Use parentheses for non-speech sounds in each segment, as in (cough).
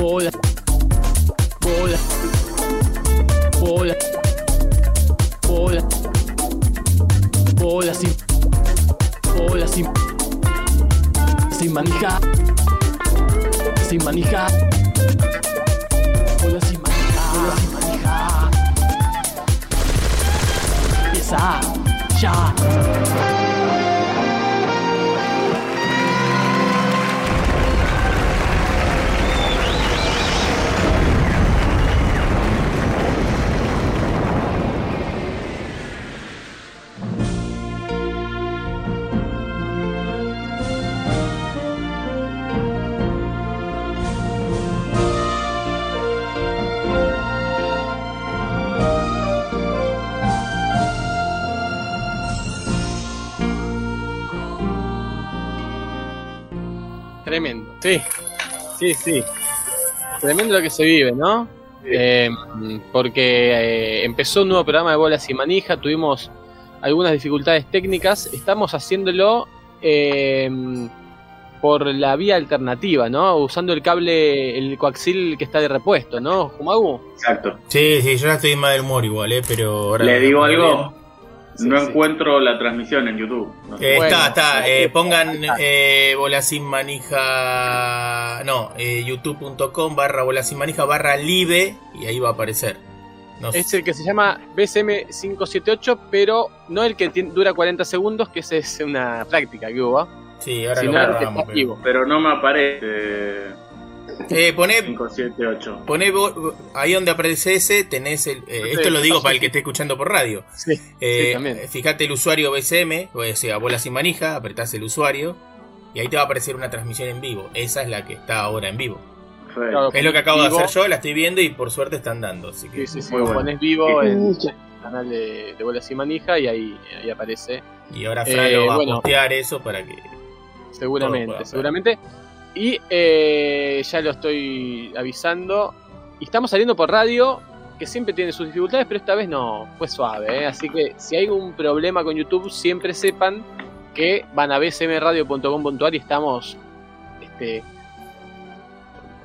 Bola. Bola. Bola. Bola. Bola sin. Bola sin. Sin manija. Sin manija. Bola sin manija. Bola sin manija. Empieza. Ya. Sí, sí. Tremendo lo que se vive, ¿no? Eh, porque eh, empezó un nuevo programa de bolas y manija, tuvimos algunas dificultades técnicas, estamos haciéndolo eh, por la vía alternativa, ¿no? Usando el cable, el coaxil que está de repuesto, ¿no, Jumagu? Exacto. Sí, sí, yo ya estoy en mal humor igual, ¿eh? Pero ahora. Le digo algo. Sí, no sí. encuentro la transmisión en YouTube. No sé. Eh, Bueno, está, está. eh, pongan eh, bola sin manija. No, eh, youtube.com barra bola sin manija barra live y ahí va a aparecer. No sé. Es el que se llama BSM578, pero no el que dura 40 segundos, que esa es una práctica que hubo. ¿ah? Sí, ahora lo está pero- activo. Pero no me aparece Eh, poné, 578. poné bo- ahí donde aparece ese, tenés el. eh, Sí, esto lo digo sí, para el que esté escuchando por radio. Sí, Eh, sí, también. fíjate el usuario BSM, o sea, bola sin manija, apretás el usuario y ahí te va a aparecer una transmisión en vivo. Esa es la que está ahora en vivo. Claro, Es lo que acabo Vivo. de hacer yo, la estoy viendo y por suerte están dando. Así que, Sí, sí, sí. Muy bueno. Pones vivo en el canal de, de Bolas y Manija y ahí, ahí aparece. Y ahora Fran Eh, va bueno. a postear eso para que. Seguramente, seguramente. Y eh, ya lo estoy avisando. Y estamos saliendo por radio, que siempre tiene sus dificultades, pero esta vez no, fue suave. ¿eh? Así que si hay algún problema con YouTube, siempre sepan que van a bsmradio.com.ar y estamos este,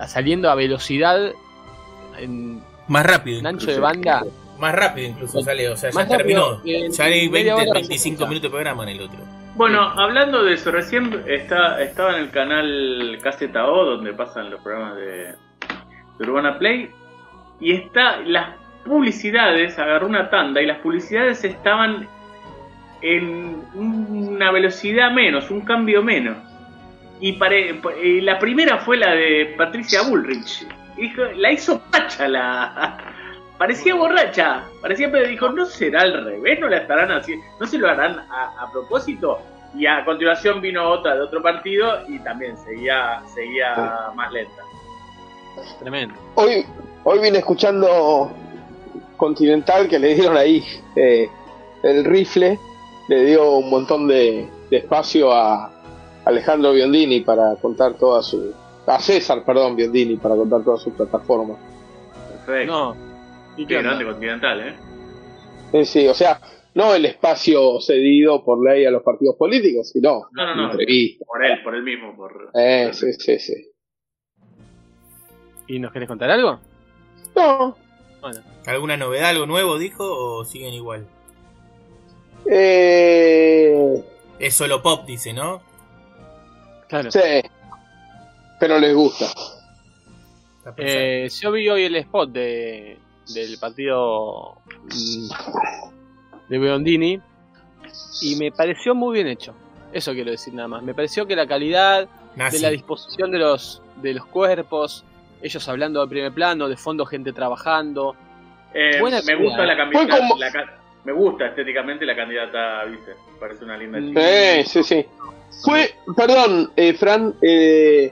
saliendo a velocidad en Más rápido. un ancho incluso. de banda. Más rápido incluso sale, o sea, ya terminó. en ya hay media 20, hora 25 se minutos de programa en el otro. Bueno, hablando de eso, recién está, estaba en el canal KZO, donde pasan los programas de, Urbana Play, y está las publicidades, agarró una tanda, y las publicidades estaban en una velocidad menos, un cambio menos. Y pare- y la primera fue la de Patricia Bullrich. La hizo pacha la. Parecía borracha, parecía, pero dijo, ¿no será al revés? ¿No la estarán haciendo? ¿No se lo harán a, a propósito? Y a continuación vino otra de otro partido y también seguía, seguía más lenta. Tremendo. Hoy, hoy vine escuchando Continental que le dieron ahí eh, el rifle, le dio un montón de, de espacio a Alejandro Biondini para contar toda su. a César, perdón, Biondini para contar toda su plataforma. Perfecto. No. ¿Y Qué grande Continental, ¿eh? Eh, sí, o sea, no el espacio cedido por ley a los partidos políticos, sino No, no, no. entrevista. Por él, por él mismo. Por... Eh, sí, sí, sí. ¿Y nos querés contar algo? No, Bueno. ¿Alguna novedad, algo nuevo dijo o siguen igual? eh, Es solo pop, dice, ¿no? Claro. sí, pero les gusta. Eh, yo vi hoy el spot de, del partido mm, de Biondini y me pareció muy bien hecho. Eso quiero decir nada más. Me pareció que la calidad Nazi. de la disposición de los de los cuerpos, ellos hablando de primer plano, de fondo gente trabajando. Eh, Buena me gusta la candidata. Fue como- me gusta estéticamente la candidata a vice. Parece una linda chica. Eh, sí, sí. Fue, perdón, eh, Fran, eh,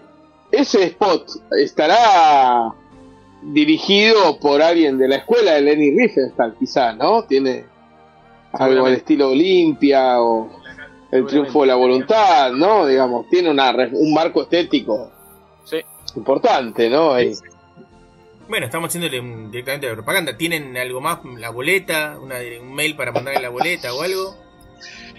ese spot estará dirigido por alguien de la escuela de Lenny Riefenstahl, quizás, ¿no? Tiene algo al Seguramente. estilo Olimpia o el triunfo de la voluntad, ¿no? Digamos, tiene una, re- un marco estético Sí. importante, ¿no? Ahí. Bueno, estamos haciéndole un- directamente la propaganda. ¿Tienen algo más? ¿La boleta? Una, ¿Un mail para mandarle la boleta o algo?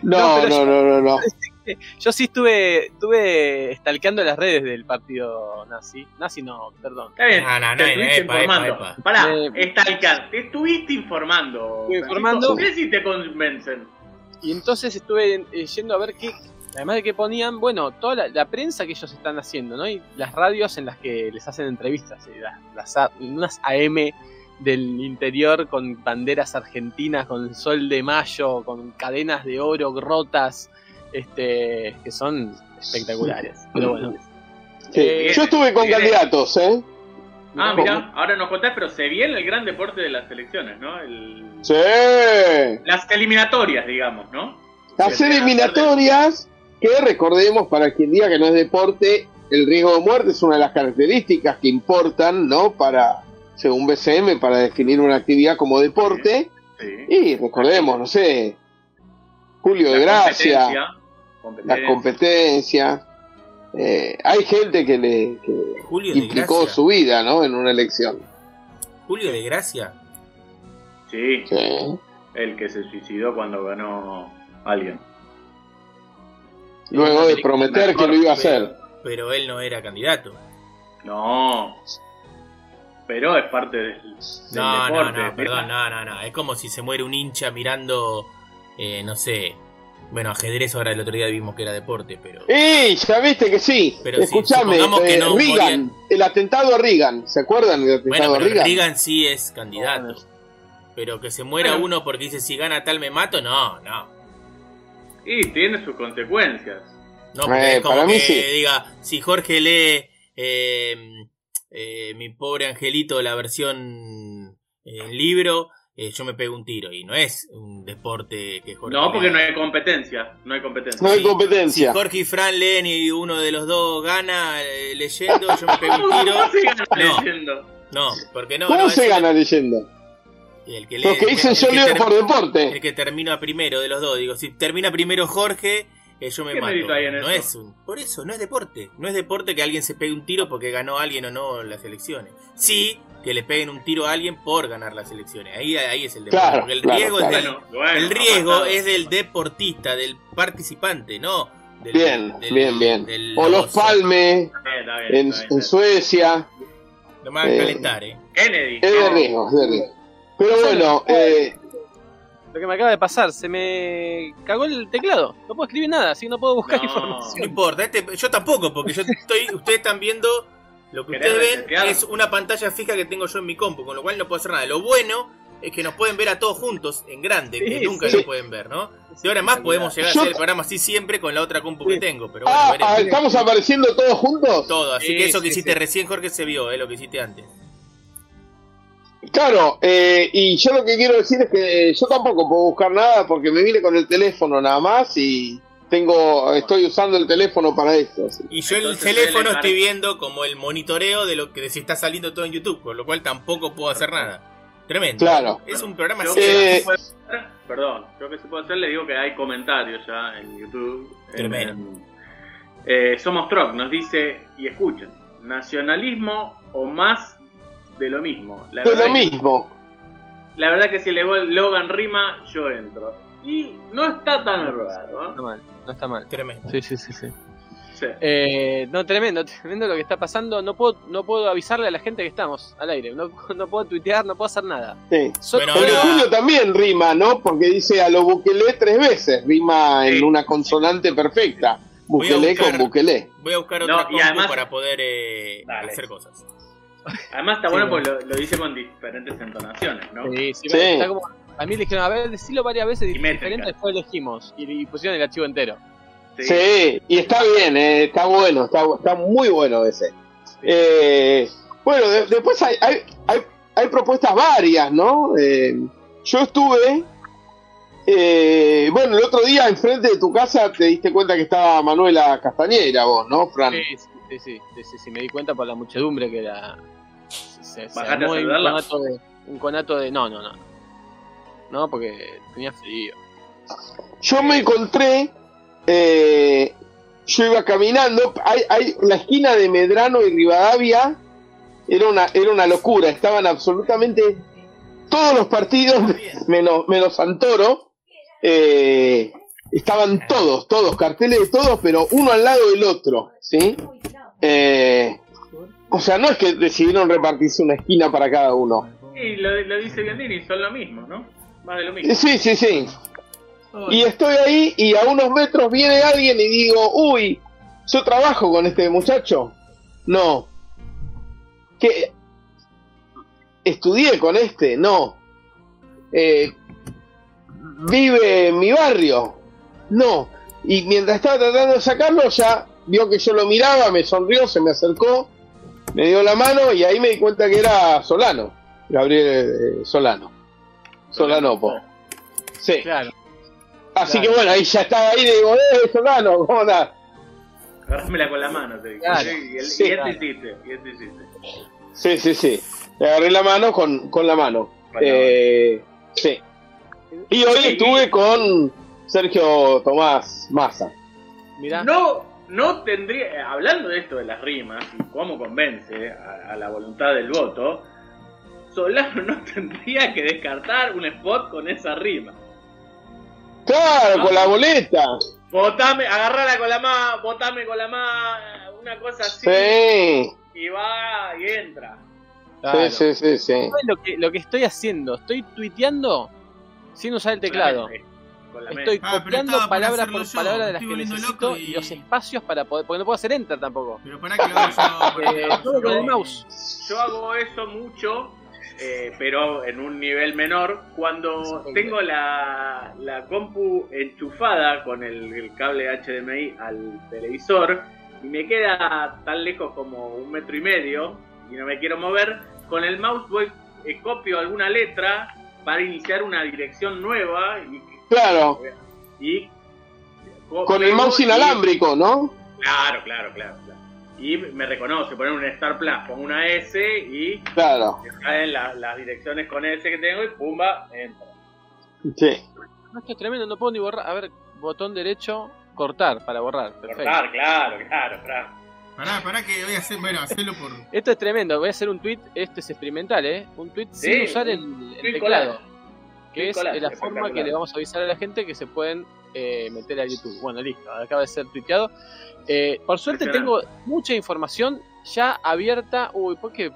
No, No, no, no, no. (laughs) Yo sí estuve, estuve stalkeando las redes del partido nazi. Nazi no, perdón. Está bien, No, no, te no, estuviste epa, informando. epa, epa. Pará, Eh, stalkear, te estuviste informando. Estuve informando. ¿Qué si te convencen? Y entonces estuve eh, yendo a ver qué, además de que ponían, bueno, toda la, la prensa que ellos están haciendo, ¿no? Y las radios en las que les hacen entrevistas, y las, las A- unas AM del interior con banderas argentinas, con sol de mayo, con cadenas de oro rotas, este, que son espectaculares. Pero bueno. Sí. Eh, Yo estuve con candidatos, ¿eh? Ah, ¿Cómo? mira, ahora nos contás, pero se viene el gran deporte de las elecciones, ¿no? El- Sí. Las eliminatorias, digamos, ¿no? Las eliminatorias, que recordemos para quien diga que no es deporte, el riesgo de muerte es una de las características que importan, ¿no? Para, según BCM, para definir una actividad como deporte. Sí. Y recordemos, no sé, Julio de La Gracia, competencia, las competencia. competencias. Eh, hay gente que le que Julio de implicó su vida, ¿no? En una elección. Julio de Gracia. Sí, Sí. el que se suicidó cuando ganó alguien. Luego de prometer que lo iba a hacer. Pero él no era candidato. No. Pero es parte del, del No, no, no, perdón, no, no, no. Es como si se muere un hincha mirando, eh, no sé. Bueno, ajedrez ahora el otro día vimos que era deporte, pero. ¡Ey! Ya viste que sí. Pero sí, Escuchame, supongamos que eh, no Reagan, morían. el atentado a Reagan. ¿Se acuerdan del Bueno, atentado pero a Reagan? Reagan sí es candidato. Pero que se muera Bueno. uno porque dice si gana tal me mato, no, no. Y tiene sus consecuencias. No, porque Eh, es como para mí que sí. diga, si Jorge lee eh, eh, Mi pobre angelito, la versión en libro, eh, yo me pego un tiro. Y no es un deporte que Jorge No, porque no hay competencia. No hay competencia. No hay competencia. Si Jorge y Fran leen y uno de los dos gana eh, leyendo, yo me pego un (laughs) tiro. ¿Cómo se gana No. leyendo? No, porque no. ¿Cómo no, se gana leyendo? El que lee, Los que el dicen el yo que leo por El deporte. que termina primero de los dos. Digo, si termina primero Jorge, eh, yo me ¿Qué mato. mérito hay en no eso? es un. Por eso, no es deporte. No es deporte que alguien se pegue un tiro porque ganó alguien o no las elecciones. Sí, que le peguen un tiro a alguien por ganar las elecciones. Ahí, ahí es el deporte. Claro, porque el claro, riesgo, claro. Es, del, Bueno, bueno, el riesgo es del deportista, del participante, no del. Bien, del- bien, bien. O los. Palme en. Suecia. No me hagan Eh, calentar, eh. Kennedy. Es de no. riesgo, es de riesgo. Pero bueno, eh, Lo que me acaba de pasar, se me cagó el teclado. No puedo escribir nada, así que no puedo buscar No. No información. importa, este, yo tampoco, porque yo estoy, ustedes están viendo lo que ¿Querés ustedes ven resetear? es una pantalla fija que tengo yo en mi compu, con lo cual no puedo hacer nada. Lo bueno es que nos pueden ver a todos juntos en grande, que nunca sí. lo pueden ver, ¿no? De ahora en más podemos llegar a hacer el programa así siempre con la otra compu que tengo, pero bueno, ah, veremos. ah, ¿estamos apareciendo todos juntos? Todo, así Sí, que eso que hiciste sí. recién, Jorge, se vio, eh, lo que hiciste antes. Claro, eh, y yo lo que quiero decir es que yo tampoco puedo buscar nada porque me vine con el teléfono nada más y tengo, estoy usando el teléfono para esto. así. Y yo Entonces, el teléfono estoy viendo como el monitoreo de lo que de si está saliendo todo en YouTube, con lo cual tampoco puedo hacer nada. Tremendo. Claro. Es un programa Yo serio. que Eh, se puede hacer- perdón, yo que se puede hacer, le digo que hay comentarios ya en YouTube. En- Tremendo. en- eh, Somos Troc nos dice, y escuchen, nacionalismo o más de lo mismo. La Es verdad lo que- mismo. La verdad que si le Logan rima, yo entro. Y no está tan raro, No está mal, no está mal. Tremendo. Sí, sí, sí, sí. Sí. Eh, no, tremendo, tremendo lo que está pasando. No puedo, no puedo avisarle a la gente que estamos al aire. No, (laughs) no puedo tuitear, no puedo hacer nada. Sí. So- Bueno, Julio también rima, ¿no? Porque dice a lo Bukele tres veces, rima en Sí. una consonante perfecta. Bukele buscar- con Bukele. Voy a buscar No, otra y compu además- para poder eh, hacer cosas. Además está Sí, bueno bueno. porque lo, lo dice con diferentes entonaciones, ¿no? Sí, sí, Sí. está como- a mí le dijeron, a ver, decilo varias veces Y diferente, después elegimos. Y, y pusieron el archivo entero. Sí. y está bien, eh, está bueno, está, está muy bueno ese. Eh, bueno, de- después hay, hay, hay, hay propuestas varias, ¿no? Eh, yo estuve, eh, bueno, el otro día enfrente de tu casa te diste cuenta que estaba Manuela Castañera, vos, ¿no, Fran? Sí, sí, sí, sí, sí, me di cuenta por la muchedumbre que era. Se, se un conato de. Un conato de. No, no, no. No, porque tenía frío. Yo me encontré, eh, yo iba caminando, hay, hay la esquina de Medrano y Rivadavia, era una, era una locura, estaban absolutamente todos los partidos, (laughs) menos, menos Santoro, eh, estaban todos, todos, carteles de todos, pero uno al lado del otro, ¿sí? Eh, o sea, no es que decidieron repartirse una esquina para cada uno. Y lo, lo dice Biandini, son lo mismo, ¿no? Más de lo mismo. Sí, sí, sí. Y estoy ahí y a unos metros viene alguien y digo, uy, yo trabajo con este muchacho. No. ¿Qué? Estudié con este, no. Eh, vive en mi barrio, no. Y mientras estaba tratando de sacarlo, ya vio que yo lo miraba, me sonrió, se me acercó, me dio la mano y ahí me di cuenta que era Solano, Gabriel eh, Solano. Solano, po. Sí. Claro. Así Claro. que bueno, ahí ya estaba ahí y digo, eh, Solano, ¿cómo andás? Agarrámela con la mano, te digo. Claro. Y, el, Sí, y hiciste, y hiciste. Sí, sí, sí. Le agarré la mano con, con la mano. Eh, sí. Y hoy Sí. estuve con Sergio Tomás Massa. Mirá. No, no tendría, eh, hablando de esto de las rimas y cómo convence a, a la voluntad del voto, Solano no tendría que descartar un spot con esa rima. Claro, ¿No? con la boleta. Votame, agarrala con la mano, votame con la mano, una cosa así, Sí, y va y entra. Claro. sí, sí, sí, sí. ¿Sabes lo que, lo que estoy haciendo? Estoy tuiteando sin usar el teclado. Con la Estoy mente. Ah, copiando palabra por yo, palabra de las que necesito y... y- los espacios para poder. Porque no puedo hacer enter tampoco. Pero para que lo haga yo. pará (laughs) que Eh, todo yo. con el mouse. Yo hago eso mucho, eh, pero en un nivel menor, cuando tengo la, la compu enchufada con el, el cable HDMI al televisor y me queda tan lejos como un metro y medio y no me quiero mover, con el mouse voy, eh, copio alguna letra para iniciar una dirección nueva y, Claro, y con el mouse y- inalámbrico, ¿no? Claro, claro, claro. Y me reconoce, poner un Star Plus, pongo una S y Claro, me caen la- las direcciones con S que tengo y pumba, entra. sí. No, esto es tremendo, no puedo ni borrar. A ver, botón derecho, cortar para borrar. Perfecto. Cortar, claro, claro, claro. Pará, pará que voy a hacer. Bueno, hacerlo por. Esto es tremendo. Voy a hacer un tweet. Este es experimental, ¿eh? Un tweet Sí, sin usar el, el teclado. collage. Que es collage, la forma que le vamos a avisar a la gente que se pueden eh, meter a YouTube. Bueno, listo. Acaba de ser tuiteado. Eh, por suerte tengo mucha información ya abierta. Uy, ¿por qué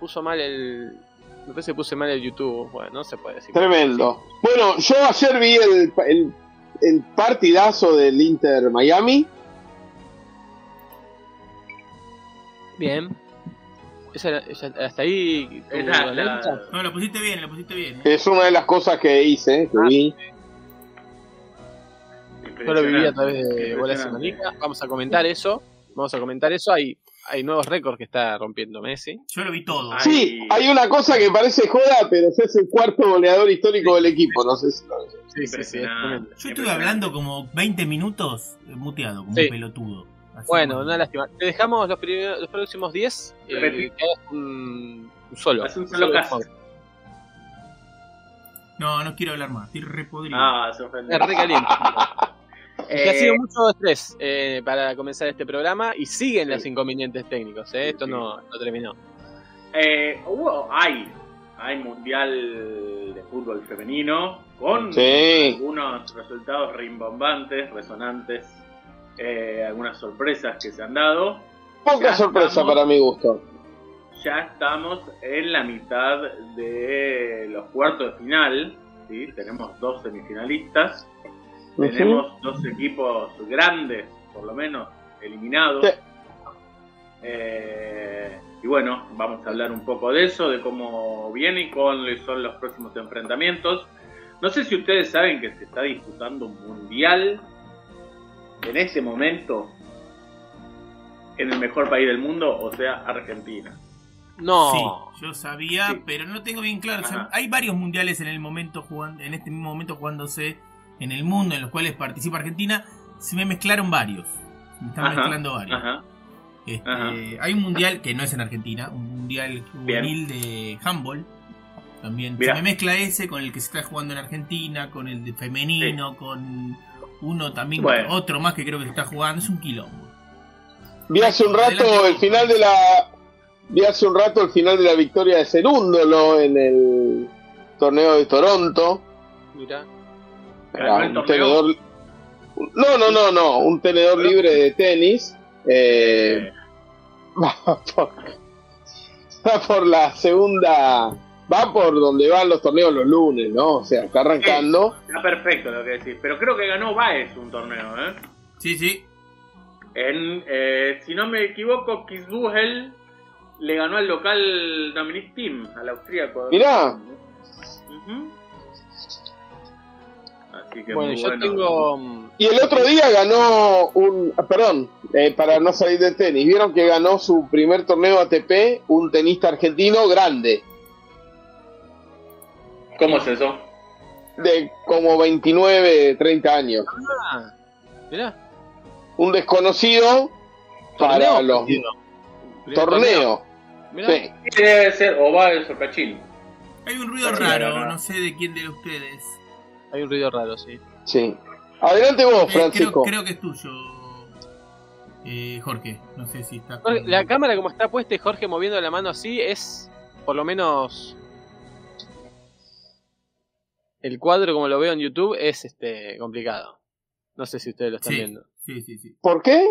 puso mal el. Me parece que puse mal el YouTube. Bueno, no se puede decir. Tremendo. Bueno, yo ayer vi el, el, el partidazo del Inter Miami. Bien. Esa, esa- hasta ahí. Esa- la- No, lo pusiste bien, lo pusiste bien. ¿eh? Es una de las cosas que hice, que Ah. vi. Yo lo viví a través de Impresionante. Bola Semanica. Vamos a comentar eso. Vamos a comentar eso. Hay, hay nuevos récords que está rompiendo Messi. Yo lo vi todo. Ay. Sí, hay una cosa que parece joda, pero es el cuarto goleador histórico del equipo. No sé si lo Sí, sí, sí. Yo estuve hablando como 20 minutos eh, muteado, como Sí. un pelotudo. Así Bueno, una lástima. Te dejamos los, primeros- los próximos 10. Eh, un, un solo. Haz un solo caso. No, no quiero hablar más, estoy re podrido. Ah, se re caliente. (laughs) Que ha Eh, sido mucho estrés eh, para comenzar este programa y siguen los inconvenientes técnicos. eh, Sí, Esto sí. no, no terminó. eh, hubo, hay, hay mundial de fútbol femenino con Sí. algunos resultados rimbombantes, resonantes, eh, algunas sorpresas que se han dado. Poca Ya sorpresa estamos. para mi gusto. Ya estamos en la mitad de los cuartos de final. ¿sí? Tenemos dos semifinalistas. Tenemos dos equipos grandes, por lo menos, eliminados. Sí. Eh, y bueno, vamos a hablar un poco de eso, de cómo viene y cuáles son los próximos enfrentamientos. No sé si ustedes saben que se está disputando un mundial en este momento en el mejor país del mundo, o sea, Argentina. No. Sí, yo sabía, Sí. pero no tengo bien claro. O sea, Ajá. hay varios mundiales en el momento jugando, en este mismo momento jugándose en el mundo en los cuales participa Argentina. Se me mezclaron varios. Se me están Ajá, mezclando varios. Ajá. Este, ajá. hay un mundial que no es en Argentina, un mundial juvenil de handball. También Mirá. se me mezcla ese con el que se está jugando en Argentina, con el de femenino, con uno también, Bueno. otro más que creo que se está jugando. Es un quilombo. Vi hace un rato el final de la. Vi hace un rato el final de la victoria de Cerúndolo en el torneo de Toronto. Mira. Un tenedor. No, no, no, no. Un tenedor libre de tenis. Eh, (laughs) va, por, va por la segunda. Va por donde van los torneos los lunes, ¿no? O sea, está arrancando. Está perfecto lo que decís. Pero creo que ganó Baez un torneo, ¿eh? Sí, sí. En, eh, si no me equivoco, Kisbuhel le ganó al local Dominic Team, al austríaco. Mirá. Así que Bueno, muy yo bueno. tengo. mm, Y el otro día ganó un. ah, Perdón, eh, para no salir del tenis. Vieron que ganó su primer torneo ATP un tenista argentino grande. ¿Cómo es eso? De como 29, 30 años. Ah, mirá. Un desconocido para ¿Torneo o los. Torneo. Mirá. Sí. Debe ser o Baez o Cachín. Hay un ruido raro, no sé de quién de ustedes. Hay un ruido raro, sí. Sí. Adelante vos, Eh, creo, Francisco. creo que es tuyo, eh, Jorge. No sé si está. Jorge, La cámara como está puesta y Jorge moviendo la mano así es por lo menos el cuadro como lo veo en YouTube es este complicado. No sé si ustedes lo están Sí, viendo. sí, sí, sí. ¿Por qué?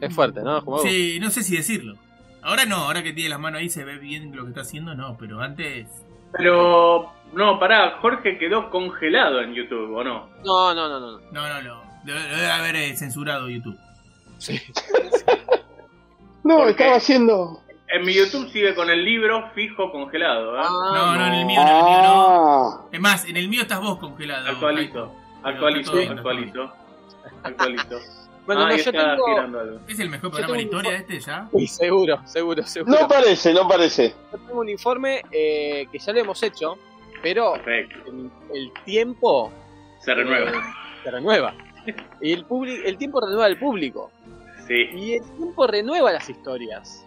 Es fuerte, ¿no? Como- Sí, no sé si decirlo. Ahora no, ahora que tiene las manos ahí se ve bien lo que está haciendo, no, pero antes. Pero, no, pará, Jorge quedó congelado en YouTube, ¿o no? No, no, no, no. no. No, no, no. Lo, lo debe haber eh, censurado YouTube. Sí. (laughs) No, estaba haciendo. En mi YouTube sigue con el libro fijo congelado, ¿eh? Ah, No, no, en el mío no, en el mío no. Ah, Es más, en el mío estás vos congelado. Actualizo, actualizo, bien, actualizo. Actualizo. (laughs) Bueno, Ahí no, yo está tengo. ¿Es el mejor programa de la historia este ya? Sí, seguro, seguro, seguro. no parece, no parece. Yo tengo un informe eh, que ya lo hemos hecho, pero el, el tiempo Se renueva. eh, se renueva. Y el, el tiempo renueva al público. Sí. Y el tiempo renueva las historias.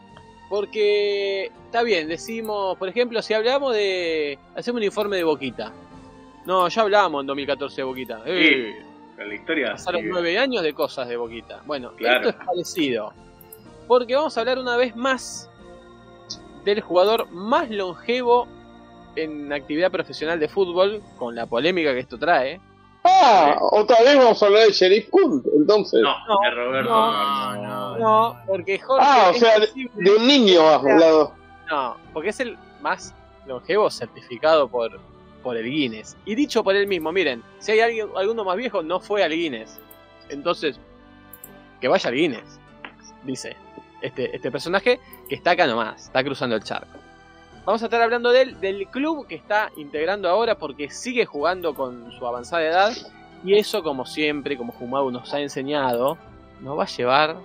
Porque está bien, decimos, por ejemplo, si hablamos de. Hacemos un informe de Boquita. No, ya hablábamos en 2014 de Boquita. Eh, La historia. pasaron nueve años de cosas de Boquita. Bueno, Claro. esto es parecido. Porque vamos a hablar una vez más del jugador más longevo en actividad profesional de fútbol, con la polémica que esto trae. Ah, otra vez vamos a hablar de Sheriff Kunt, entonces. No, No, de Roberto. no, no. No, porque Jorge. Ah, o sea, de, posible- de un niño has hablado. No, porque es el más longevo certificado por, por el Guinness. Y dicho por él mismo, miren, si hay alguien, alguno más viejo, no fue al Guinness. Entonces, que vaya al Guinness, dice este, este personaje que está acá nomás, está cruzando el charco. Vamos a estar hablando de él, del club que está integrando ahora porque sigue jugando con su avanzada edad. Y eso, como siempre, como Jumau nos ha enseñado, nos va a llevar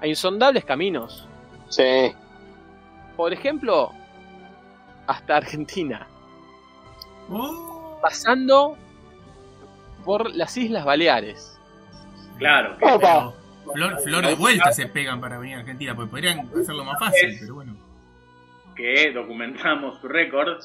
a insondables caminos Sí. por ejemplo, hasta Argentina, Oh, pasando por las Islas Baleares. Claro. que- flor, flor de vuelta se pegan para venir a Argentina, porque podrían hacerlo más fácil, pero bueno. Que documentamos su récord,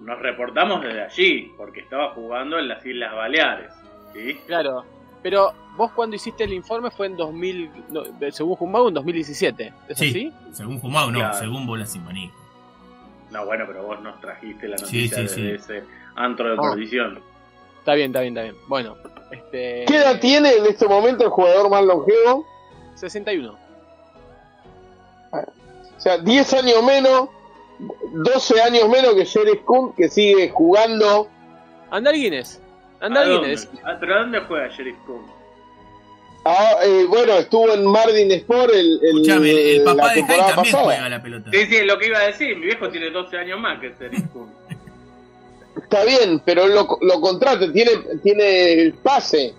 nos reportamos desde allí, porque estaba jugando en las Islas Baleares. ¿sí? Claro, pero vos cuando hiciste el informe fue en 2000, no, según Jumau, en 2017. ¿Es Sí. así? Según Fumado, no, Claro. según Bola sin manija. No, bueno, pero vos nos trajiste la Sí, noticia sí, de ese antro de Oh. perdición. Está bien, está bien, está bien. Bueno, este. ¿Qué edad tiene en este momento el jugador más longevo? 61. O sea, 10 años menos, 12 años menos que Sheriff Kunt, que sigue jugando. Anda al Guinness. Anda ¿A al dónde? Guinness. Ah, ¿Pero a dónde juega Sheriff Kuhn? Ah, eh, bueno, estuvo en Mardin Sport el, el- Escuchame, el, el la papá de Jai también pasada. juega la pelota. Sí, sí, lo que iba a decir. Mi viejo tiene 12 años más que Sheriff Kuhn. Está bien, pero lo, lo contrata, tiene, tiene el pase.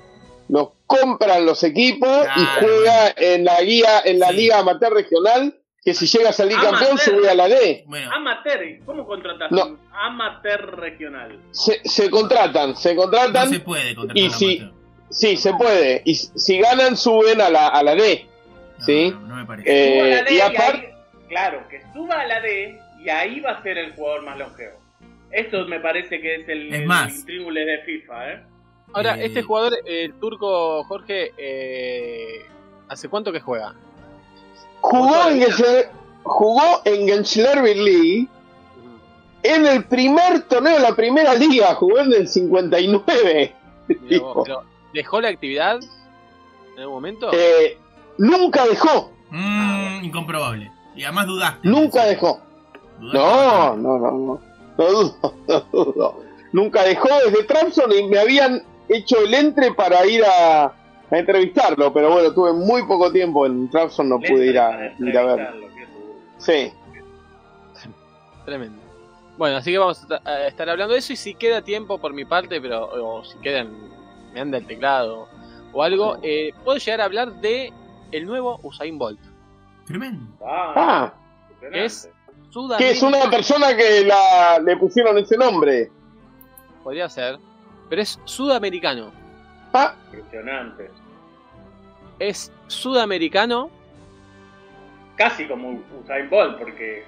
Los compran los equipos y juega en la guía, en la Sí. liga amateur regional, que si llega a salir Amateur. campeón sube a la D. Bueno, Amateur, ¿cómo contratas No. un amateur regional? Se, se contratan, se no contratan, se puede contratar y si- amateur. sí, se puede. Y si ganan, suben a la, a la D. No, sí. no, no me parece. Eh, Suba a la D y y aparte, ahí- claro, que suba a la D y ahí va a ser el jugador más longevo. Eso me parece que es el, Es el más. de FIFA, ¿eh? Ahora, Eh, este jugador, el turco Jorge, eh, ¿hace cuánto que juega? Jugó en, Gensler- jugó en League en el primer torneo de la primera liga, jugó en el 59. Mirá vos, pero, ¿Dejó la actividad en algún momento? Eh, nunca dejó, Mmm, incomprobable. Y además dudaste. nunca dejó. No, no, no, no. No dudo, (laughs) no dudo. Nunca dejó desde Trabzon y me habían hecho el entre para ir a, a entrevistarlo, pero bueno, tuve muy poco tiempo en Trabzon, no pude ir a, ir a verlo. Sí, Tremendo. Bueno, así que vamos a ta- a estar hablando de eso y si queda tiempo por mi parte, pero o si quedan, me anda el teclado o algo, eh, puedo llegar a hablar de el nuevo Usain Bolt. Tremendo. Ah, Ah, es- que Sudamérica, es una persona que la, le pusieron ese nombre. podría ser, pero es sudamericano. Ah, Impresionante. Es sudamericano, Casi como Usain Bolt, porque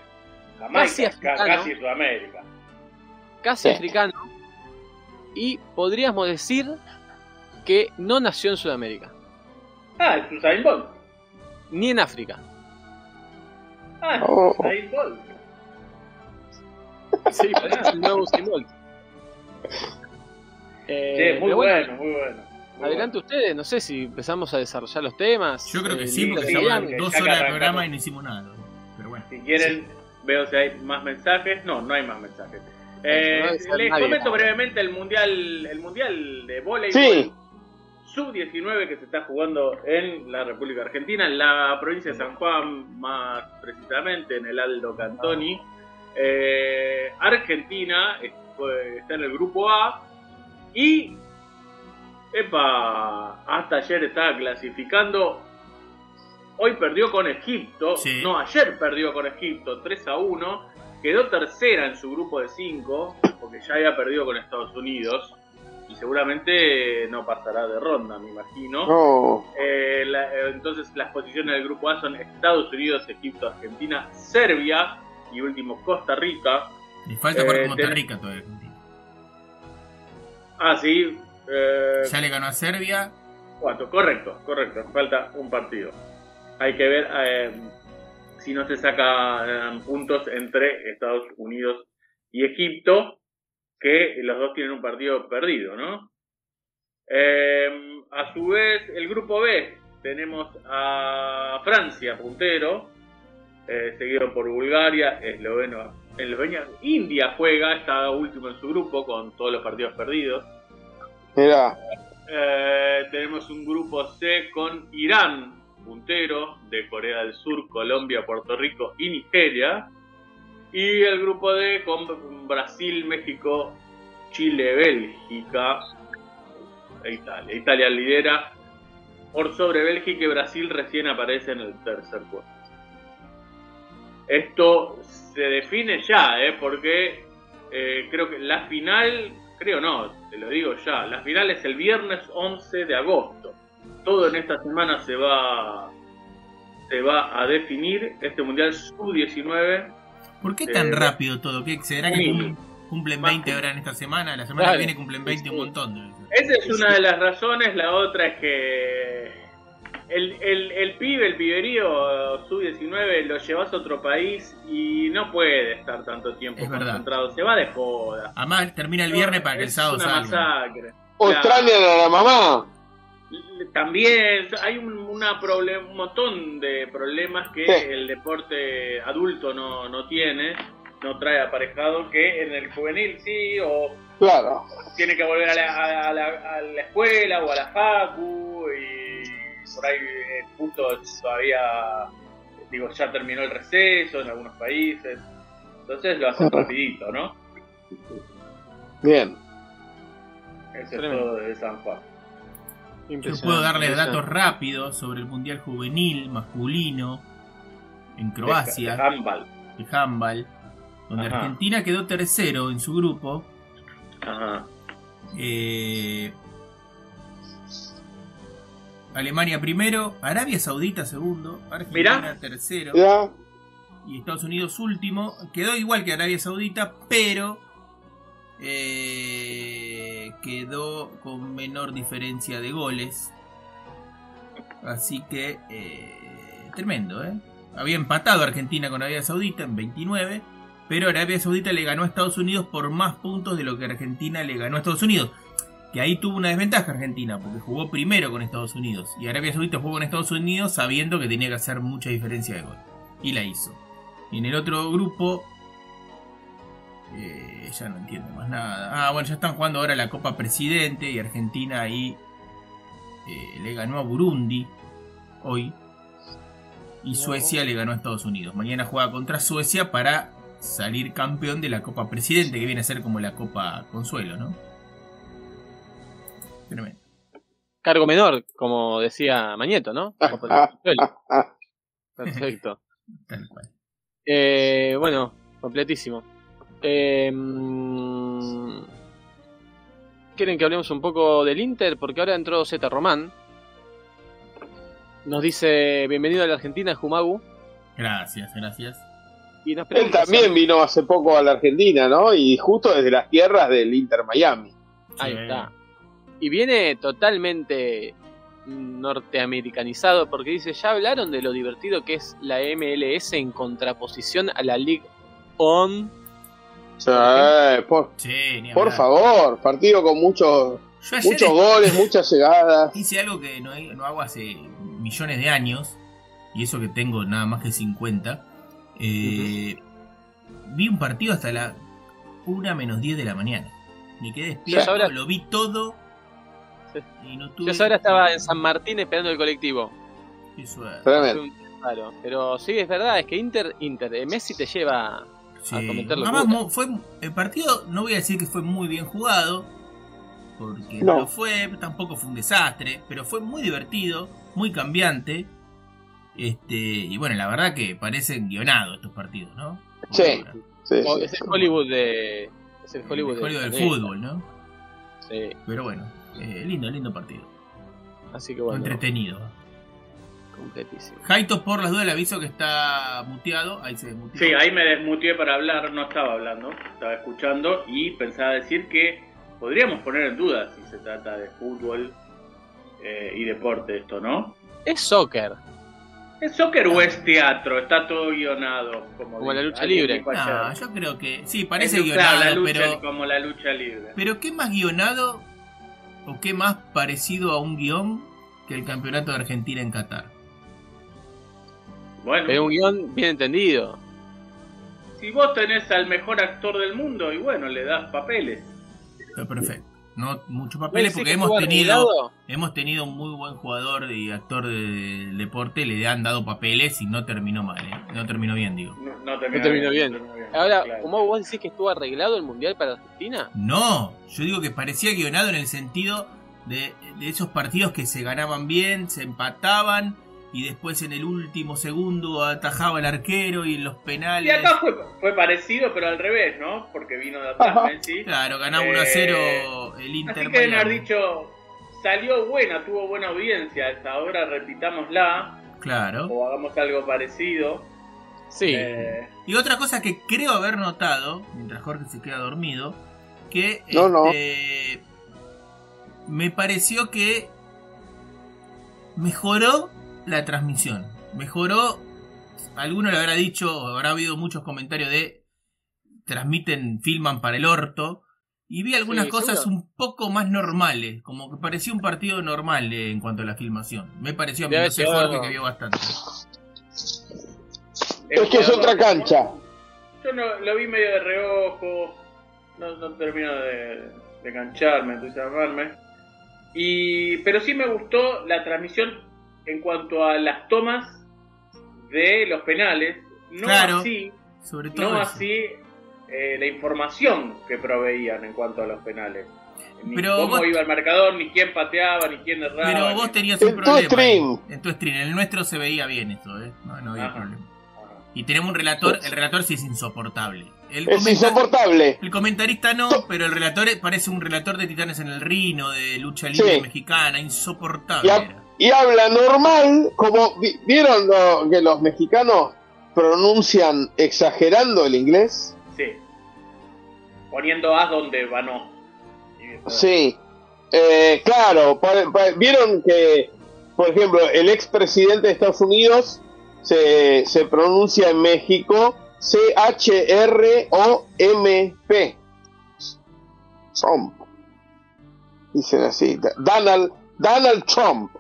Jamaica, Casi ca- africano. casi Sudamérica. casi Sí. africano, y podríamos decir que no nació en Sudamérica, Ah, es Usain Bolt. ni en África. Ah, es Oh. Usain Bolt. Sí, es el nuevo Usain Bolt. Eh, Sí, muy bueno, muy bueno. Adelante ustedes, no sé si empezamos a desarrollar los temas. Yo creo que Eh, sí, porque sí, van porque dos horas de programa y no hicimos nada. Pero bueno. Si quieren, veo si hay más mensajes. No, no hay más mensajes. Eh, no les nadie. comento brevemente el mundial, el mundial de voleibol Sí. sub-19 que se está jugando en la República Argentina, en la provincia de San Juan, más precisamente en el Aldo Cantoni. Eh, Argentina eh, está en el grupo A y epa, hasta ayer estaba clasificando. Hoy perdió con Egipto, Sí. no, ayer perdió con Egipto 3 a 1. Quedó tercera en su grupo de 5, porque ya había perdido con Estados Unidos. Y seguramente no pasará de ronda, me imagino. no. Eh, la- eh, entonces las posiciones del grupo A son Estados Unidos, Egipto, Argentina, Serbia y último Costa Rica. Le falta Eh, Costa Rica todavía. Ah, sí. Eh, Ya le ganó a Serbia. cuatro, correcto, correcto. Falta un partido. Hay que ver eh, si no se sacan puntos entre Estados Unidos y Egipto, que los dos tienen un partido perdido, ¿no? Eh, a su vez, el grupo B, tenemos a Francia, puntero, eh, seguido por Bulgaria, Eslovenia, Eslovenia, India juega, está último en su grupo con todos los partidos perdidos. Eh, tenemos un grupo C con Irán, puntero, de Corea del Sur, Colombia, Puerto Rico y Nigeria. Y el grupo D con Brasil, México, Chile, Bélgica e Italia. Italia lidera por sobre Bélgica y Brasil recién aparece en el tercer puesto. Esto se define ya, ¿eh? porque eh, creo que la final, creo no, te lo digo ya, la final es el viernes 11 de agosto. Todo en esta semana se va, se va a definir este Mundial Sub-19. ¿Por qué tan Eh, rápido todo? ¿Qué, ¿Será que sí. cum- cumplen 20 ahora en esta semana? La semana que viene cumplen 20 un montón. ser. Esa es una de las razones, la otra es que el, el, el pibe, el piberío sub-19 lo llevas a otro país y no puede estar tanto tiempo Es verdad. concentrado, se va de joda. Además, termina el viernes para que el Es sábado una salga. masacre. Claro. extrañan a la mamá. También hay un, una problem- un montón de problemas que Sí. el deporte adulto no, no tiene, no trae aparejado, que en el juvenil sí, o Claro. tiene que volver a la, a la- a la escuela o a la facu, por ahí eh, justo todavía, digo, ya terminó el receso en algunos países, entonces lo hacen rapidito, ¿no? Bien. Eso es todo de San Juan. Yo puedo darles datos rápidos sobre el Mundial Juvenil masculino en Croacia, De handball. de handball, donde Ajá. Argentina quedó tercero en su grupo. Ajá. Eh, Alemania primero, Arabia Saudita segundo, Argentina Mirá. tercero y Estados Unidos último. Quedó igual que Arabia Saudita, pero eh, quedó con menor diferencia de goles. Así que eh, tremendo, ¿eh? Había empatado Argentina con Arabia Saudita en 29, pero Arabia Saudita le ganó a Estados Unidos por más puntos de lo que Argentina le ganó a Estados Unidos. Que ahí tuvo una desventaja Argentina, porque jugó primero con Estados Unidos. Y Arabia Saudita jugó con Estados Unidos sabiendo que tenía que hacer mucha diferencia de gol. Y la hizo. Y en el otro grupo... eh, ya no entiendo más nada. Ah, bueno, ya están jugando ahora la Copa Presidente y Argentina ahí eh, le ganó a Burundi hoy. Y Suecia le ganó a Estados Unidos. Mañana juega contra Suecia para salir campeón de la Copa Presidente, que viene a ser como la Copa Consuelo, ¿no? Tremendo. Cargo menor, como decía Mañeto, ¿no? (laughs) Perfecto. (laughs) Tal cual. Eh, bueno, completísimo. Eh, ¿Quieren que hablemos un poco del Inter? Porque ahora entró Z Román. Nos dice, bienvenido a la Argentina, Jumagu. Gracias, gracias. Y nos Él también vino hace poco a la Argentina, ¿no? Y justo desde las tierras del Inter Miami. Ahí Sí. está. Y viene totalmente norteamericanizado porque dice, ya hablaron de lo divertido que es la MLS en contraposición a la League On. O sea, eh, por, Sí, por favor, partido con muchos muchos goles, muchas llegadas. (laughs) hice algo que no, no hago hace millones de años, y eso que tengo nada más que 50. eh, Vi un partido hasta la 1 menos 10 de la mañana. Me quedé despierto, ahora- lo vi todo. Sí. Y no tuve. Yo ahora estaba en San Martín esperando el colectivo. Qué suerte. Paro. Pero sí, es verdad, es que Inter, Inter, eh, Messi te lleva... Sí. a cometer Además, locuras. mo- fue, el partido, no voy a decir que fue muy bien jugado, porque No. no lo fue, tampoco fue un desastre, pero fue muy divertido, muy cambiante. Este, y bueno, la verdad que parecen guionados estos partidos, ¿no? Sí. Sí, sí, es el. Hollywood de... Es el Hollywood, El Hollywood del fútbol, ¿no? Sí, Pero bueno, eh, lindo, lindo partido. así que bueno, Entretenido. completísimo. Jaito, por las dudas, le aviso que está muteado. Ahí se desmuteó. Sí, ahí me desmuteé para hablar, no estaba hablando, estaba escuchando y pensaba decir que podríamos poner en duda si se trata de fútbol eh, y deporte esto, ¿no? Es soccer. ¿Es soccer o es teatro? Está todo guionado. Como, Como la lucha libre. No, yo creo que. Sí, parece guionado, la lucha, pero. como la lucha libre. Pero ¿qué más guionado o qué más parecido a un guion que el campeonato de Argentina en Qatar? Bueno, Es un guion bien entendido. si vos tenés al mejor actor del mundo y bueno, le das papeles. Está perfecto. No muchos papeles ¿Decís porque que hemos tenido arreglado? hemos tenido un muy buen jugador y actor del deporte, le han dado papeles y no terminó mal, ¿eh? no terminó bien, digo. No, no terminó, No terminó bien. no terminó bien, Ahora, claro. ¿cómo vos decís que estuvo arreglado el Mundial para Argentina? No, yo digo que parecía guionado en el sentido de, de esos partidos que se ganaban bien, se empataban y después en el último segundo atajaba el arquero y en los Y penales. acá fue, fue parecido, pero al revés, ¿no? Porque vino de atrás. Messi. Claro, ganaba Eh, 1 a 0 el Inter. Así que deben haber dicho, salió buena, tuvo buena audiencia, esa ahora repitámosla Claro. o hagamos algo parecido. Sí. Eh, Y otra cosa que creo haber notado, mientras Jorge se queda dormido, que No, no. este, me pareció que mejoró la transmisión. Mejoró, alguno le habrá dicho, habrá habido muchos comentarios de transmiten, filman para el orto. Y vi algunas Sí, cosas seguro. un poco más normales, como que parecía un partido normal eh, en cuanto a la filmación. Me pareció a mí, no sé Jorge que vio bastante. Es que es otra cancha. Yo no, lo vi medio de reojo, no, no termino de, de engancharme, entusiasmarme. Y, pero sí me gustó la transmisión en cuanto a las tomas de los penales. No Claro, así, Sobre todo no eso. así eh, la información que proveían en cuanto a los penales. Ni Pero cómo vos- iba el marcador, ni quién pateaba, ni quién erraba. Pero vos tenías En un tu problema. stream. En tu stream. En el nuestro se veía bien eso, ¿eh? No, no había Ajá. problema. Y tenemos un relator. El relator sí es insoportable. El, Es insoportable. el comentarista no, pero el relator es- parece un relator de Titanes en el Rino, de lucha libre Sí. mexicana. Insoportable. Y, a-. y habla normal, como vi- vieron lo- que los mexicanos pronuncian exagerando el inglés. Sí. Poniendo as donde va no. Sí, Eh, claro, vieron que, por ejemplo, el expresidente de Estados Unidos se, se pronuncia en México C-H-R-O-M-P. Trump. dicen así, Donald, Donald Trump.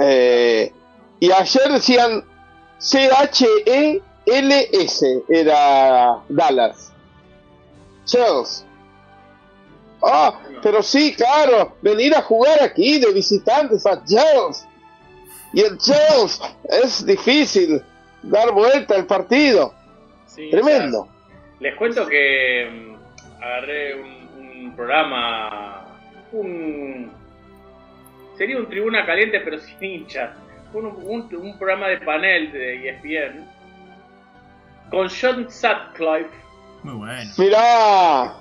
Eh, y ayer decían C-H-E-L-S, era Dallas. Chelsea. Ah, pero sí, claro, venir a jugar aquí de visitantes a Chelsea. Y el Chelsea es difícil dar vuelta al partido. Sí, Tremendo. Les cuento que mm, agarré un, un programa, un sería un tribuna caliente pero sin hinchas, un, un- un programa de panel de ESPN con John Sutcliffe. Muy bueno. Mirá,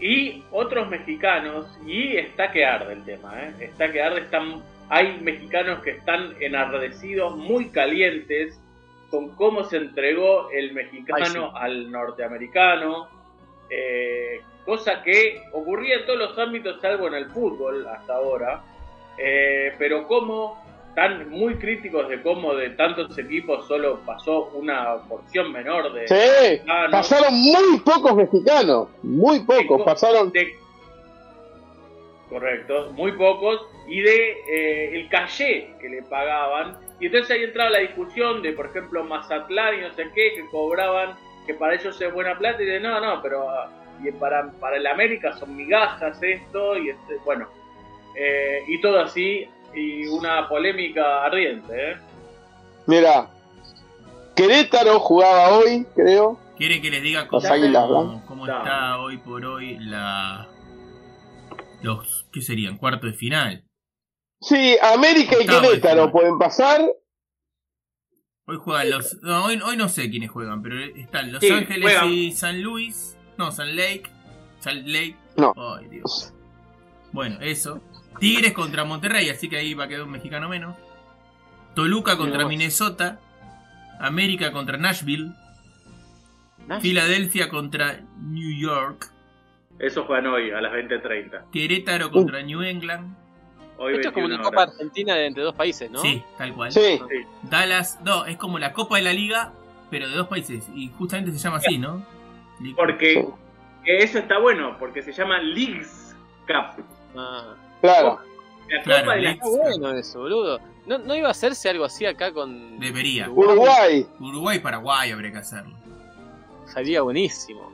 y otros mexicanos. Y está que arde el tema, ¿eh? está que arde, están, hay mexicanos que están enardecidos, muy calientes con cómo se entregó el mexicano al norteamericano, eh, cosa que ocurría en todos los ámbitos salvo en el fútbol hasta ahora, eh, pero como están muy críticos de cómo de tantos equipos solo pasó una porción menor de sí, mexicanos. pasaron muy pocos mexicanos, muy pocos, pasaron de- correcto, muy pocos, y de eh, el caché que le pagaban. Y entonces ahí entraba la discusión de, por ejemplo, Mazatlán y no sé qué, que cobraban, que para ellos es buena plata, y de no, no, pero ah, y para, para el América son migajas esto, y este, bueno, eh, y todo así, y una polémica ardiente, ¿eh? Mira, Querétaro jugaba hoy, creo. ¿Quieren que les diga cómo, Las águilas cómo Dale. está hoy por hoy la. Los. ¿Qué serían? Cuartos de final. Sí, América y Octavo Querétaro pueden pasar. Hoy juegan los. No, hoy, hoy no sé quiénes juegan, pero están Los Sí, Ángeles juegan. y San Luis. No, San Lake. San Lake. No. Ay, Dios. Bueno, eso. Tigres contra Monterrey, así que ahí va a quedar un mexicano menos. Toluca contra. Minnesota. América contra Nashville. Nash- Filadelfia contra New York. Eso juegan hoy a las 20.30. Querétaro contra New England. Hoy Esto es como una 21 Copa. Argentina de entre dos países, ¿no? Sí, tal cual. Sí, Sí. Dallas, no, es como la Copa de la Liga, pero de dos países. Y justamente se llama así, ¿no? Porque que eso está bueno, porque se llama Leagues Cup. Ah, claro. La Claro, Copa de la Leagues. está bueno eso, boludo. ¿No, ¿No iba a hacerse algo así acá con. Debería. Uruguay. Uruguay y Paraguay habría que hacerlo. Sería buenísimo.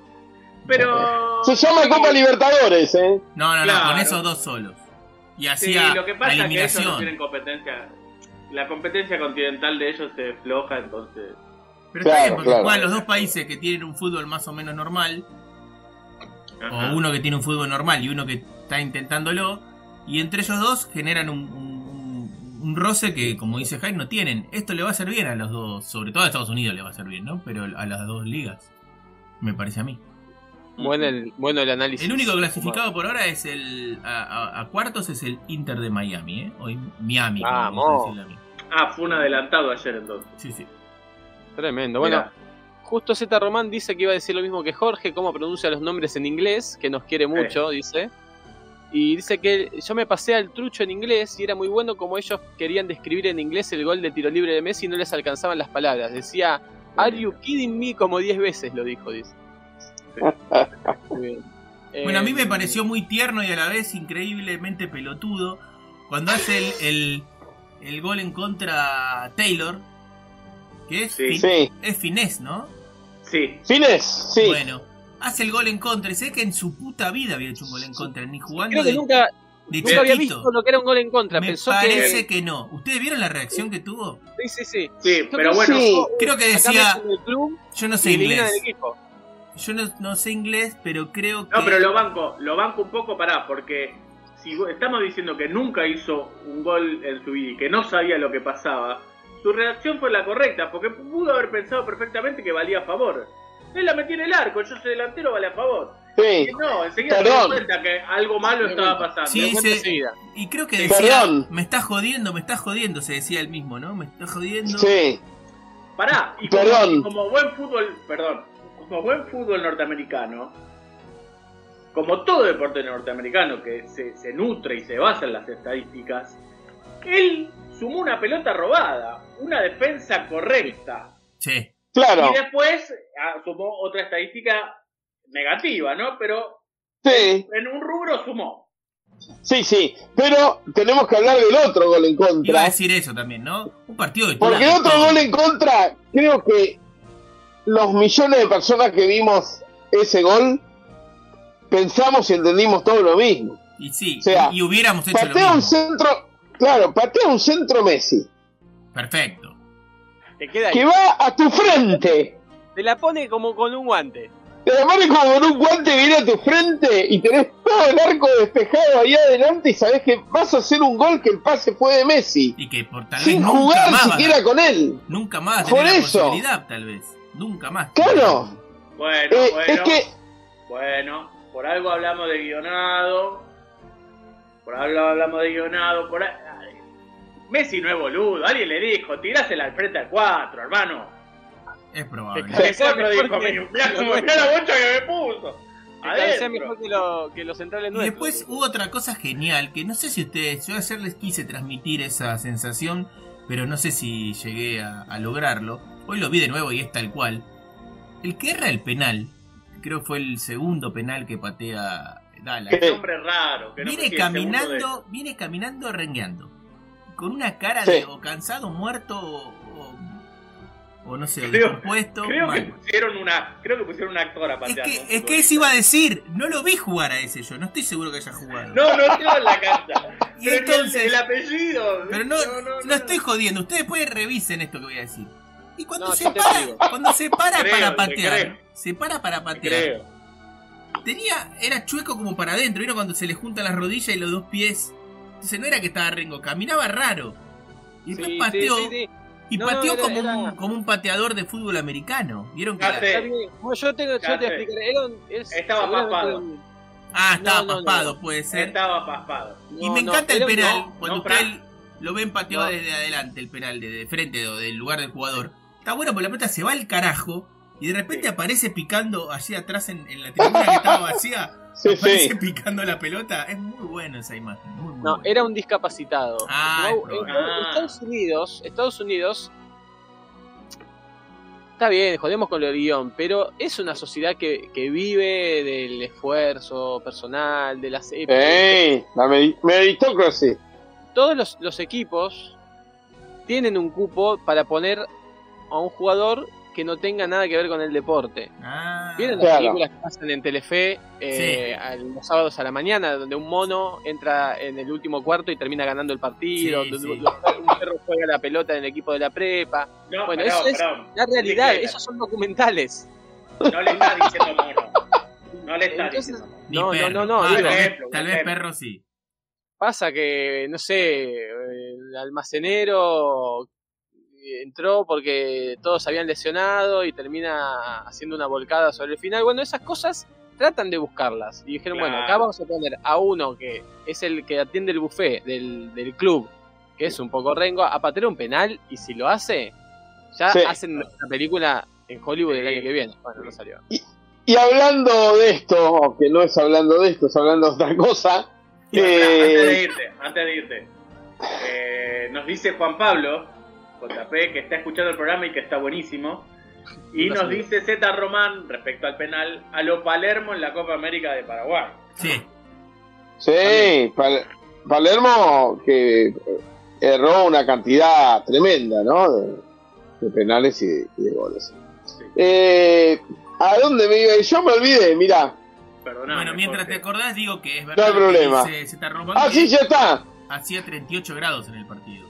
Pero. Se llama Copa Libertadores, ¿eh? No, no, no, Claro. con esos dos solos. Y Sí, hacía lo que pasa la es que ellos no eliminación. tienen competencia. La competencia continental de ellos se floja, entonces. Pero Claro, está bien, porque claro. juegan los dos países que tienen un fútbol más o menos normal, Ajá. o uno que tiene un fútbol normal y uno que está intentándolo, y entre ellos dos generan un, un- un roce que, como dice Jaime, no tienen. Esto le va a hacer bien a los dos, sobre todo a Estados Unidos le va a hacer bien, ¿no? Pero a las dos ligas, me parece a mí. Bueno el, bueno el análisis. El único clasificado por ahora es el. A, a- a cuartos es el Inter de Miami, ¿eh? Hoy Miami, Vamos. Ah, fue un adelantado ayer entonces. Sí, sí. Tremendo. Bueno, justo Z Román dice que iba a decir lo mismo que Jorge, cómo pronuncia los nombres en inglés, que nos quiere mucho, dice. Y dice que yo me pasé al trucho en inglés y era muy bueno como ellos querían describir en inglés el gol de tiro libre de Messi y no les alcanzaban las palabras. Decía, Are you kidding me? como 10 veces lo dijo, dice. (laughs) Bueno, a mí me Eh, pareció muy tierno y a la vez increíblemente pelotudo cuando hace el, el, el gol en contra Taylor, que es, Sí. fin- Sí. es finés, ¿no? Sí, Fines, sí. Bueno, hace el gol en contra y sé que en su puta vida había hecho un gol en contra, ni jugando Creo que de, nunca, de nunca había visto lo que era un gol en contra. Me Pensó parece que. que no. ¿Ustedes vieron la reacción que tuvo? Sí, sí, sí. sí, Yo pero bueno. sí. Creo que decía, club yo no sé inglés. Yo no, no sé inglés, pero creo que... No, pero lo banco, lo banco un poco para, porque si estamos diciendo que nunca hizo un gol en su vida y que no sabía lo que pasaba, su reacción fue la correcta, porque pudo haber pensado perfectamente que valía a favor. Él la metió en el arco, yo soy delantero, vale a favor. Sí. Y no, enseguida se dio Perdón. cuenta que algo malo Me estaba pasando. Sí, Me. Y creo que decía, Perdón. me está jodiendo, me está jodiendo, se decía él mismo, ¿no? Me está jodiendo. Sí. Pará, y como, Perdón. como buen fútbol, perdón, como buen fútbol norteamericano, como todo deporte norteamericano que se, se nutre y se basa en las estadísticas, él sumó una pelota robada, una defensa correcta, Sí. Claro. y después sumó otra estadística negativa, ¿no? Pero Sí. en un rubro sumó. Sí, sí, pero tenemos que hablar del otro gol en Iba a contra. decir eso también, ¿no? Un partido de Porque el otro gol en contra, creo que los millones de personas que vimos ese gol, pensamos y entendimos todo lo mismo. Y sí, O sea, y hubiéramos hecho lo Patea un mismo. centro, claro, patea un centro Messi, Perfecto. Te queda ahí. que va a tu frente. Te la pone como con un guante. Te la pones como con un guante viene a tu frente y tenés todo el arco despejado ahí adelante y sabés que vas a hacer un gol que el pase fue de Messi. Y que por tal vez Sin nunca jugar más. siquiera con él. Nunca más Por tener la eso. posibilidad, tal vez. Nunca más. Claro. Bueno, Eh, bueno. es que Bueno, por algo hablamos de guionado. Por algo hablamos de guionado. Por Messi no es boludo. Alguien le dijo, tirásela al frente al 4, hermano. Es probable. El sea 4 mejor dijo, mirá, mirá la bocha que me puso. Que mejor que, lo- que los centrales Y nuestros. después hubo otra cosa genial que no sé si ustedes, yo ayer les quise transmitir esa sensación, pero no sé si llegué a, a lograrlo. Hoy lo vi de nuevo y es tal cual. El que erra el penal, creo que fue el segundo penal que patea Dallas. ¿Qué? Un hombre raro. Que no Viene caminando, viene caminando rengueando. Con una cara Sí. de o cansado, muerto o, o no sé, Creo- descompuesto. Creo que pusieron una. Creo que pusieron un actor a Es patear. que, es que eso iba a decir, no lo vi jugar a ese yo, no estoy seguro que haya jugado. No, no estaba en la cancha. (laughs) Y Pero entonces- El, el apellido. Pero no, no, estoy jodiendo, ustedes pueden revisen esto que voy a decir. Y cuando No, se para, digo. cuando se para Creo, para te patear, se para para Te patear. Creo. Tenía, era chueco como para adentro, ¿vieron cuando se le juntan las rodillas y los dos pies? Entonces no era que estaba rengo, caminaba raro. Y después Sí, pateó, sí, sí, sí. y No, pateó era- como, era- Un, como un pateador de fútbol americano. ¿Vieron que yo, tengo, yo te explicaré. Era un- es- Estaba un- Ah, estaba No, no, no. paspado, puede ser. Estaba paspado. y no, me no, encanta el penal, no, cuando no, usted lo ven pateado No. desde adelante, el penal, de, de frente o del lugar del jugador. Está bueno porque la pelota se va al carajo y de repente aparece picando allí atrás en, en la tribuna que estaba vacía. Sí, aparece sí. picando la pelota. Es muy bueno esa imagen. Muy, muy No, buena. era un discapacitado. Ah, No, en, Estados Unidos, Estados Unidos está bien, jodemos con el guion, pero es una sociedad que, que vive del esfuerzo personal, de las épocas. Ey, la meri- meritocracy. Todos los, los equipos tienen un cupo para poner a un jugador que no tenga nada que ver con el deporte. Ah, ¿Vieron las Claro. películas que pasan en Telefe eh, a- los sábados a la mañana, donde un mono entra en el último cuarto y termina ganando el partido, Sí, donde sí. un perro juega la pelota en el equipo de la prepa? No, Bueno, perdón, eso es perdón. la realidad, esos son documentales. No le está diciendo mono. No le está Entonces- diciendo mono. no, no, no, no, Ah, digo- tal, vez, Ejemplo, tal vez ejemplo. perro sí. Pasa que, no sé, el almacenero entró porque todos se habían lesionado y termina haciendo una volcada sobre el final. Bueno, esas cosas tratan de buscarlas. Y dijeron, Claro. bueno, acá vamos a poner a uno que es el que atiende el buffet del, del club, que es un poco rengo, a patear un penal y si lo hace, ya Sí. hacen la película en Hollywood el año que viene. Bueno, no salió. Y hablando de esto, que no es hablando de esto, es hablando de otra cosa. Eh, Antes de irte, antes de irte. Eh, nos dice Juan Pablo, JP, que está escuchando el programa y que está buenísimo. Y No nos dice Z Román, respecto al penal, a lo Palermo en la Copa América de Paraguay. Sí. sí, Pal- Palermo que erró una cantidad tremenda, ¿no? De, de penales y de, y de goles. Sí. Eh, ¿A dónde me iba? Yo me olvidé, mirá. Perdóname, bueno, mientras te acordás, digo que es No verdad. hay problema. que Se, se está robando. Ah, sí, ya está. Hacía 38 grados en el partido.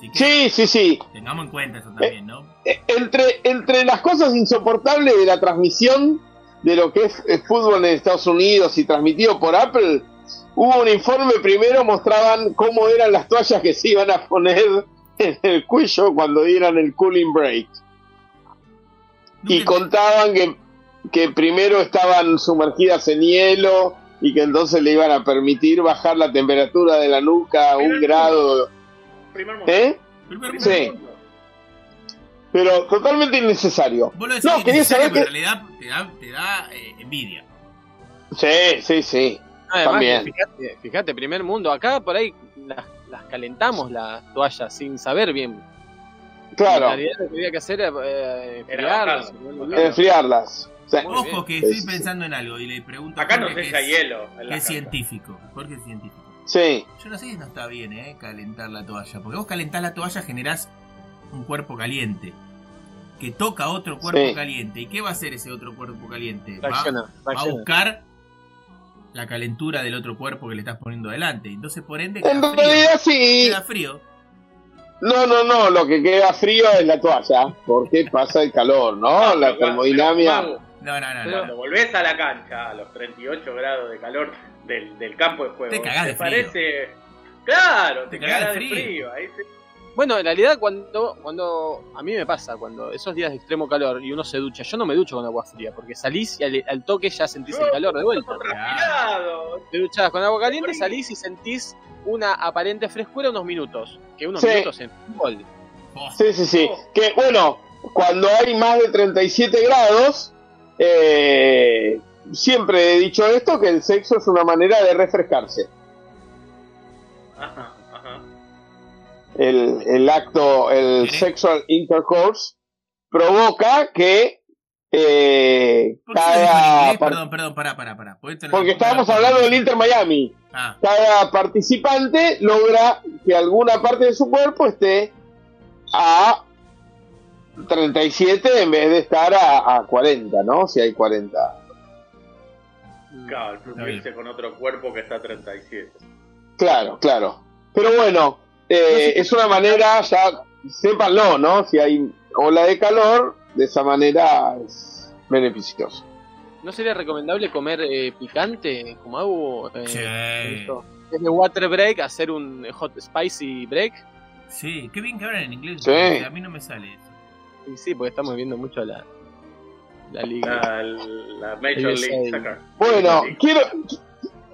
Así que Sí, sí, sí. tengamos en cuenta eso también, ¿no? Eh, Entre, entre las cosas insoportables de la transmisión de lo que es el fútbol en Estados Unidos y transmitido por Apple, hubo un informe primero, mostraban cómo eran las toallas que se iban a poner (laughs) en el cuello cuando dieran el cooling break. Y contaban que, que primero estaban sumergidas en hielo y que entonces le iban a permitir bajar la temperatura de la nuca a un grado. Primer mundo. ¿Eh? Primer Primer Sí. mundo. Pero totalmente innecesario. Vos lo decís No, quería saber pero que- en realidad te da, te da eh, envidia. Sí, sí, sí. Además, También. Fíjate, fíjate, primer mundo. Acá por ahí las, las calentamos las toallas sin saber bien. Claro. En realidad lo que había que hacer era eh, Era enfriarlas. Ojo que estoy Es- pensando en algo y le pregunto a Acá no Jorge, sé que si hay es, hielo. en que la es científico. Jorge es científico. Sí, Yo no sé si no está bien, ¿eh? Calentar la toalla. Porque vos calentás la toalla, generás un cuerpo caliente. Que toca otro cuerpo Sí. caliente. ¿Y qué va a hacer ese otro cuerpo caliente? Va, a buscar la calentura del otro cuerpo que le estás poniendo adelante. Entonces, por ende, en queda frío. realidad sí. Queda frío. No, no, no, lo que queda frío es la toalla, porque pasa el calor, ¿no? La termodinámica. No, no, no. no. Cuando volvés a la cancha a los 38 grados de calor del, del campo de juego, Te cagás de frío. parece. Claro, te, Te cagás cagás de de frío. frío. Ahí se- Bueno, en realidad cuando, cuando a mí me pasa, cuando esos días de extremo calor y uno se ducha, yo no me ducho con agua fría, porque salís y al, al toque ya sentís el calor de vuelta. (laughs) Te duchás con agua caliente, salís y sentís una aparente frescura unos minutos, que unos Sí. minutos en fútbol. Oh, Sí, sí, sí. Que bueno, cuando hay más de 37 grados, eh, siempre he dicho esto, que el sexo es una manera de refrescarse. Ajá, ajá. El, el acto, el sexual intercourse, provoca que eh, ¿Por qué lo dijo en cada... par- Perdón, perdón, pará, pará, pará. Porque estábamos hablando del Inter Miami. Ah, cada participante logra que alguna parte de su cuerpo esté a 37 en vez de estar a, a 40, ¿no? Si hay 40. Claro, unirse con otro cuerpo que está a 37. Claro, claro. Pero bueno, eh, es una manera, ya, sépanlo, ¿no? Si hay ola de calor, de esa manera es beneficioso. ¿No sería recomendable comer eh, picante, como hago eh, el water break, hacer un hot spicy break? Sí, qué bien que hablan en inglés. Sí. porque A mí no me sale eso. Y sí, porque estamos viendo mucho la, la liga. La, la Major. League Soccer. Bueno, quiero,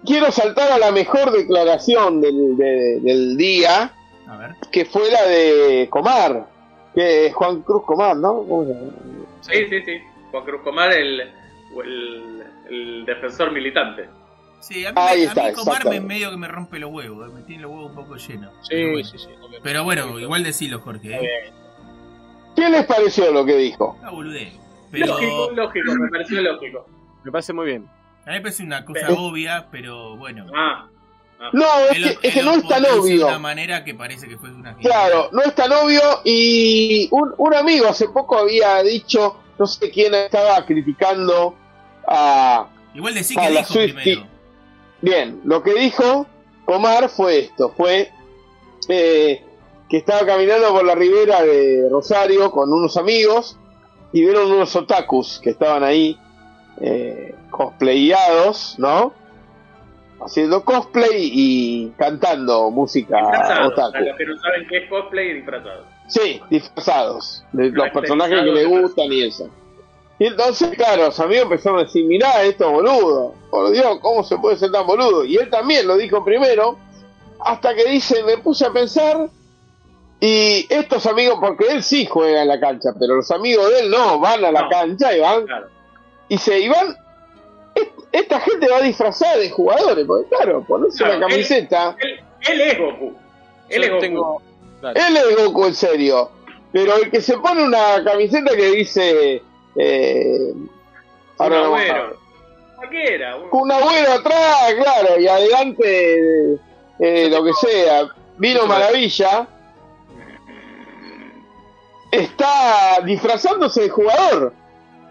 quiero saltar a la mejor declaración del, de- del día, A ver. que fue la de Comar, que es Juan Cruz Comar, ¿no? Sí, sí, sí. Juan Cruz Comar, el, el, el defensor militante. Sí, a mí, Ahí me- a está, mí comarme medio que me rompe los huevos. eh, Me tiene los huevos un poco llenos. Sí, Pero bueno. sí, sí. Pero bueno, igual decilo, Jorge. ¿eh? ¿Qué les pareció lo que dijo? Una boludez. Pero Lógico, lógico, me pareció lógico. Me parece muy bien. a mí me parece una cosa Pero- obvia, pero bueno. Ah, No, es que, es no es tan potencia de obvio. una manera que parece que fue una Claro, no es tan obvio y un, un amigo hace poco había dicho, no sé quién estaba criticando a... Igual decí a que la dijo primero. Bien, lo que dijo Omar fue esto, fue eh, que estaba caminando por la ribera de Rosario con unos amigos y vieron unos otakus que estaban ahí eh, cosplayados, ¿no? Haciendo cosplay y cantando música disfrazados. otaku. A los que no saben qué es cosplay, disfrazados. Sí, disfrazados. De los personajes que le de gustan y eso. Y entonces, claro, los amigos empezaron a decir, mirá, esto es boludo. Por Dios, ¿cómo se puede ser tan boludo? Y él también lo dijo primero, hasta que dice, me puse a pensar, y estos amigos, porque él sí juega en la cancha, pero los amigos de él no, van a la No. cancha y van, Claro. y se est- esta gente va disfrazada de jugadores, porque claro, ponerse Claro, una él- camiseta... Él, él es Goku. Él es Goku. tengo. Claro. Él es Goku en serio. Pero el que se pone una camiseta que dice. Eh, Un ahora acuerdo. agüero. Cualquiera. un- Un abuelo atrás, claro, y adelante eh, lo que sea. Vino Maravilla. Está disfrazándose de jugador.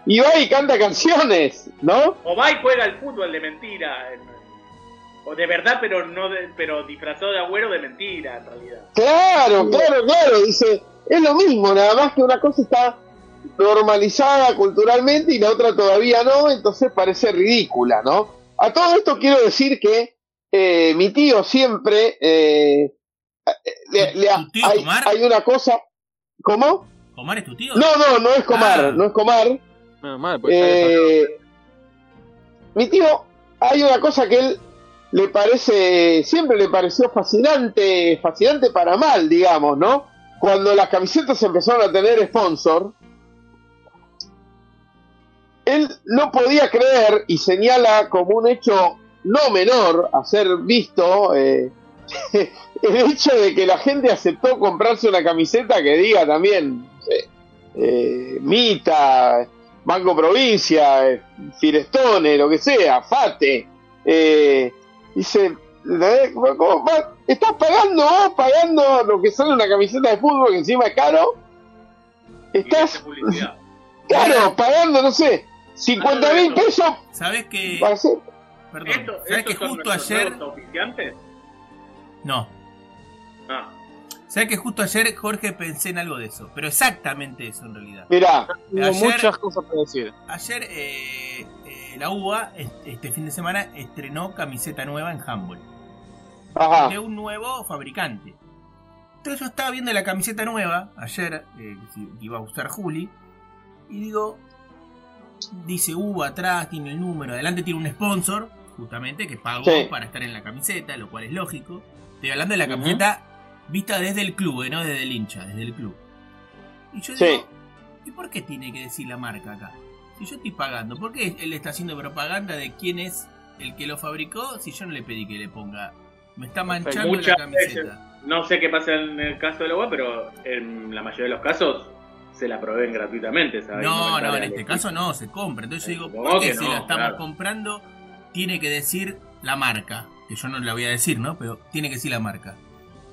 Y va y canta canciones, ¿no? O va y juega al fútbol de mentira. en- O de verdad, pero no de- pero disfrazado de agüero de mentira, en realidad. Claro, claro, claro. Dice, es lo mismo, nada más que una cosa está normalizada culturalmente y la otra todavía no, entonces parece ridícula, ¿no? A todo esto quiero decir que eh, mi tío siempre eh, le- le- ¿Tu tío hay, Comar? hay una cosa. ¿Cómo? ¿Omar es tu tío? No, no, no es Comar, Ah. no es Comar. Menos mal, Eh, mi tío, hay una cosa que él le parece, siempre le pareció fascinante, fascinante para mal, digamos, ¿no? Cuando las camisetas empezaron a tener sponsor, él no podía creer y señala como un hecho no menor a ser visto eh, (laughs) (laughs) el hecho de que la gente aceptó comprarse una camiseta que diga también eh, Mita, Banco Provincia, eh, Firestone, lo que sea, Fate. eh, dice, ¿entendés? ¿Cómo va? Estás pagando vos, pagando lo que sale una camiseta de fútbol que encima es caro. Estás, (laughs) claro, pagando, no sé, 50 mil pesos ¿Sabes que. Perdón. ¿Esto, ¿Sabes que justo ayer. No. Ah, ¿Sabes que justo ayer, Jorge, pensé en algo de eso? Pero exactamente eso en realidad. Mirá, Tengo Ayer- muchas cosas para decir. Ayer eh, eh, la UBA, este fin de semana, estrenó camiseta nueva en Humboldt. ajá, de un nuevo fabricante. Entonces yo estaba viendo la camiseta nueva ayer, eh, que iba a usar Juli, y digo, dice U atrás, tiene el número, adelante tiene un sponsor, justamente, que pagó Sí. para estar en la camiseta, lo cual es lógico. Estoy hablando de la camiseta vista desde el club, eh, no desde el hincha, desde el club. Y yo Sí. digo, ¿y por qué tiene que decir la marca acá? Si yo estoy pagando, ¿por qué él está haciendo propaganda de quién es el que lo fabricó si yo no le pedí que le ponga? Me está manchando la camiseta. no sé qué pasa en el caso de la UA, pero en la mayoría de los casos se la proveen gratuitamente. ¿sabes? No, no, en este equipo. caso no, se compra. Entonces yo digo, Supongo ¿por qué que si no, la estamos claro. comprando tiene que decir la marca? Que yo no la voy a decir, ¿no? Pero tiene que decir la marca.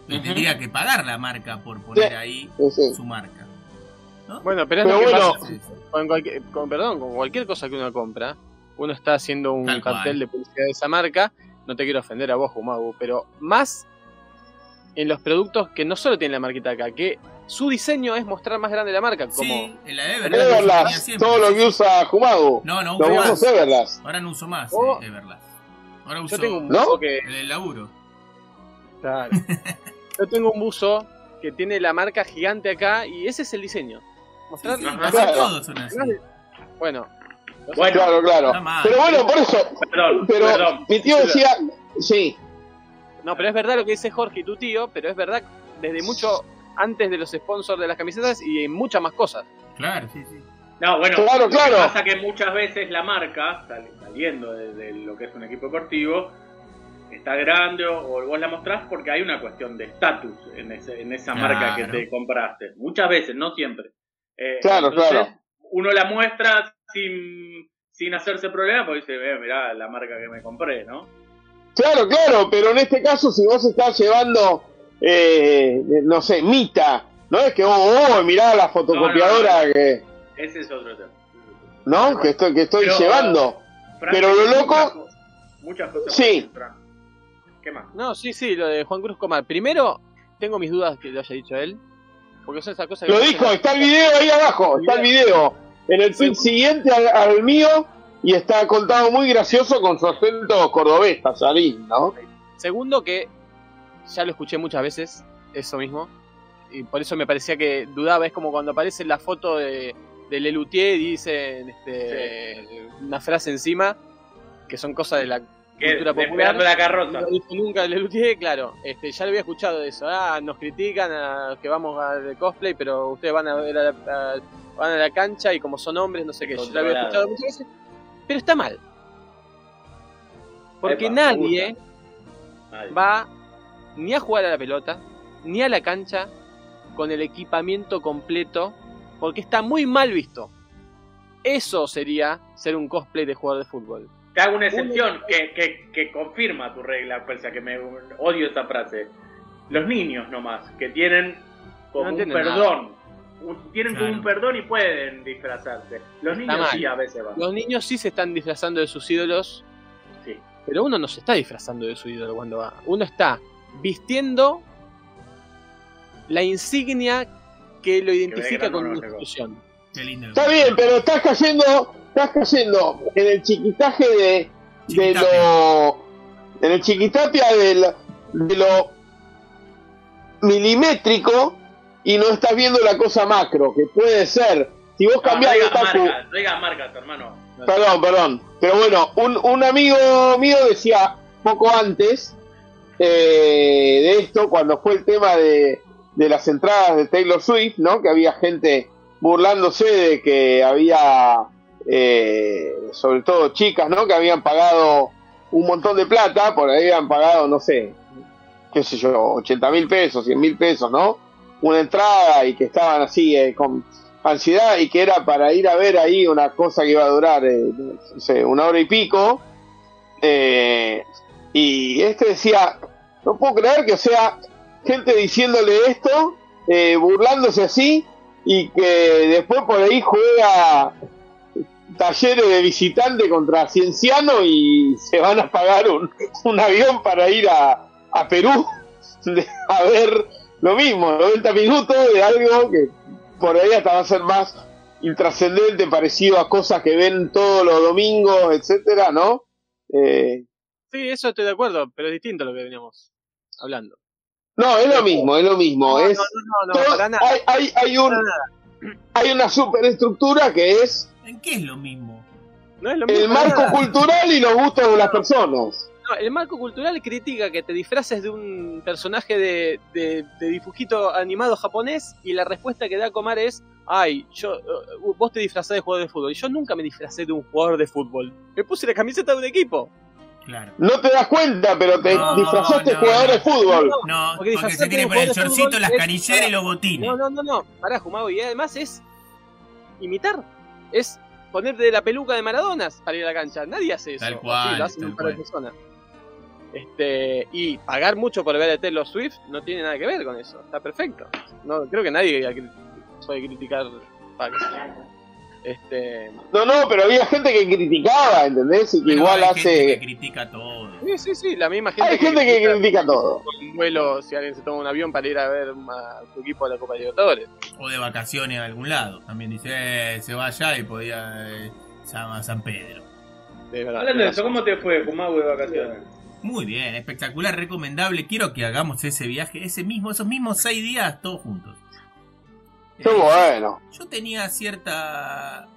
Y. Tendría que pagar la marca por poner Sí. ahí sí, sí. su marca. ¿no? Bueno, pero es Pero lo que bueno. pasa con cualquier, con, perdón, con cualquier cosa que uno compra. Uno está haciendo un Tal cual. cartel de publicidad de esa marca. No te quiero ofender a vos, Jumagu, pero más en los productos que no solo tienen la marquita acá, que su diseño es mostrar más grande la marca, como Sí, en la Everlast. siempre. todo lo que usa Jumago. No, no uso más. Everlast. Ahora no uso más Oh. eh, Everlast. Ahora uso yo tengo un ¿No? buzo que el laburo. Claro. (laughs) Yo tengo un buzo que tiene la marca gigante acá y ese es el diseño. Mostrar Sí, sí, Claro. todos son así. Bueno, Bueno, Claro, claro. Pero bueno, por eso. perdón, Pero perdón. mi tío decía. Sí, no, pero es verdad lo que dice Jorge y tu tío, pero es verdad desde mucho antes de los sponsors de las camisetas y en muchas más cosas. Claro, sí, sí. No, bueno, Claro, lo que claro. pasa que muchas veces la marca, sal- saliendo de, de lo que es un equipo deportivo, está grande o, o vos la mostrás porque hay una cuestión de estatus en, ese- en esa marca que te compraste. Muchas veces, no siempre. Eh, Claro, entonces, claro. Uno la muestra sin, sin hacerse problema porque dice, eh, mirá la marca que me compré, ¿no? claro, claro. Pero en este caso, si vos estás llevando. eh, no sé, Mita. No es que, oh, oh, mirá la fotocopiadora que. Ese es otro tema. ¿No? Que estoy, que estoy Pero- llevando. Pero lo muchas loco- cosas- Muchas cosas. Sí. ¿Qué más? No, sí, sí, lo de Juan Cruz Comar. Primero, tengo mis dudas que lo haya dicho él. Porque son esas cosas que. Lo dijo, está el video ahí abajo. Está el video. En el tweet siguiente al, al mío. Y está contado muy gracioso con su acento cordobés, Tazarín, ¿no? Segundo, que ya lo escuché muchas veces, eso mismo. Y por eso me parecía que dudaba. Es como cuando aparece la foto de, de Lelutier y dicen este, una frase encima, que son cosas de la. Cultura popular. La No carroza. dijo nunca Lelutier, claro. Este, ya lo había escuchado de eso. Ah, nos critican a que vamos al cosplay, pero ustedes van a ver a la, a- van a la cancha y como son hombres, no sé qué. Yo lo había escuchado muchas veces. Pero está mal. Porque Epa, Nadie. va ni a jugar a la pelota, ni a la cancha con el equipamiento completo, porque está muy mal visto. Eso sería ser un cosplay de jugador de fútbol. Te hago una excepción que, que, que confirma tu regla, pese a que me odio esa frase. Los niños nomás, que tienen como No un perdón. Un- tienen como un perdón y pueden disfrazarse. Los Está niños mal. sí a veces van. Los niños sí se están disfrazando de sus ídolos, Sí. pero uno no se está disfrazando de su ídolo cuando va. Uno está vistiendo la insignia que lo identifica con una institución. Qué lindo. Está bien, pero estás cayendo, estás cayendo en el chiquitaje de, de lo, en el chiquitapia de lo, de lo milimétrico y no estás viendo la cosa macro, que puede ser, si vos cambiás no de otaku, marcas, no digas marcas, hermano. perdón, perdón, pero bueno, un, un amigo mío decía poco antes eh, de esto, cuando fue el tema de, de las entradas de Taylor Swift, ¿no? Que había gente burlándose de que había, eh, sobre todo chicas, ¿no? Que habían pagado un montón de plata, por ahí habían pagado, no sé, qué sé yo, 80 mil pesos, 100 mil pesos, ¿no? Una entrada y que estaban así eh, con ansiedad y que era para ir a ver ahí una cosa que iba a durar, eh, no sé, una hora y pico. eh, Y este decía, no puedo creer que sea gente diciéndole esto, eh, burlándose así, y que después por ahí juega talleres de visitante contra Cienciano y se van a pagar un, un avión para ir a, a Perú (laughs) a ver lo mismo, 90 minutos de algo que por ahí hasta va a ser más intrascendente, parecido a cosas que ven todos los domingos, etcétera, ¿no? Eh, Sí, eso estoy de acuerdo, pero es distinto a lo que veníamos hablando. no, es lo mismo, es lo mismo. No, es no, no, no, todo- para nada. hay, hay, hay, un, hay una superestructura que es ¿En qué es lo mismo? No es lo mismo el marco nada. cultural y los gustos de las personas. No, el marco cultural critica que te disfraces de un personaje de, de, de dibujito animado japonés y la respuesta que da Comar es, ay, yo, uh, vos te disfrazás de jugador de fútbol. Y yo nunca me disfracé de un jugador de fútbol. Me puse la camiseta de un equipo. Claro. No te das cuenta, pero te No, disfrazaste de no, jugador de fútbol. No, Porque porque, se un poner el chorcito, las canilleras y los botines. No, no, no, no. Pará, Jumado. Y además es imitar. Es ponerte la peluca de Maradona para ir a la cancha. Nadie hace eso. Tal cual, sí, lo hacen tal un par de cual. personas. Este, y pagar mucho por ver a Taylor Swift no tiene nada que ver con eso. Está perfecto. No, creo que nadie puede criticar. Este, No, no, pero había gente que criticaba, ¿entendés? Y que Pero igual hay gente que hace. critica todo. Sí, sí, sí, la misma gente Hay gente que critica critica todo. un vuelo si alguien se toma un avión para ir a ver a su equipo de la Copa Libertadores. O de vacaciones a algún lado. También dice, eh, se va allá y podía eh, a San Pedro. De verdad. Hablando de eso, ¿cómo te fue, Kumagu, de vacaciones? Muy bien, espectacular, recomendable. Quiero que hagamos ese viaje, ese mismo, esos mismos seis días todos juntos. Qué Eh, bueno. Yo tenía cierta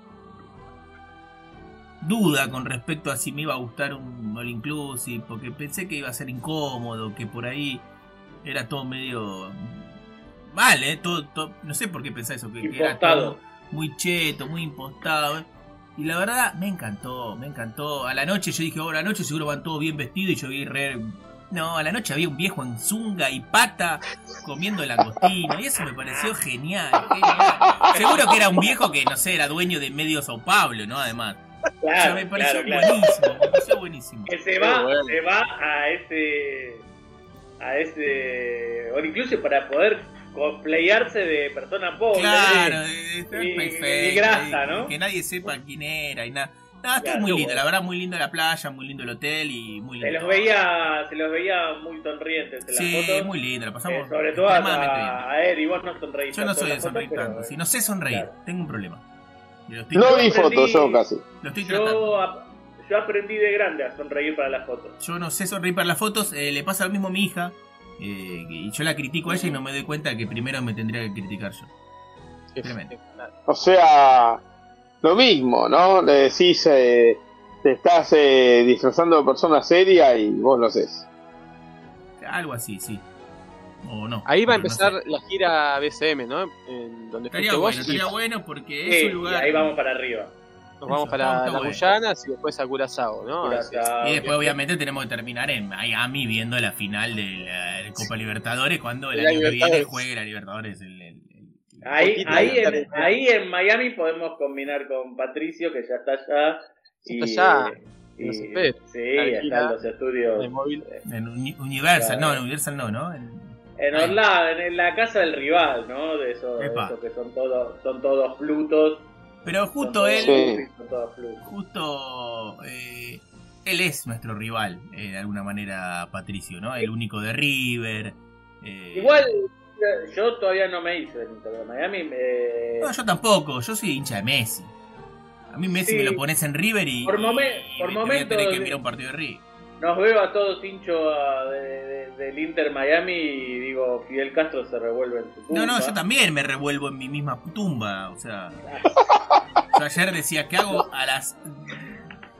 duda con respecto a si me iba a gustar un All Inclusive, porque pensé que iba a ser incómodo, que por ahí era todo medio mal, ¿eh? Todo, todo- no sé por qué pensé eso, que, que era todo muy cheto, muy impostado. ¿eh? Y la verdad, me encantó, me encantó. A la noche yo dije, oh, a la noche seguro van todos bien vestidos y yo vi re... No, a la noche había un viejo en zunga y pata comiendo langostino y eso me pareció genial, genial. Seguro que era un viejo que, no sé, era dueño de medio Sao Paulo, ¿no? Además. O sea, Claro, me pareció claro, claro. buenísimo, me pareció buenísimo. Que se va, bueno. se va a ese. a ese. o incluso para poder cosplayarse de persona pobre. Claro, eh, está Y- perfecto. y grasa, ¿no? Que nadie sepa quién era y nada. Nada, estuvo Claro, muy lindo, bueno. la verdad, muy lindo la playa, muy lindo el hotel y muy lindo. Se los todo. veía, se los veía muy sonrientes en las Sí, fotos. muy lindo, la pasamos. Eh, sobre todo a, a Eri, vos no sonreís Yo no soy de sonreír pero, tanto. Si no sé sonreír, claro. tengo un problema. No vi aprendí- fotos yo casi. lo estoy tratando. Yo, yo aprendí de grande a sonreír para las fotos. Yo no sé sonreír para las fotos, eh, le pasa lo mismo a mi hija. eh, y yo la critico a ella y no me doy cuenta que primero me tendría que criticar yo. Qué Tremendo. O sea, lo mismo, ¿no? Le decís, eh, te estás eh, disfrazando de persona seria y vos lo haces. Algo así, sí. O no. Ahí va a no empezar sé. la gira BCM, ¿no? En donde Estaría bueno, vos y estaría bueno porque es Sí, un lugar. y ahí vamos para arriba. nos vamos Eso, para las. Guyanas y después a Curazao, ¿no? Curazao. Y después, obviamente, tenemos que terminar en Miami viendo la final de la Copa Libertadores cuando el La año que viene juegue la Libertadores. El, el- el- Ahí, ahí, en, ahí en Miami podemos combinar con Patricio, que ya está allá. Y, Está allá, y- nos espera. sí, está en los estudios. de móvil. en Uni- Universal, Claro. no, en Universal no, ¿no? En- En Orlando, en la casa del rival, ¿no? De esos, de Epa. esos que son todos, son todos plutos. Pero Son justo todos él, Sí. plutos, son todos plutos. justo eh, él es nuestro rival, eh, de alguna manera, Patricio, ¿no? El único de River. eh, Igual, yo todavía no me hice de Miami. me- No, yo tampoco, yo soy hincha de Messi. A mí Messi Sí. me lo pones en River y, Por momen- y por me voy a tener momentos- que mirar un partido de River. Nos veo a todos hinchos ah, de- de- del Inter Miami y digo, Fidel Castro se revuelve en su tumba. No, no, yo también me revuelvo en mi misma tumba. O sea, (laughs) yo ayer decía que hago a las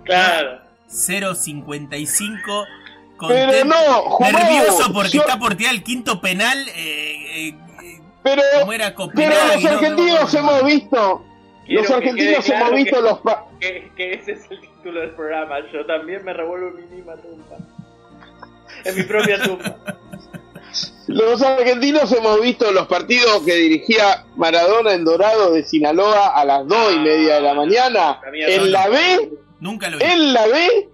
Claro. 0.55 Pero no, Jumagu, nervioso porque yo- está por tirar el quinto penal. eh, eh, Pero, como era pero los no, argentinos no, no. hemos visto, Quiero los que argentinos claro hemos visto que- los... Que, que ese es el título del programa. Yo también me revuelvo en mi misma tumba. En mi propia tumba. Los argentinos hemos visto los partidos que dirigía Maradona en Dorado de Sinaloa a las dos y media de la maña. La mierda. En la B, Nunca lo vi. en la B.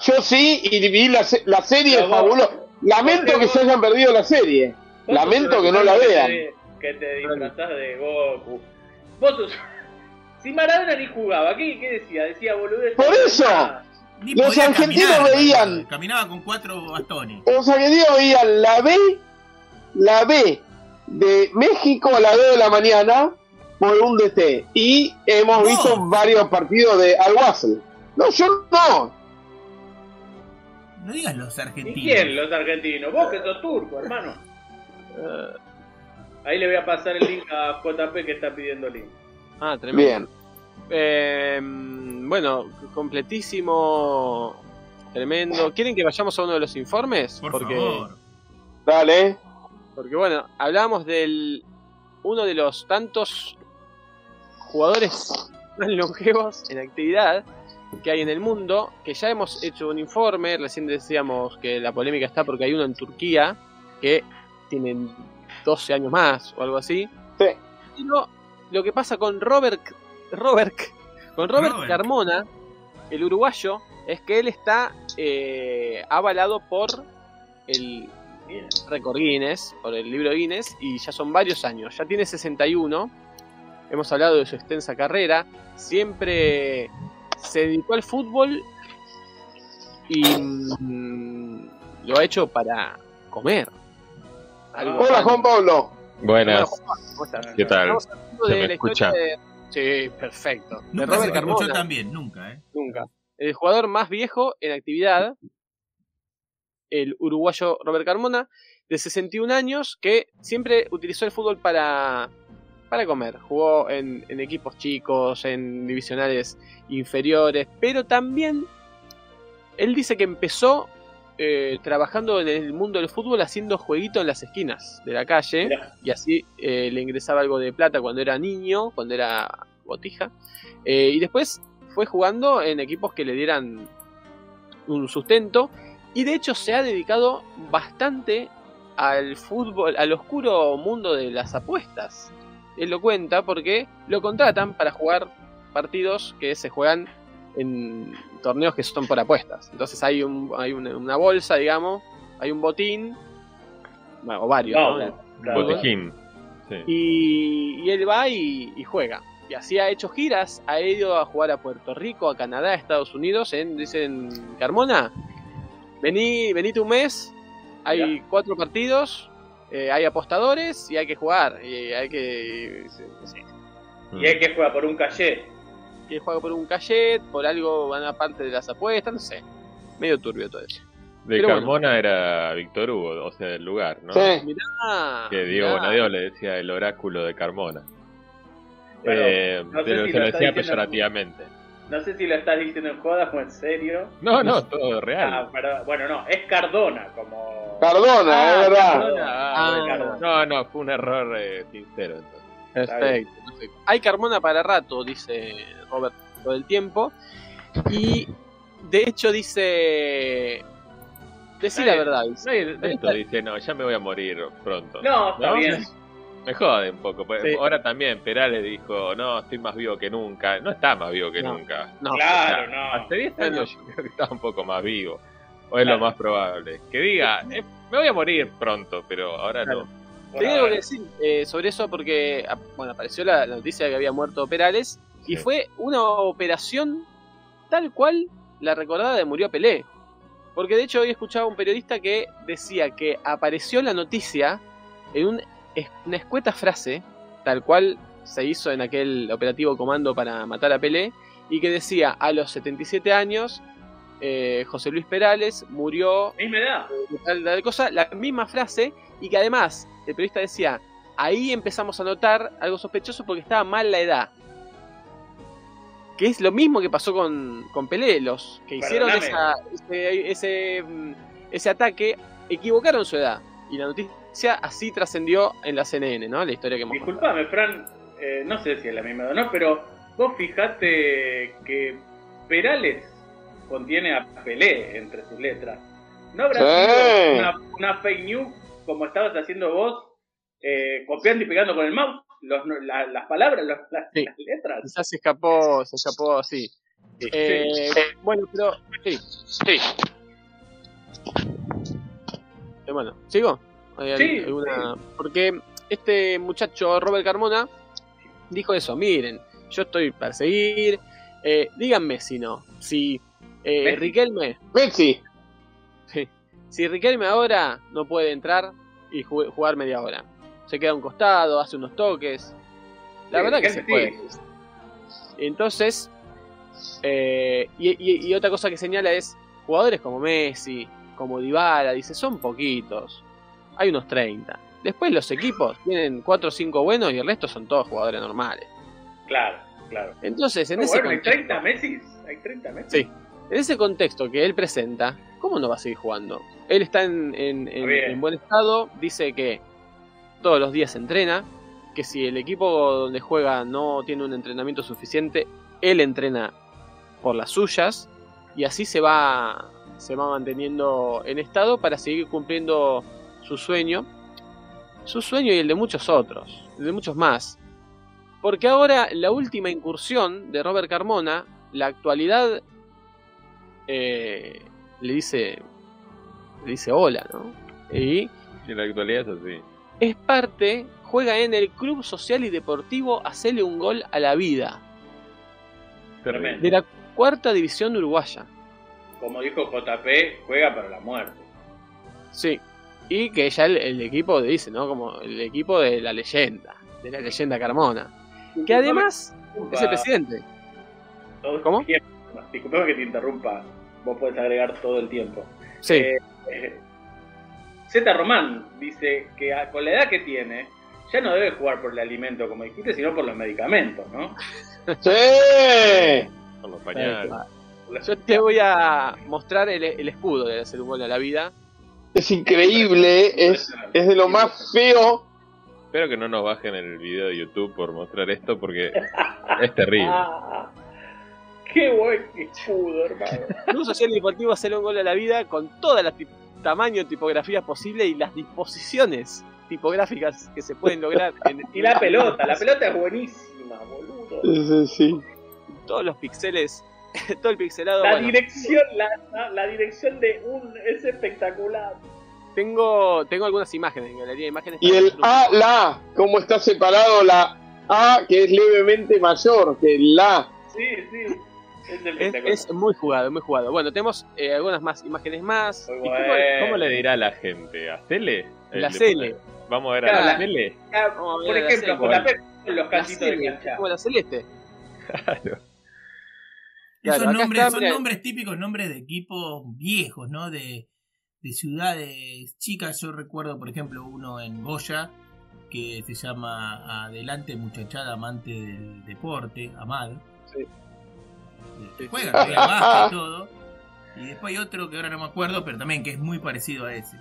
Yo sí, y vi la, la serie fabulosa. Lamento vos- que se hayan perdido la serie. Lamento que no la vean. Que te disfrazás de Goku. Vos sos- Si Maradona ni jugaba, ¿qué, qué decía? Decía boludez. Por eso. Ni Los argentinos caminar, veían-. Caminaba con cuatro bastones. Los argentinos veían la B, la B de México a las 2 de la mañana por un DT. Y hemos visto varios partidos de Al-Wasl. No, yo no. No digas los ¿Y argentinos. quién? Los argentinos. Vos que sos turco, hermano. Eh, Ahí le voy a pasar el link a JP que está pidiendo link. Ah, tremendo. Bien. Eh, bueno, completísimo. Tremendo. ¿Quieren que vayamos a uno de los informes? Por porque, favor. Dale. porque bueno, hablamos del uno de los tantos jugadores (laughs) más longevos en actividad que hay en el mundo, que ya hemos hecho un informe, recién decíamos que la polémica está porque hay uno en Turquía que tiene 12 años más o algo así. Sí. Pero lo que pasa con Robert, Robert, con Robert, Robert. Carmona, el uruguayo, es que él está eh, avalado por el récord Guinness, por el libro Guinness, y ya son varios años. Ya tiene 61. Hemos hablado de su extensa carrera. Siempre se dedicó al fútbol y mm, lo ha hecho para comer. Algo Hola, Juan Pablo. Buenas. ¿Cómo estás? ¿Qué tal? ¿Se de me escucha? de- Sí, perfecto. De Nunca se Robert te escuchó bien, nunca, ¿eh? Nunca. El jugador más viejo en actividad, el uruguayo Robert Carmona, de 61 años, que siempre utilizó el fútbol para, para comer. Jugó en, en equipos chicos, en divisionales inferiores, pero también él dice que empezó eh, trabajando en el mundo del fútbol haciendo jueguitos en las esquinas de la calle y así eh, le ingresaba algo de plata cuando era niño, cuando era botija. Eh, y después fue jugando en equipos que le dieran un sustento. Y de hecho se ha dedicado bastante al fútbol, al oscuro mundo de las apuestas. Él lo cuenta porque lo contratan para jugar partidos que se juegan en torneos que son por apuestas. Entonces hay, un, hay una, una bolsa, digamos, hay un botín, bueno, o varios, No, ¿no? claro. Botijín. Sí. Y, y él va y, y juega. Y así ha hecho giras, ha ido a jugar a Puerto Rico, a Canadá, a Estados Unidos. En, dicen, Carmona, vení, venite un mes, hay Ya. cuatro partidos, eh, hay apostadores y hay que jugar. Y hay que. Y hay que jugar por un calle. Que juega por un cachet, por algo van a parte de las apuestas, no sé. Medio turbio todo eso. De Pero Carmona era Víctor Hugo, o sea, del lugar, ¿no? Sí. Mirá, Que Diego mirá. Le decía el oráculo de Carmona. Pero, Eh, no sé pero si se lo decía peyorativamente. No sé si lo estás diciendo en joda o en serio. No, no, todo Ah, real. perdón. Bueno, no, es Cardona, como. Cardona, Ah, es verdad. Cardona. Ah, Cardona. No, no, fue un error eh, sincero. Entonces. Perfecto, perfecto. Hay Carmona para rato, dice Robert todo el tiempo. Y de hecho dice. Decí la verdad. dice. Nadie de esto dice, no, ya me voy a morir pronto. No, está ¿No? bien. Me jode un poco. pues, Sí. Ahora también Perales dijo, no, estoy más vivo que nunca. No está más vivo que No. nunca. No, Claro, O sea, no. Hace 10 Bueno. años yo creo que estaba un poco más vivo. O es Claro. lo más probable. Que diga, eh, me voy a morir pronto, pero ahora Claro. no. Ahora. que decir eh, sobre eso porque ah, bueno, apareció la, la noticia de que había muerto Perales y fue una operación tal cual la recordada de murió Pelé. Porque de hecho hoy escuchaba un periodista que decía que apareció la noticia en un, una escueta frase, tal cual se hizo en aquel operativo comando para matar a Pelé, y que decía a los 77 años eh, José Luis Perales murió Misma edad. tal cosa, la misma frase, y que además el periodista decía, ahí empezamos a notar algo sospechoso porque estaba mal la edad. Que es lo mismo que pasó con, con Pelé, los que hicieron esa- ese, ese, mm, ese ataque equivocaron su edad. Y la noticia así trascendió en la CNN, ¿no? La historia que hemos contado. Disculpame, Fran, eh, no sé si es la misma edad o no, pero vos fijate que Perales contiene a Pelé entre sus letras. ¿No habrá Sí. sido una, una fake news como estabas haciendo vos, eh, copiando y pegando con el mouse los- la- las palabras, los- las, Sí. las letras? Quizás se escapó, se escapó así. Eh, bueno, pero Sí, sí. Eh, bueno, ¿sigo? ¿Hay Sí, alguna- Porque este muchacho, Robert Carmona, dijo eso, miren, yo estoy para seguir, eh, díganme si no, si eh, Messi. Riquelme, Messi. sí, si Riquelme ahora no puede entrar y ju- jugar media hora, se queda a un costado, hace unos toques, la Sí, verdad que se puede. Entonces, eh, y, y- y otra cosa que señala es jugadores como Messi, como Dybala, dice, son poquitos. Hay unos 30. Después los equipos tienen 4 o 5 buenos y el resto son todos jugadores normales. Claro, claro. Entonces, en No, ese bueno, hay contexto, 30 Messi. Hay 30 Messi. Sí. en ese contexto que él presenta, ¿cómo no va a seguir jugando? Él está en, en- en- Bien. en buen estado, dice que todos los días entrena, que si el equipo donde juega no tiene un entrenamiento suficiente, él entrena por las suyas y así se va, se va manteniendo en estado para seguir cumpliendo su sueño, su sueño y el de muchos otros, el de muchos más. Porque ahora la última incursión de Robert Carmona, la actualidad eh, le dice le dice hola, ¿no? Y en la actualidad es así. es parte, juega en el Club Social y Deportivo Hacele un gol a la vida, Terrible. de la cuarta división uruguaya. Como dijo JP, juega para la muerte. Sí. Y que ya el, el equipo dice, ¿no? Como el equipo de la leyenda, de la leyenda Carmona. Que además es el presidente. ¿Cómo? Disculpame que te interrumpa. Vos podés agregar todo el tiempo. Sí. Eh, eh, Z Román dice que a- con la edad que tiene, ya no debe jugar por el alimento, como dijiste, sino por los medicamentos, ¿no? (laughs) Sí. Con los pañales. Yo te voy a mostrar el, el escudo de hacer un gol a la vida. Es increíble, es, es de lo más feo. Espero que no nos bajen el video de YouTube por mostrar esto porque es terrible. (laughs) Qué buen escudo, hermano. Club Social y Deportivo hacer un gol a la vida con todas las tip- tamaños, tipografías posibles y las disposiciones tipográficas que se pueden lograr. En, (laughs) Y la pelota, la (laughs) pelota es buenísima, boludo. Sí, sí. Todos los pixeles, (laughs) todo el pixelado. La bueno, dirección, la, la- dirección de un es espectacular. tengo, tengo algunas imágenes en galería de imágenes. Y el A, la cómo está separado la A, que es levemente mayor que la. Sí, sí. Es Es, espectacular. es muy jugado, muy jugado. Bueno, tenemos eh, algunas más imágenes más. ¿Y cómo, le dirá a la gente? ¿A Cele? La El- Cele. Vamos a ver Claro, a la la- Cele. Ah, por la ejemplo, con los La canchitos de Cele, cancha. como la celeste. Claro. Claro, Esos acá nombres, está, son mira. nombres típicos, nombres de equipos viejos, ¿no? De, de ciudades chicas. Yo recuerdo, por ejemplo, uno en Goya que se llama Adelante Muchachada Amante del Deporte, Amad. Sí. Que juega, y todo. Y después hay otro que ahora no me acuerdo, pero también que es muy parecido a ese.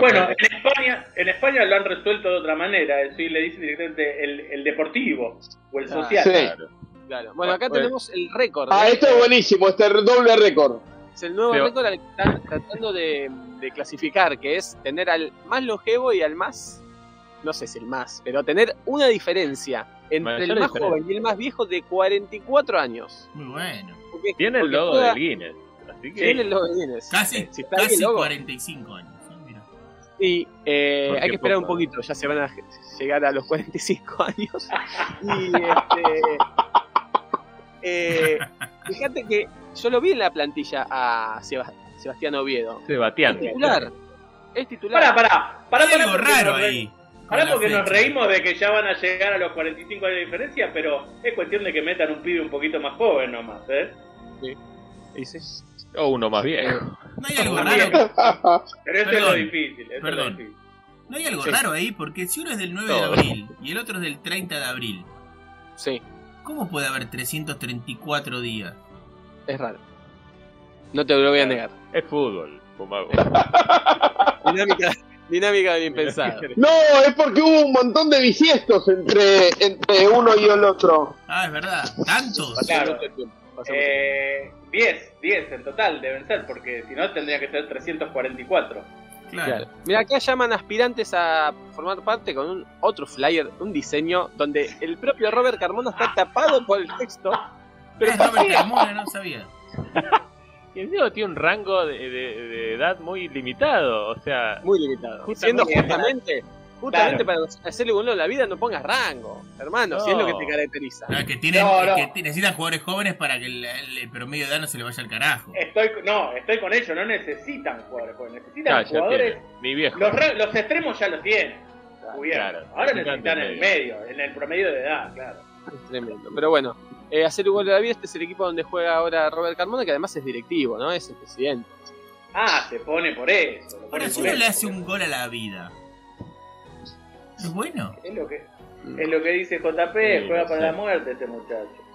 Bueno, en España, en España lo han resuelto de otra manera. Es decir, le dicen directamente el, el deportivo o el Ah, social. Sí. claro. Claro. Bueno, acá Bueno. tenemos el récord. Ah, ¿eh? esto es buenísimo, este doble récord. Es el nuevo récord al que están tratando de, de clasificar, que es tener al más longevo y al más, no sé si el más, pero tener una diferencia entre el más joven y el más viejo de 44 años. Muy bueno. Porque- Tiene el logo juega- del Guinness. Así que Tiene el logo de Guinness. Casi, Eh, si está casi logo. 45 años. ¿eh? Y eh, ¿Por hay que esperar un poquito, ya se van a llegar a los 45 (laughs) años. Y este, eh, (laughs) fíjate que yo lo vi en la plantilla a Seba- Sebastián Oviedo. Es Sebastián. titular. Es titular. Pará, pará. Pará, pará, algo raro ahí. La porque nos reímos de que ya van a llegar a los 45 años de diferencia, pero es cuestión de que metan un pibe un poquito más joven nomás, ¿eh? Y sí. O uno más viejo. No hay algo raro. Pero eso Perdón. es lo difícil. eso es lo Perdón. difícil. No hay algo Sí. raro ahí, porque si uno es del 9 de abril y el otro es del 30 de abril, Sí, ¿cómo puede haber 334 días? es raro. No te lo voy a negar. Es fútbol, Fumago. (laughs) Dinámica, dinámica bien pensada. (laughs) No, es porque hubo un montón de bisiestos entre, entre uno y el otro. Ah, es verdad. ¿Tantos? Claro. Eh, 10, 10 en total deben ser, porque si no tendría que ser 344. Claro. Claro. Mira, acá llaman aspirantes a formar parte con un otro flyer, un diseño donde el propio Robert Carmona está tapado por el texto. Pero Es Robert Carmona, no sabía. (laughs) Y el Diego tiene un rango de, de- de edad muy limitado. O sea, Muy limitado. Justamente- Siendo justamente, justamente Claro. para hacerle un en la vida no pongas rango, hermano, si es lo que te No. caracteriza. No, que, tienen, No, no. que t- necesitan jugadores jóvenes para que el, el- el promedio de edad no se le vaya al carajo. Estoy, no, estoy con ellos, no necesitan jugadores jóvenes, necesitan jugadores. Mi viejo. Los, re- los extremos ya los tienen. Claro, Ahora necesitan el medio, en el promedio de edad, claro. Es tremendo. Pero bueno, eh, hacer un gol de la vida, este es el equipo donde juega ahora Robert Carmona, que además es directivo, ¿no? Es el presidente. Ah, se pone por eso. pone Ahora, si uno le hace un gol a la vida, ¿es bueno? Es lo que, es lo que dice JP, juega no para la muerte este muchacho.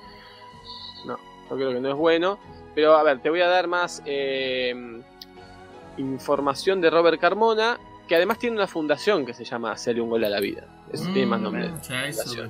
Yo creo que no es bueno. Pero a ver, te voy a dar más eh, información de Robert Carmona, que además tiene una fundación que se llama Hacerle un gol a la vida. Eso tiene más Mm, nombre. Eso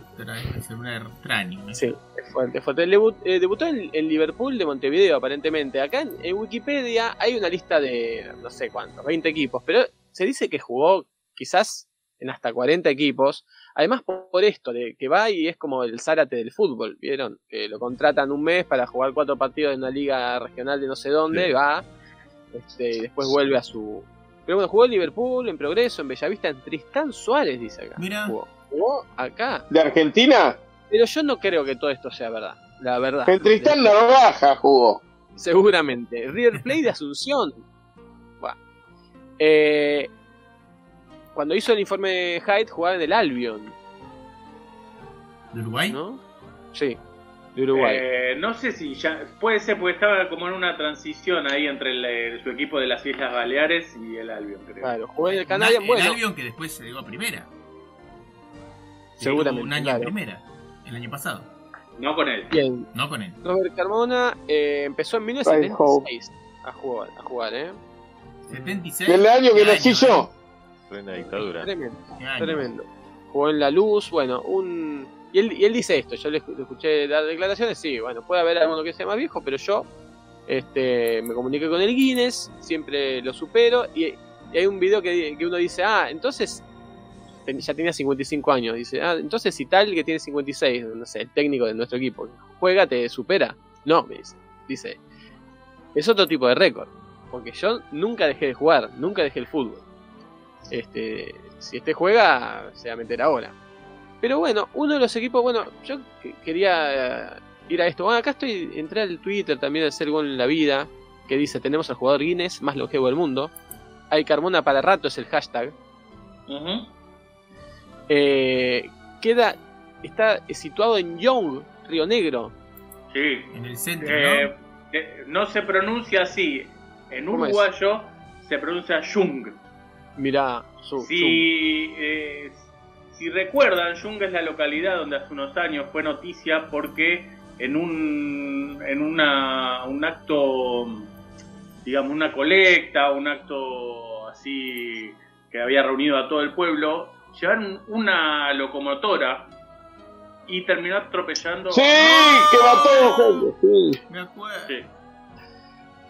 extraño. ¿no? Sí, es fuerte, es fuerte. Debu- eh, debutó en, en Liverpool de Montevideo, aparentemente. Acá en, en Wikipedia hay una lista de no sé cuántos, 20 equipos, pero se dice que jugó quizás en hasta 40 equipos. Además, por, por esto, de que va y es como el Zárate del fútbol, ¿vieron? Que lo contratan un mes para jugar cuatro partidos en una liga regional de no sé dónde, Sí. va, este, y después vuelve a su. Pero bueno, jugó en Liverpool, en Progreso, en Bellavista, en Tristán Suárez, dice acá. Mira. Jugó, jugó acá. ¿De Argentina? Pero yo no creo que todo esto sea verdad. La verdad. En Tristán Narvaja jugó. Seguramente. River Plate de Asunción. Buah. Eh, cuando hizo el informe Hyde jugaba en el Albion, ¿De Uruguay? ¿no? Sí, de Uruguay. Eh, no sé si ya. Puede ser porque estaba como en una transición ahí entre el- eh, su equipo de las Islas Baleares y el Albion, creo. claro, jugó en el Canadian, el bueno, Albion que después se llegó a primera. Se Seguramente, Un año claro. en primera, el año pasado. No con él. bien. No con él. Robert Carmona eh, empezó en 1976 a jugar, a jugar, ¿eh? 76. Del año que ¿Qué nací yo. Plena dictadura. Tremendo. Tremendo. Jugó en la luz, bueno, un. Y él, dice esto, yo le, escu- le escuché dar declaraciones, sí, bueno, puede haber alguno que sea más viejo, pero yo este, me comuniqué con el Guinness, siempre lo supero, y, hay un video que, uno dice, ah, entonces, ya tenía 55 años, dice, ah, entonces si tal que tiene 56, no sé, el técnico de nuestro equipo, juega, te supera. No, me dice, dice, es otro tipo de récord, porque yo nunca dejé de jugar, nunca dejé el fútbol. Este, si este juega, se va a meter ahora. Pero bueno, uno de los equipos, bueno, yo que- quería eh, ir a esto. Bueno, acá estoy, entré al Twitter también de hacer gol en la vida, que dice, tenemos al jugador Guinness más longevo del mundo. Hay Carmona para rato es el hashtag. Eh, queda, está situado en Young, Río Negro. Sí. En el centro, Eh, eh, no se pronuncia así. En ¿Cómo es? uruguayo se pronuncia Jung. Mirá, su, Si, eh, si recuerdan, Jung es la localidad donde hace unos años fue noticia porque en un, en una, un acto, digamos, una colecta, un acto así que había reunido a todo el pueblo, llevaron una locomotora y terminó atropellando. Sí, que mató gente, sí. Me acuerdo. Sí.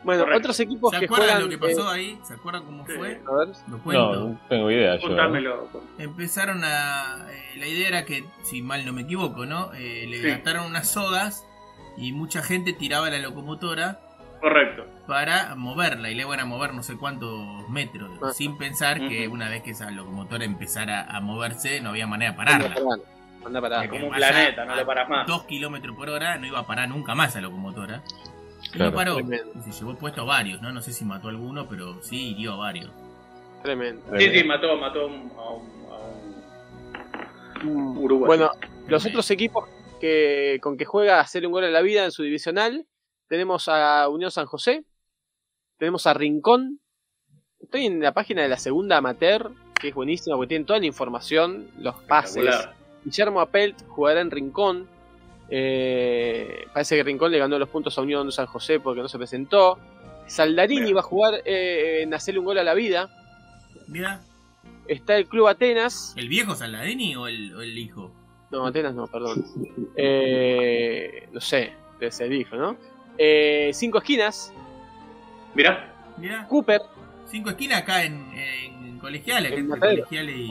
Bueno, correcto. otros equipos ¿Se que acuerdan juegan... lo que pasó eh, ahí? ¿Se acuerdan cómo Sí. fue? a ver, Lo cuento. No, no tengo idea yo. ¿eh? Contámelo. Empezaron a. eh, la idea era que, si mal no me equivoco, ¿no? Eh, le Sí. gastaron unas sogas y mucha gente tiraba la locomotora Correcto. para moverla y le iban a mover no sé cuántos metros, Ah. sin pensar que una vez que esa locomotora empezara a moverse no había manera de pararla. anda parando. Es como un planeta, no lo paras más. Dos kilómetros por hora no iba a parar nunca más esa locomotora. Claro. no paró. Tremendo. Y se llevó puesto a varios, ¿no? No sé si mató a alguno, pero sí hirió a varios. Tremendo. Sí, sí, mató, mató a un, a un, a un uruguayo. Bueno, los otros equipos que con que juega a hacer un gol en la vida en su divisional, tenemos a Unión San José, tenemos a Rincón. Estoy en la página de la segunda amateur, que es buenísima porque tienen toda la información, los pases. Guillermo Apelt jugará en Rincón. Eh, parece que Rincón le ganó los puntos a Unión San José porque no se presentó. Saldarini Mira. va a jugar eh, en hacerle un gol a la vida. Mira, Está el Club Atenas. ¿el viejo Saladini o el, o el hijo? No, Atenas no, perdón. Eh, no sé, debe ser el hijo, ¿no? Eh, cinco esquinas. Mirá, Mira, Cooper. cinco esquinas acá en, en colegiales, En colegiales y.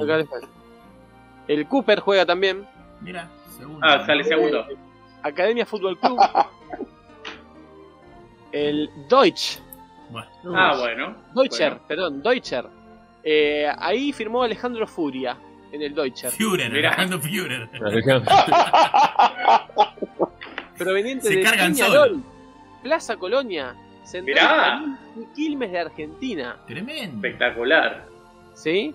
El Cooper juega también. Mira, segundo. ah, sale segundo. Academia Fútbol Club. el Deutsch. Bueno, Ah, bueno. Deutscher, Bueno. perdón, Deutscher. Eh, ahí firmó Alejandro Furia en el Deutscher. Führer, Mirá. Alejandro Führer. (laughs) Proveniente Se de Peñarol, Plaza Colonia, Central y Quilmes de Argentina. Tremendo. Espectacular. ¿Sí?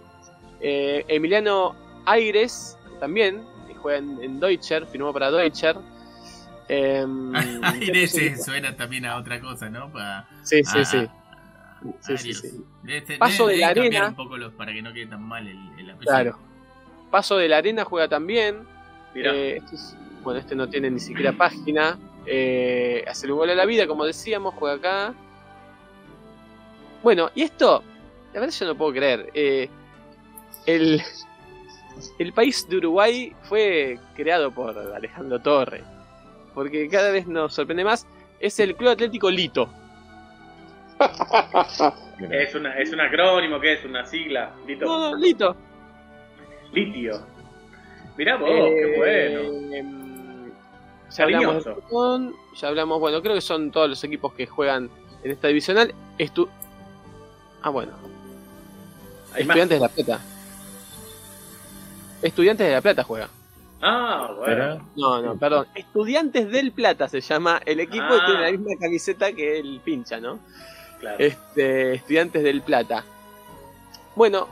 Eh, Emiliano Aires también, que juega en, en Deutscher, firmó para Deutscher. Em, (laughs) Aire se suena también a otra cosa, ¿no? Pa- Sí, sí, a- sí. a- Sí, sí, sí. Debe- Paso debe- de la arena. un poco los, para que no quede tan mal el, el apellido. Claro. Paso de la Arena juega también. Eh, este es- bueno, este no tiene ni siquiera página. Eh, hacer un gol a la vida, como decíamos, juega acá. Bueno, y esto, la verdad yo no puedo creer. Eh, el, el país de Uruguay fue creado por Alejandro Torre. Porque cada vez nos sorprende más. Es el Club Atlético Lito. (laughs) Es, una, es un acrónimo, ¿qué es? Una sigla. Lito. No, no, Lito. Litio. Mirá vos, Eh, qué bueno. em, Ya hablamos, de ya hablamos, bueno, creo que son todos los equipos que juegan en esta divisional. Estu ah, bueno. Más. Estudiantes de La Plata. Estudiantes de La Plata juega. Ah, bueno. No, no, perdón. Estudiantes del Plata se llama el equipo y Ah. tiene la misma camiseta que el pincha, ¿no? Claro. Este, Estudiantes del Plata. Bueno,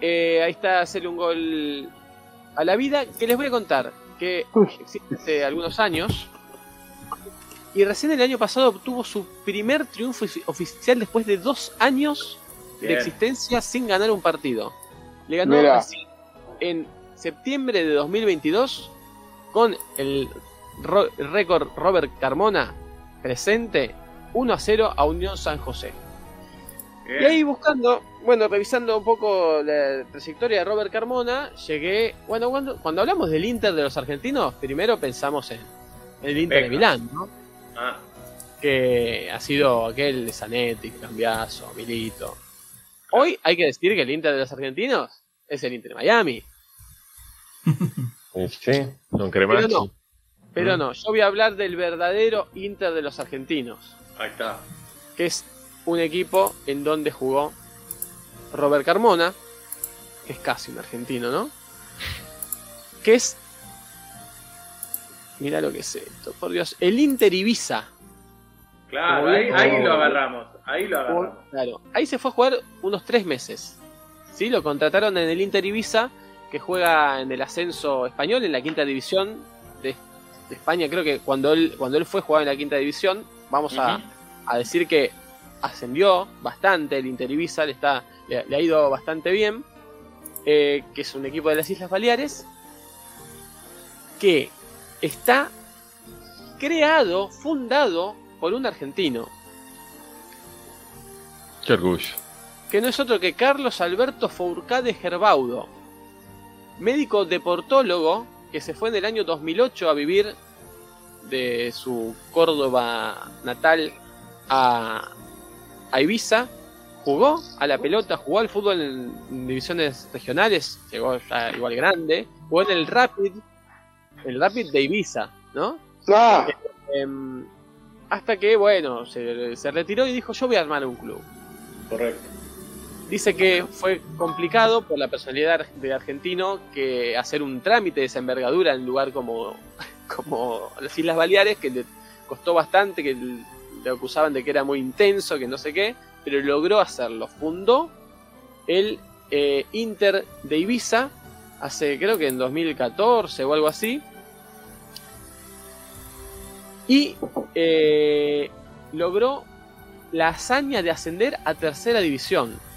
eh, ahí está hacerle un gol a la vida. Que les voy a contar que existe hace algunos años. Y recién el año pasado obtuvo su primer triunfo ofi- oficial después de dos años de existencia sin ganar un partido. Le ganó Mira. así en septiembre de 2022 con el ro- récord Robert Carmona presente 1 a 0 a Unión San José. Bien. Y ahí buscando, bueno, revisando un poco la trayectoria de Robert Carmona, llegué, bueno, cuando, cuando hablamos del Inter de los argentinos, primero pensamos en el Inter de. Milán, ¿no? Ah, que ha sido aquel de Zanetti, Cambiaso, Milito. Hoy hay que decir que el Inter de los argentinos es el Inter de Miami. Eh, Sí, Don Pero Cremachi. no, pero Mm. no, yo voy a hablar del verdadero Inter de los argentinos, ahí está. que es un equipo en donde jugó Robert Carmona, que es casi un argentino, ¿no? Que es... Mira lo que es esto, por Dios. El Inter Ibiza. Claro, ahí, ahí lo agarramos. Ahí lo agarramos. Claro, ahí se fue a jugar unos tres meses. ¿sí? Lo contrataron en el Inter Ibiza, que juega en el ascenso español, en la quinta división de, de España. Creo que cuando él, cuando él fue jugaba en la quinta división, vamos a, a decir que ascendió bastante el Inter Ibiza, le, está, le, le ha ido bastante bien. eh, que es un equipo de las Islas Baleares, que está creado, fundado por un argentino. Qué orgullo. que no es otro que Carlos Alberto Fourcade Gerbaudo, médico deportólogo que se fue en el año 2008 a vivir de su Córdoba natal a, a Ibiza, jugó a la pelota, jugó al fútbol en, divisiones regionales, llegó ya igual grande, jugó en el Rapid, el Rapid de Ibiza, ¿no? Ah, Em, hasta que, bueno, se, se retiró y dijo, yo voy a armar un club. Correcto. Dice que fue complicado por la personalidad de argentino que hacer un trámite de esa envergadura en lugar como, (laughs) como las Islas Baleares, que le costó bastante, que le acusaban de que era muy intenso, que no sé qué, pero logró hacerlo. Fundó el eh, Inter de Ibiza hace creo que en 2014 o algo así. Y eh, logró la hazaña de ascender a tercera división.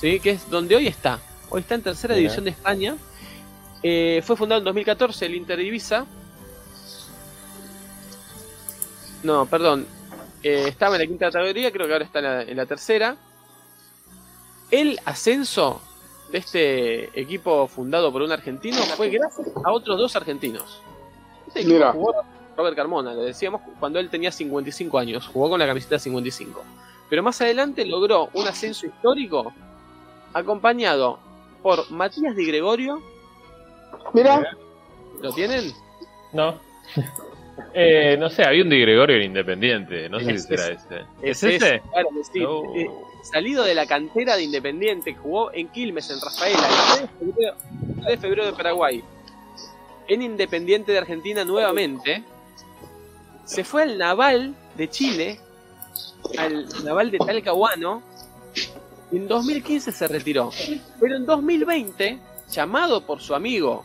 ¿Sí? Que es donde hoy está. Hoy está en tercera Mira. división de España. Eh, fue fundado en 2014 el Inter de Ibiza. No, perdón. Eh, estaba en la quinta categoría, creo que ahora está en la, en la tercera. El ascenso de este equipo fundado por un argentino fue gracias a otros dos argentinos. Este equipo Mira. jugó Robert Carmona, lo decíamos cuando él tenía 55 años, jugó con la camiseta 55. Pero más adelante logró un ascenso histórico acompañado por Matías Di Gregorio, mira, ¿lo tienen? No. (laughs) Eh, no sé, había un Di Gregorio en Independiente. No sé Es- si será es- ese. Es, ¿Es ese? ese, claro que sí. No. Eh, salido de la cantera de Independiente, jugó en Quilmes, en Rafaela, el 3 de febrero, 3 de febrero de Paraguay, en Independiente de Argentina nuevamente, se fue al Naval de Chile, al Naval de Talcahuano, en 2015 se retiró. Pero en 2020, llamado por su amigo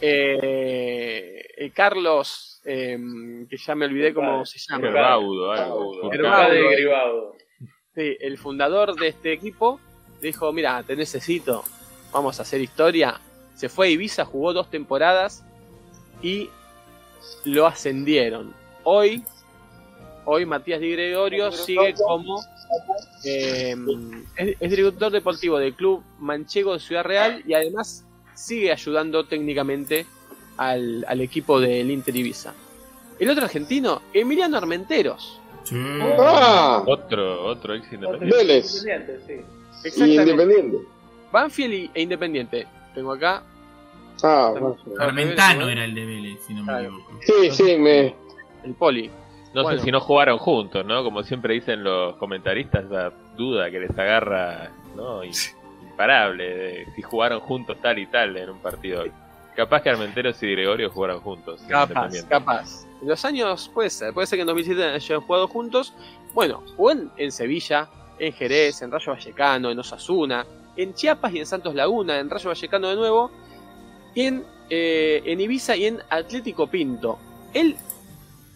eh, eh, Carlos, eh, que ya me olvidé cómo se llama. Gerbaudo, algo. Gerbaudo. Sí, el fundador de este equipo dijo, mira, te necesito, vamos a hacer historia. Se fue a Ibiza, jugó dos temporadas y lo ascendieron. Hoy, hoy Matías Di Gregorio sigue como eh, es, es director deportivo del club manchego de Ciudad Real y además sigue ayudando técnicamente al, al equipo del Inter Ibiza. El otro argentino, Emiliano Armenteros. Sí. Ah, Otro, otro ex independiente. Vélez. Independiente, sí. Y Exactamente. Independiente. Banfield e Independiente. Tengo acá. Ah, bueno. Armentano era el de Vélez, si no me equivoco. sí, sí, me. El poli. No Bueno. sé si no jugaron juntos, ¿no? Como siempre dicen los comentaristas, esa duda que les agarra, ¿no? Imparable, de si jugaron juntos tal y tal en un partido. Capaz que Armenteros y Gregorio jugaron juntos. Capaz, capaz. En los años puede ser. Puede ser que en 2007 hayan jugado juntos. Bueno, jugó en, en Sevilla, en Jerez, en Rayo Vallecano, en Osasuna, en Chiapas y en Santos Laguna, en Rayo Vallecano de nuevo, y en, eh, en Ibiza y en Atlético Pinto. Él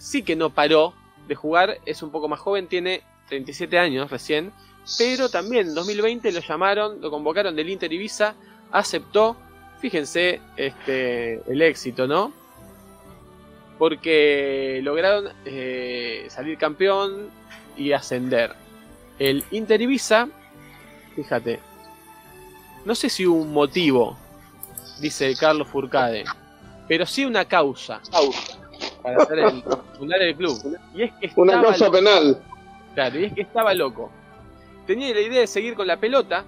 sí que no paró de jugar, es un poco más joven, tiene 37 años recién, pero también en 2020 lo llamaron, lo convocaron del Inter Ibiza, aceptó, fíjense este, el éxito, ¿no? Porque lograron eh, salir campeón y ascender. El Inter Ibiza, fíjate, no sé si hubo un motivo, dice Carlos Furcade, pero sí una causa para hacer el, fundar el club. Y es que estaba Una cosa loco. penal. Claro, y es que estaba loco. Tenía la idea de seguir con la pelota,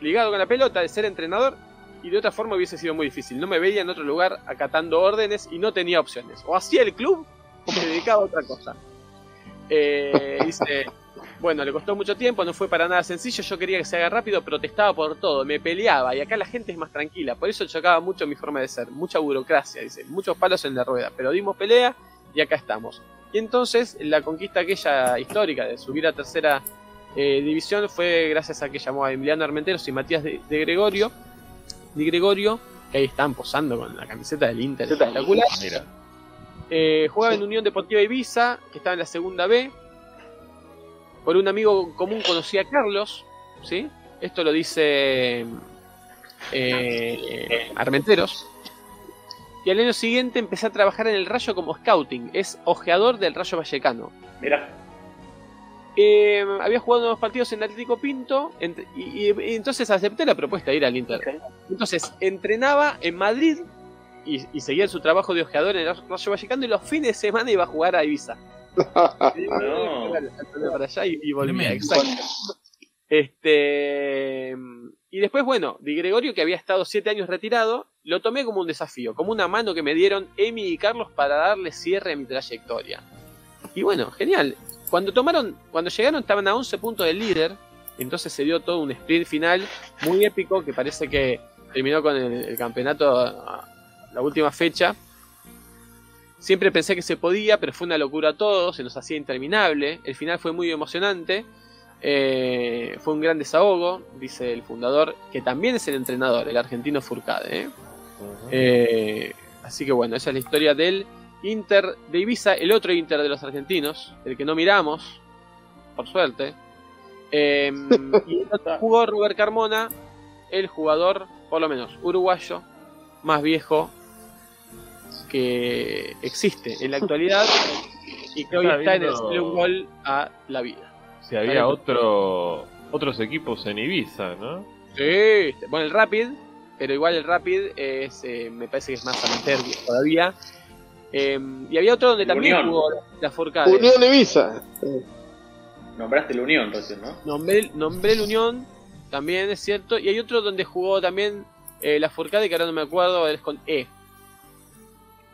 ligado con la pelota, de ser entrenador, y de otra forma hubiese sido muy difícil. No me veía en otro lugar acatando órdenes y no tenía opciones. O hacía el club o me dedicaba a otra cosa. Eh, dice, bueno, le costó mucho tiempo, no fue para nada sencillo, yo quería que se haga rápido, protestaba por todo, me peleaba y acá la gente es más tranquila, por eso chocaba mucho mi forma de ser, mucha burocracia, dice, muchos palos en la rueda, pero dimos pelea y acá estamos. Y entonces la conquista aquella histórica de subir a tercera eh, división fue gracias a que llamó a Emiliano Armenteros y Matías de, de Gregorio, de Gregorio, que ahí están posando con la camiseta del Inter, espectacular. Eh, jugaba en Unión Deportiva Ibiza, que estaba en la segunda B. Por un amigo común conocí a Carlos, ¿sí? Esto lo dice eh, Armenteros. Y al año siguiente empecé a trabajar en el Rayo como scouting, es ojeador del Rayo Vallecano. Mirá. Eh, había jugado unos partidos en Atlético Pinto ent- y, y- y entonces acepté la propuesta de ir al Inter. Entonces entrenaba en Madrid y, y seguía su trabajo de ojeador en el Rayo Vallecano y los fines de semana iba a jugar a Ibiza. (laughs) No. Para allá y, y volvía, Tremendo. exacto. Este, y después, bueno, Di Gregorio, que había estado siete años retirado, lo tomé como un desafío, como una mano que me dieron Emi y Carlos para darle cierre a mi trayectoria. Y bueno, genial. Cuando tomaron, cuando llegaron estaban a 11 puntos del líder, entonces se dio todo un sprint final muy épico que parece que terminó con el, el campeonato a la última fecha. Siempre pensé que se podía, pero fue una locura todo, se nos hacía interminable. El final fue muy emocionante. eh, fue un gran desahogo, dice el fundador, que también es el entrenador, el argentino Furcade. ¿eh? Eh, así que bueno, esa es la historia del Inter de Ibiza, el otro Inter de los argentinos, el que no miramos, por suerte. Eh, y jugó Robert Carmona, el jugador, por lo menos uruguayo, más viejo que existe en la actualidad y que hoy Está está en el un gol a la vida. si había otro, otros equipos en Ibiza, ¿no? Sí, bueno, el Rapid, pero igual el Rapid es, eh, me parece que es más amateur todavía. Eh, y había otro donde también Unión. jugó la Furcade. Unión Ibiza. Nombraste la Unión recién, ¿no? Nombré, nombré el Unión, también es cierto. Y hay otro donde jugó también eh, la Furcade, que ahora no me acuerdo, es con E.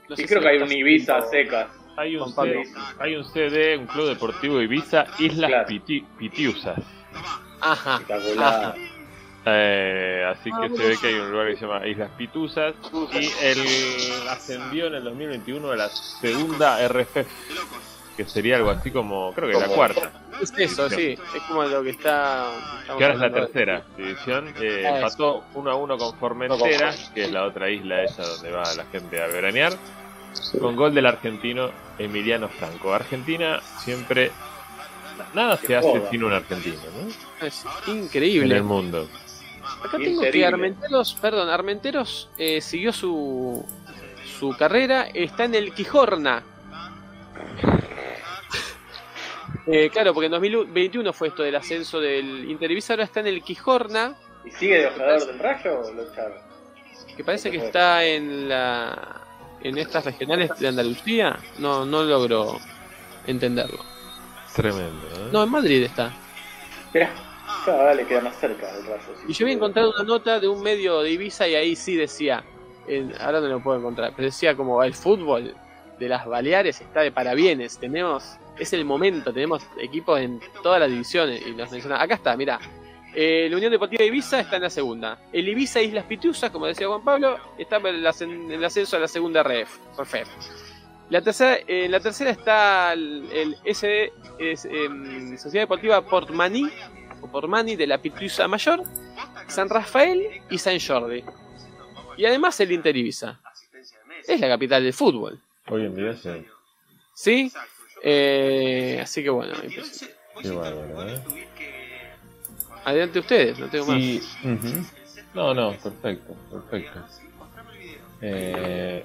No Y sé creo si que hay un Ibiza secas. Hay un, Juan Pablo. C- hay un CD, un club deportivo Ibiza, Islas Claro. Piti- Pitiusas. Ajá. Eh, así Ah, que se bueno. ve que hay un lugar que se llama Islas Pituzas y él ascendió en el 2021 a la segunda RFF, que sería algo así como, creo que la Como- cuarta, Es eso, sí. Es como lo que está. que ahora es la tercera división. Eh, Ah, empató 1 a 1 con Formentera, que es la otra isla esa donde va la gente a veranear, con gol del argentino Emiliano Franco. Argentina siempre... Nada se hace joda. sin un argentino, ¿no? Es En increíble. el mundo. Acá tengo que. Armenteros, perdón, Armenteros eh, siguió su, su carrera, está en el Quijorna. Eh, claro, porque en 2021 fue esto del ascenso del Intervisa, ahora está en el Quijorna, ¿Y sigue de ojeador del rayo o lo echaron? que parece que está en la en estas regionales de Andalucía. No, no logro entenderlo. Tremendo, ¿eh? No, en Madrid está. Cada vez le queda más cerca del rayo. sí. Y yo había encontrado una nota de un medio de Ibiza y ahí sí decía, en- ahora no lo puedo encontrar, pero decía como el fútbol de las Baleares está de parabienes, tenemos, es el momento, tenemos equipos en todas las divisiones y los mencionaba. Acá está, mira. la Unión Deportiva de Ibiza está en la segunda. El Ibiza Islas Pitiusas, como decía Juan Pablo, está en el, ascen- en el ascenso a la segunda RF. RFF. La tercera, en la tercera está el, el SD, es, em, Sociedad Deportiva Portmany, o Portmany de la Pitiusa Mayor, San Rafael y San Jordi. Y además el Inter Ibiza. Es la capital del fútbol. Hoy en día sí. ¿Sí? Eh, así que bueno. Qué bárbaro, ¿eh? adelante ustedes, no tengo más. Y, ujú. No, no, perfecto, perfecto. Eh,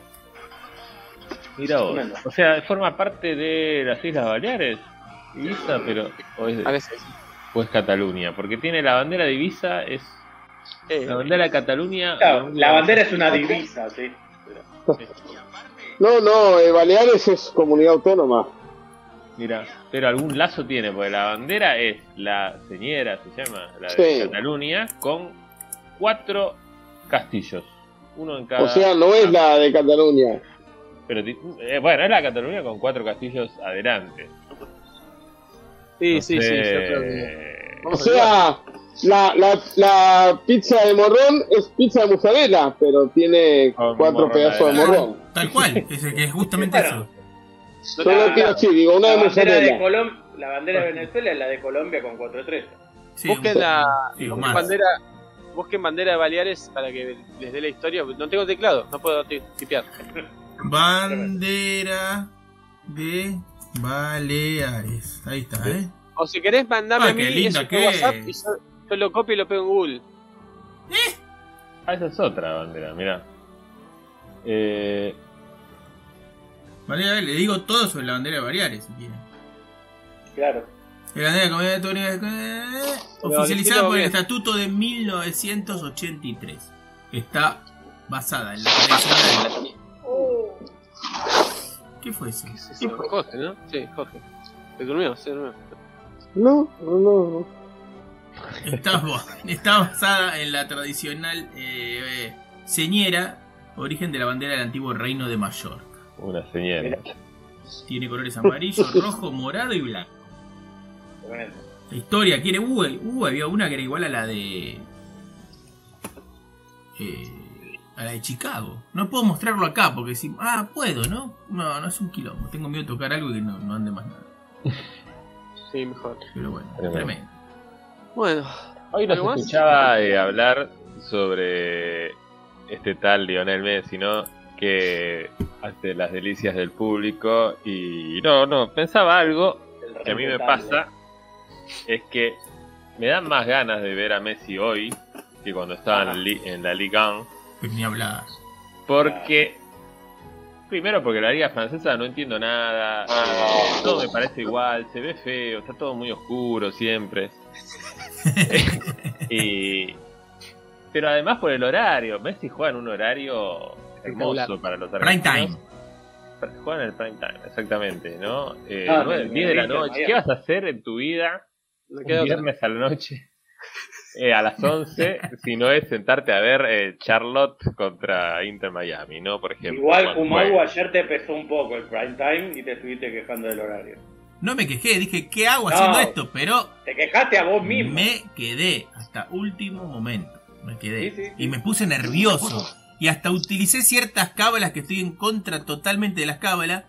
mira vos. O sea, forma parte de las Islas Baleares, Ibiza, pero. O es, A veces. o es Cataluña, porque tiene la bandera de Ibiza, es. Eh, La bandera de Cataluña. Claro, la bandera es una divisa, sí. No, no, eh, Baleares es comunidad autónoma. Mira, pero algún lazo tiene, porque la bandera es la señera, se llama, la de Sí. Cataluña, con cuatro castillos. Uno en cada. O sea, no es la de Cataluña. Pero, ti- eh, bueno, es la Cataluña con cuatro castillos adelante. sí, No sí, sí, yo creo que- O sea, la, la, la pizza de morrón es pizza de mozzarella, pero tiene Con cuatro pedazos de morrón. Tal cual, es, que es justamente Bueno. eso. Yo lo quiero así, digo, una La de bandera de. Colom la bandera de Venezuela es la de Colombia con cuatro estrellas. Sí, Busquen la sí, busquen bandera, busquen bandera de Baleares para que les dé la historia. No tengo teclado, no puedo ti- tipear. (laughs) Bandera de Baleares. Ahí está, ¿eh? O si querés, mandame Ah, a mí eso que WhatsApp y yo, yo lo copio y lo pego en Google. Ah, esa es otra bandera, mirá. Eh, Le digo todo sobre la bandera de Baleares, si quieren. Claro. La bandera de Comunidad Autónoma, eh, oficializada por el Estatuto de 1983. Está basada en la tradicional. ¿Qué fue eso? Sí, Jorge, ¿no? Sí, Jorge. Se durmió, se durmió. No, no, no. no. Está, ba- está basada en la tradicional eh, eh, señera, origen de la bandera del antiguo reino de Mallorca. Una señal. Tiene colores amarillo, (laughs) rojo, morado y blanco. Tremendo. La historia quiere. Uh, uh, había una que era igual a la de. eh, a la de Chicago. No puedo mostrarlo acá porque si. Ah, puedo, ¿no? No, no es un quilombo. Tengo miedo de tocar algo y que no, no ande más nada. (laughs) Sí, mejor. Pero bueno, Tremendo. tremendo. Bueno, Hoy nos escuchaba eh, hablar sobre este tal Lionel Messi, ¿no? Que hace las delicias del público y no, no, pensaba algo que a mí me pasa, es que me dan más ganas de ver a Messi hoy que cuando estaba en, la li- en la Liga 1, Pero ni hablar. porque primero porque la liga francesa no entiendo nada, eh, todo me parece igual, se ve feo, está todo muy oscuro siempre. (laughs) y pero además por el horario, Messi juega en un horario hermoso para los Prime time. Juega en el prime time, exactamente, ¿no? Eh, Ah, nueve, me- 10 de la noche. ¿Qué vas a hacer en tu vida no un queda viernes a la noche? (laughs) eh, a las 11, (laughs) si no es sentarte a ver eh, Charlotte contra Inter Miami, ¿no? Por ejemplo. Igual ayer te pesó un poco el prime time y te estuviste quejando del horario. No me quejé, dije, ¿qué hago No. haciendo esto? Pero Te quejaste a vos mismo. me quedé hasta último momento. Me quedé. Sí, sí, sí. Y me puse nervioso. Y hasta utilicé ciertas cábalas que estoy en contra totalmente de las cábalas.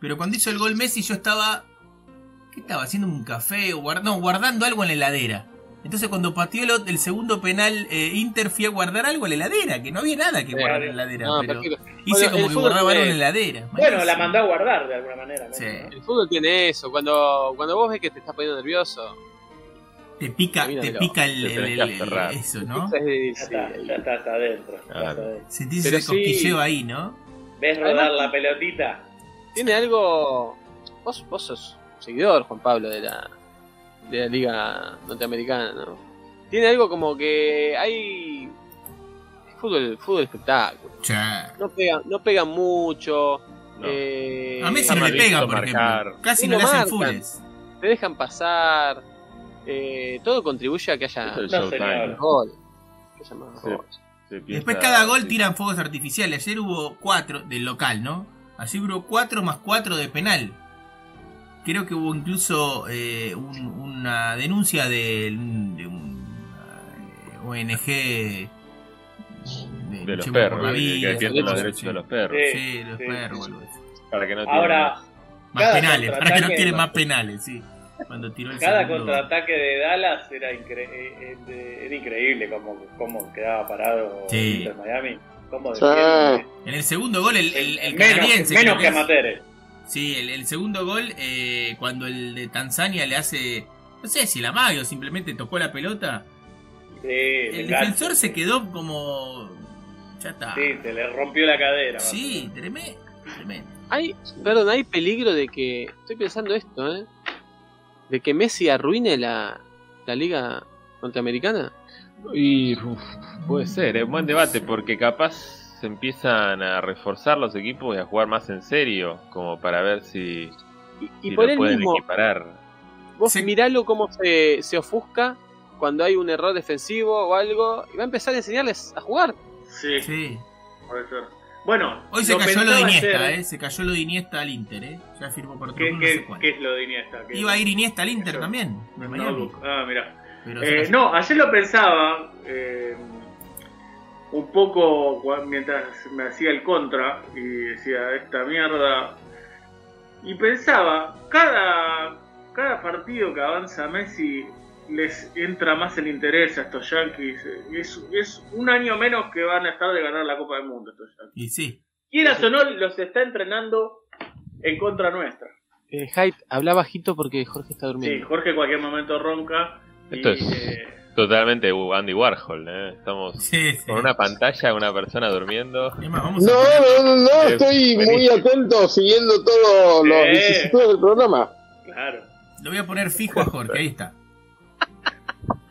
Pero cuando hizo el gol Messi yo estaba... ¿Qué estaba? ¿Haciendo un café? O guard- no, guardando algo en la heladera. Entonces cuando pateó el, el segundo penal eh, Inter fui a guardar algo en la heladera. Que no había nada que guardar en la heladera. No, pero perfecto. hice Bueno, como que guardaba algo en la heladera. Bueno, la mandó a guardar de alguna manera. ¿no? Sí. El fútbol tiene eso. Cuando, cuando vos ves que te estás poniendo nervioso, Te pica, te pica el, Te el- eso, ¿no? Ya está, ya estás adentro. Ah. Sentís ese sí. cosquilleo ahí, ¿no? ¿Ves Además- rodar la pelotita? tiene algo. Vos, vos sos seguidor, Juan Pablo, de la, de la Liga Norteamericana, ¿no? Tiene algo como que hay. Fútbol, fútbol espectáculo. No pegan, no pegan mucho. No. eh, A Messi está no le pegan, por marcar. ejemplo. Casi no le hacen te dejan pasar. Eh, todo contribuye a que haya No, señor. gol. Que haya más Sí. gol. Se piensa- Después cada gol tiran fuegos artificiales. Ayer hubo cuatro del local, ¿no? Así hubo cuatro más cuatro de penal. Creo que hubo incluso eh, un- una denuncia de, de un eh, ONG de, De los perros, la vida, que los sí. derechos de los perros. Sí. Sí, los sí, perros, sí. Para que no Ahora, Más penales, (laughs) para que no quieren más penales, sí. Cuando tiró el cada segundo- contraataque de Dallas era, incre- eh, eh, era increíble como, como quedaba parado Sí. Inter Miami. Cómo Sí. defiende. En el segundo gol, el, el, el menos canadiense. menos que. Amatere. Sí, el, el segundo gol, eh, cuando el de Tanzania le hace. No sé si la magia o simplemente tocó la pelota. Sí, El defensor gancho. se quedó como. Ya está. Sí, se le rompió la cadera. Sí, tremendo. tremendo. Hay, perdón, hay peligro de que. Estoy pensando esto, ¿eh? De que Messi arruine la, la liga norteamericana. Y uf, puede ser, es un buen debate porque capaz se empiezan a reforzar los equipos y a jugar más en serio, como para ver si, Y, y si por lo pueden mismo, equiparar. vos Sí. miralo cómo se, se ofusca cuando hay un error defensivo o algo. Y va a empezar a enseñarles a jugar. Sí, Sí. puede ser. Bueno, Hoy se cayó lo de Iniesta, ¿eh? Se cayó lo de Iniesta al Inter, ¿eh? Ya firmó por otro ¿Qué, no qué- sé qué es lo de Iniesta? ¿Qué- Iba a ir Iniesta al Inter Eso. también, de No. Ah, se Eh, no, ayer lo pensaba eh, un poco mientras me hacía el contra y decía esta mierda. Y pensaba, cada, cada partido que avanza Messi les entra más el interés a estos Yankees. Es, es un año menos que van a estar de ganar la Copa del Mundo estos Yankees. Y sí. Quieras o no, los está entrenando en contra nuestra. Eh, Hyde, habla bajito porque Jorge está Sí, durmiendo. Jorge en cualquier momento ronca. y, Esto es- eh, Totalmente Andy Warhol, ¿eh? Estamos (laughs) Sí, sí. con una pantalla, una persona durmiendo. Vamos No, no, no, no, Eh, estoy muy buenísimo. atento siguiendo todos los Eh. vicisitudes del programa. claro. Lo voy a poner fijo a Jorge, ahí está.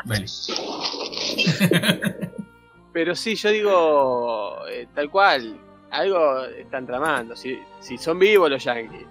Vale. (laughs) Pero sí, yo digo, eh, tal cual, algo están tramando. Si, si son vivos los Yankees.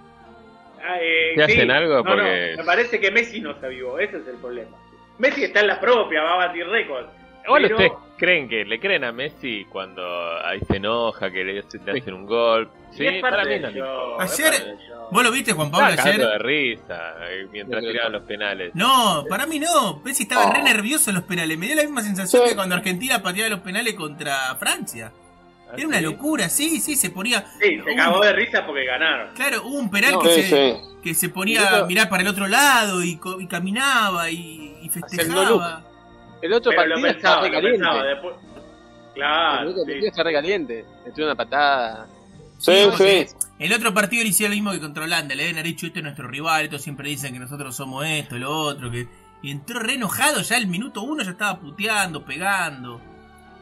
Ah, eh, ¿Te hacen algo? No, no, Porque- me parece que Messi no está vivo, ese es el problema. Messi está en la propia, va a batir récord. Igual Pero- ustedes creen que le creen a Messi cuando ahí se enoja, que le, le hacen un gol. Sí, para mí show, Ayer-. ¿Vos lo viste, Juan Pablo, ayer? de risa eh, mientras tiraban los penales. No, para mí no. Messi estaba Oh. re nervioso en los penales. Me dio la misma sensación Sí. que cuando Argentina pateaba los penales contra Francia. ¿Ah, Era una sí? locura, sí, sí, se ponía. Sí, se cagó de risa porque ganaron. Claro, hubo un penal No, que, Sí, se, sí. que se ponía a mirar para el otro lado y, co- y caminaba y, festejaba. El otro Pero lo partido estaba pensaba, re lo caliente. pensaba después. Claro, el otro sí. partido está re caliente. Metió una patada. Sí, sí. El otro partido le hicieron lo mismo que contra Holanda. Le deben haber dicho, este es nuestro rival, estos siempre dicen que nosotros somos esto, lo otro. que Y entró re enojado, ya el minuto uno ya estaba puteando, pegando.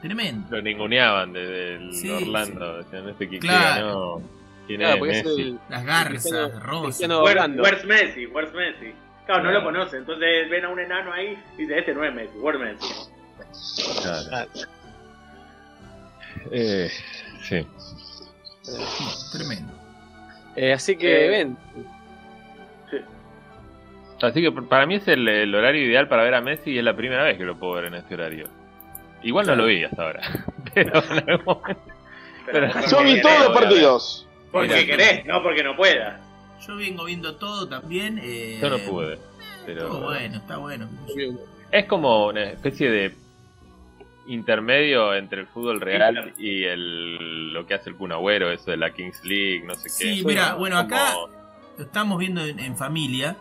Tremendo. Lo ninguneaban desde el Sí, Orlando. Decían, este que Claro. ganó. ¿Quién Claro, es Messi? el Las garzas, Cristiano- Rosa. Cristiano. Where's Messi? Where's Messi? Claro, no lo conoce, entonces ven a un enano ahí y dice, este no es Messi, where's Messi? Claro. Eh, sí. Tremendo. eh, así que Eh, ven, Sí. Así que para mí es el, el horario ideal para ver a Messi y es la primera vez que lo puedo ver en este horario. Igual no lo vi hasta ahora. (laughs) Pero en algún momento. Pero Pero- Yo vi todos los partidos. Porque querés, no porque no puedas. Yo vengo viendo todo también. eh, Yo no pude. Pero Todo bueno, está bueno. es como una especie de intermedio entre el fútbol real y el lo que hace el Kun Agüero, eso de la Kings League, no sé qué. Sí, mira, bueno, Como- acá lo estamos viendo en, en familia.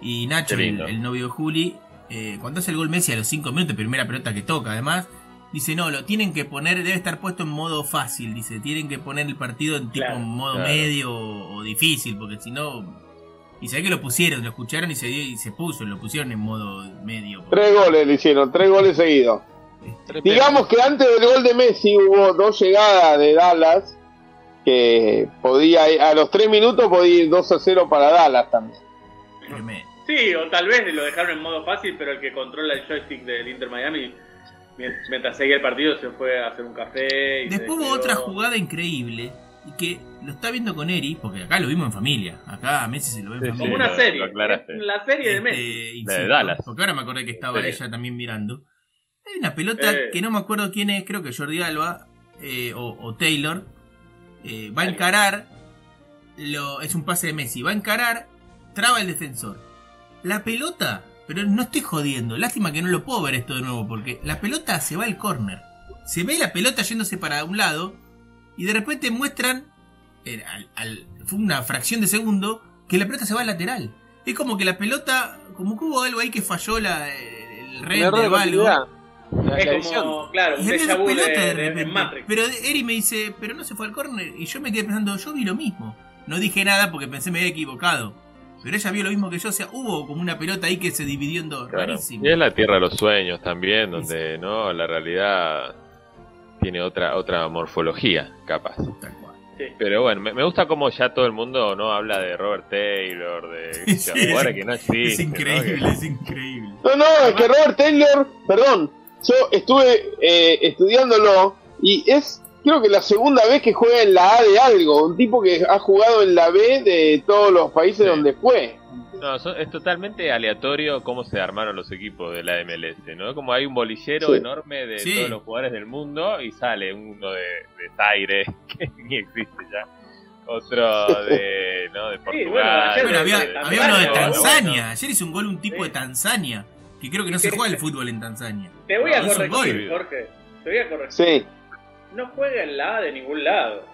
Y Nacho, el novio de Juli, eh, cuando hace el gol Messi a los 5 minutos, primera pelota que toca, además, dice: No, lo tienen que poner, debe estar puesto en modo fácil. Dice: Tienen que poner el partido en tipo Claro, modo claro. medio o, o difícil, porque si no. Y ve que lo pusieron, lo escucharon y se, dio- y se puso, lo pusieron en modo medio. Tres goles le hicieron, tres goles seguidos. Tres Digamos que antes del gol de Messi hubo dos llegadas de Dallas que podía a los tres minutos podía ir 2 a 0 para Dallas también. Tremendo. Sí, o tal vez lo dejaron en modo fácil, pero el que controla el joystick del Inter Miami, mientras seguía el partido, se fue a hacer un café. Y Después hubo otra jugada increíble y que lo está viendo con Eri, porque acá lo vimos en familia. Acá a Messi se lo ve en Sí, Como familia. una lo- serie. la serie de Este, Messi. insisto, Dallas. Porque ahora me acordé que estaba Sí. ella también mirando. Hay una pelota Eh. que no me acuerdo quién es, creo que Jordi Alba eh, o, o Taylor. eh, va a encarar. Lo, es un pase de Messi. Va a encarar. Traba el defensor. La pelota. Pero no estoy jodiendo. Lástima que no lo puedo ver esto de nuevo. Porque la pelota se va al córner. Se ve la pelota yéndose para un lado. Y de repente muestran. eh, al- al- fue una fracción de segundo. Que la pelota se va al lateral. Es como que la pelota. Como que hubo algo ahí que falló la, el red de algo. La- Es como, claro, un déjà vu de. Matrix. Pero Eri me dice, pero no se fue al córner. Y yo me quedé pensando, yo vi lo mismo. No dije nada porque pensé me había equivocado. Pero ella vio lo mismo que yo. O sea, hubo como una pelota ahí que se dividió en dos. Claro. Rarísimo. Y es la tierra de los sueños también, donde no la realidad tiene otra otra morfología, capaz. Sí. Pero bueno, me, me gusta como ya todo el mundo no habla de Robert Taylor, de (laughs) Sí, que no existen. Es increíble, es increíble. No, no, es que Robert Taylor, perdón, yo estuve eh, estudiándolo y es creo que la segunda vez que juega en la A de algo, un tipo que ha jugado en la B de todos los países Sí. donde fue. No, son- es totalmente aleatorio cómo se armaron los equipos de la MLS, ¿no? Como hay un bolillero Sí. enorme de Sí. todos los jugadores del mundo y sale uno de, de Zaire, (laughs) que ni existe ya. Otro de, (laughs) ¿no? de Portugal. bueno, había, de- había uno de Tanzania. Ayer hizo un gol un tipo Sí. de Tanzania. Que creo que no se juega el fútbol en Tanzania. Te voy a No, corregir. Jorge. Te voy a corregir. Sí, No juega en la A de ningún lado.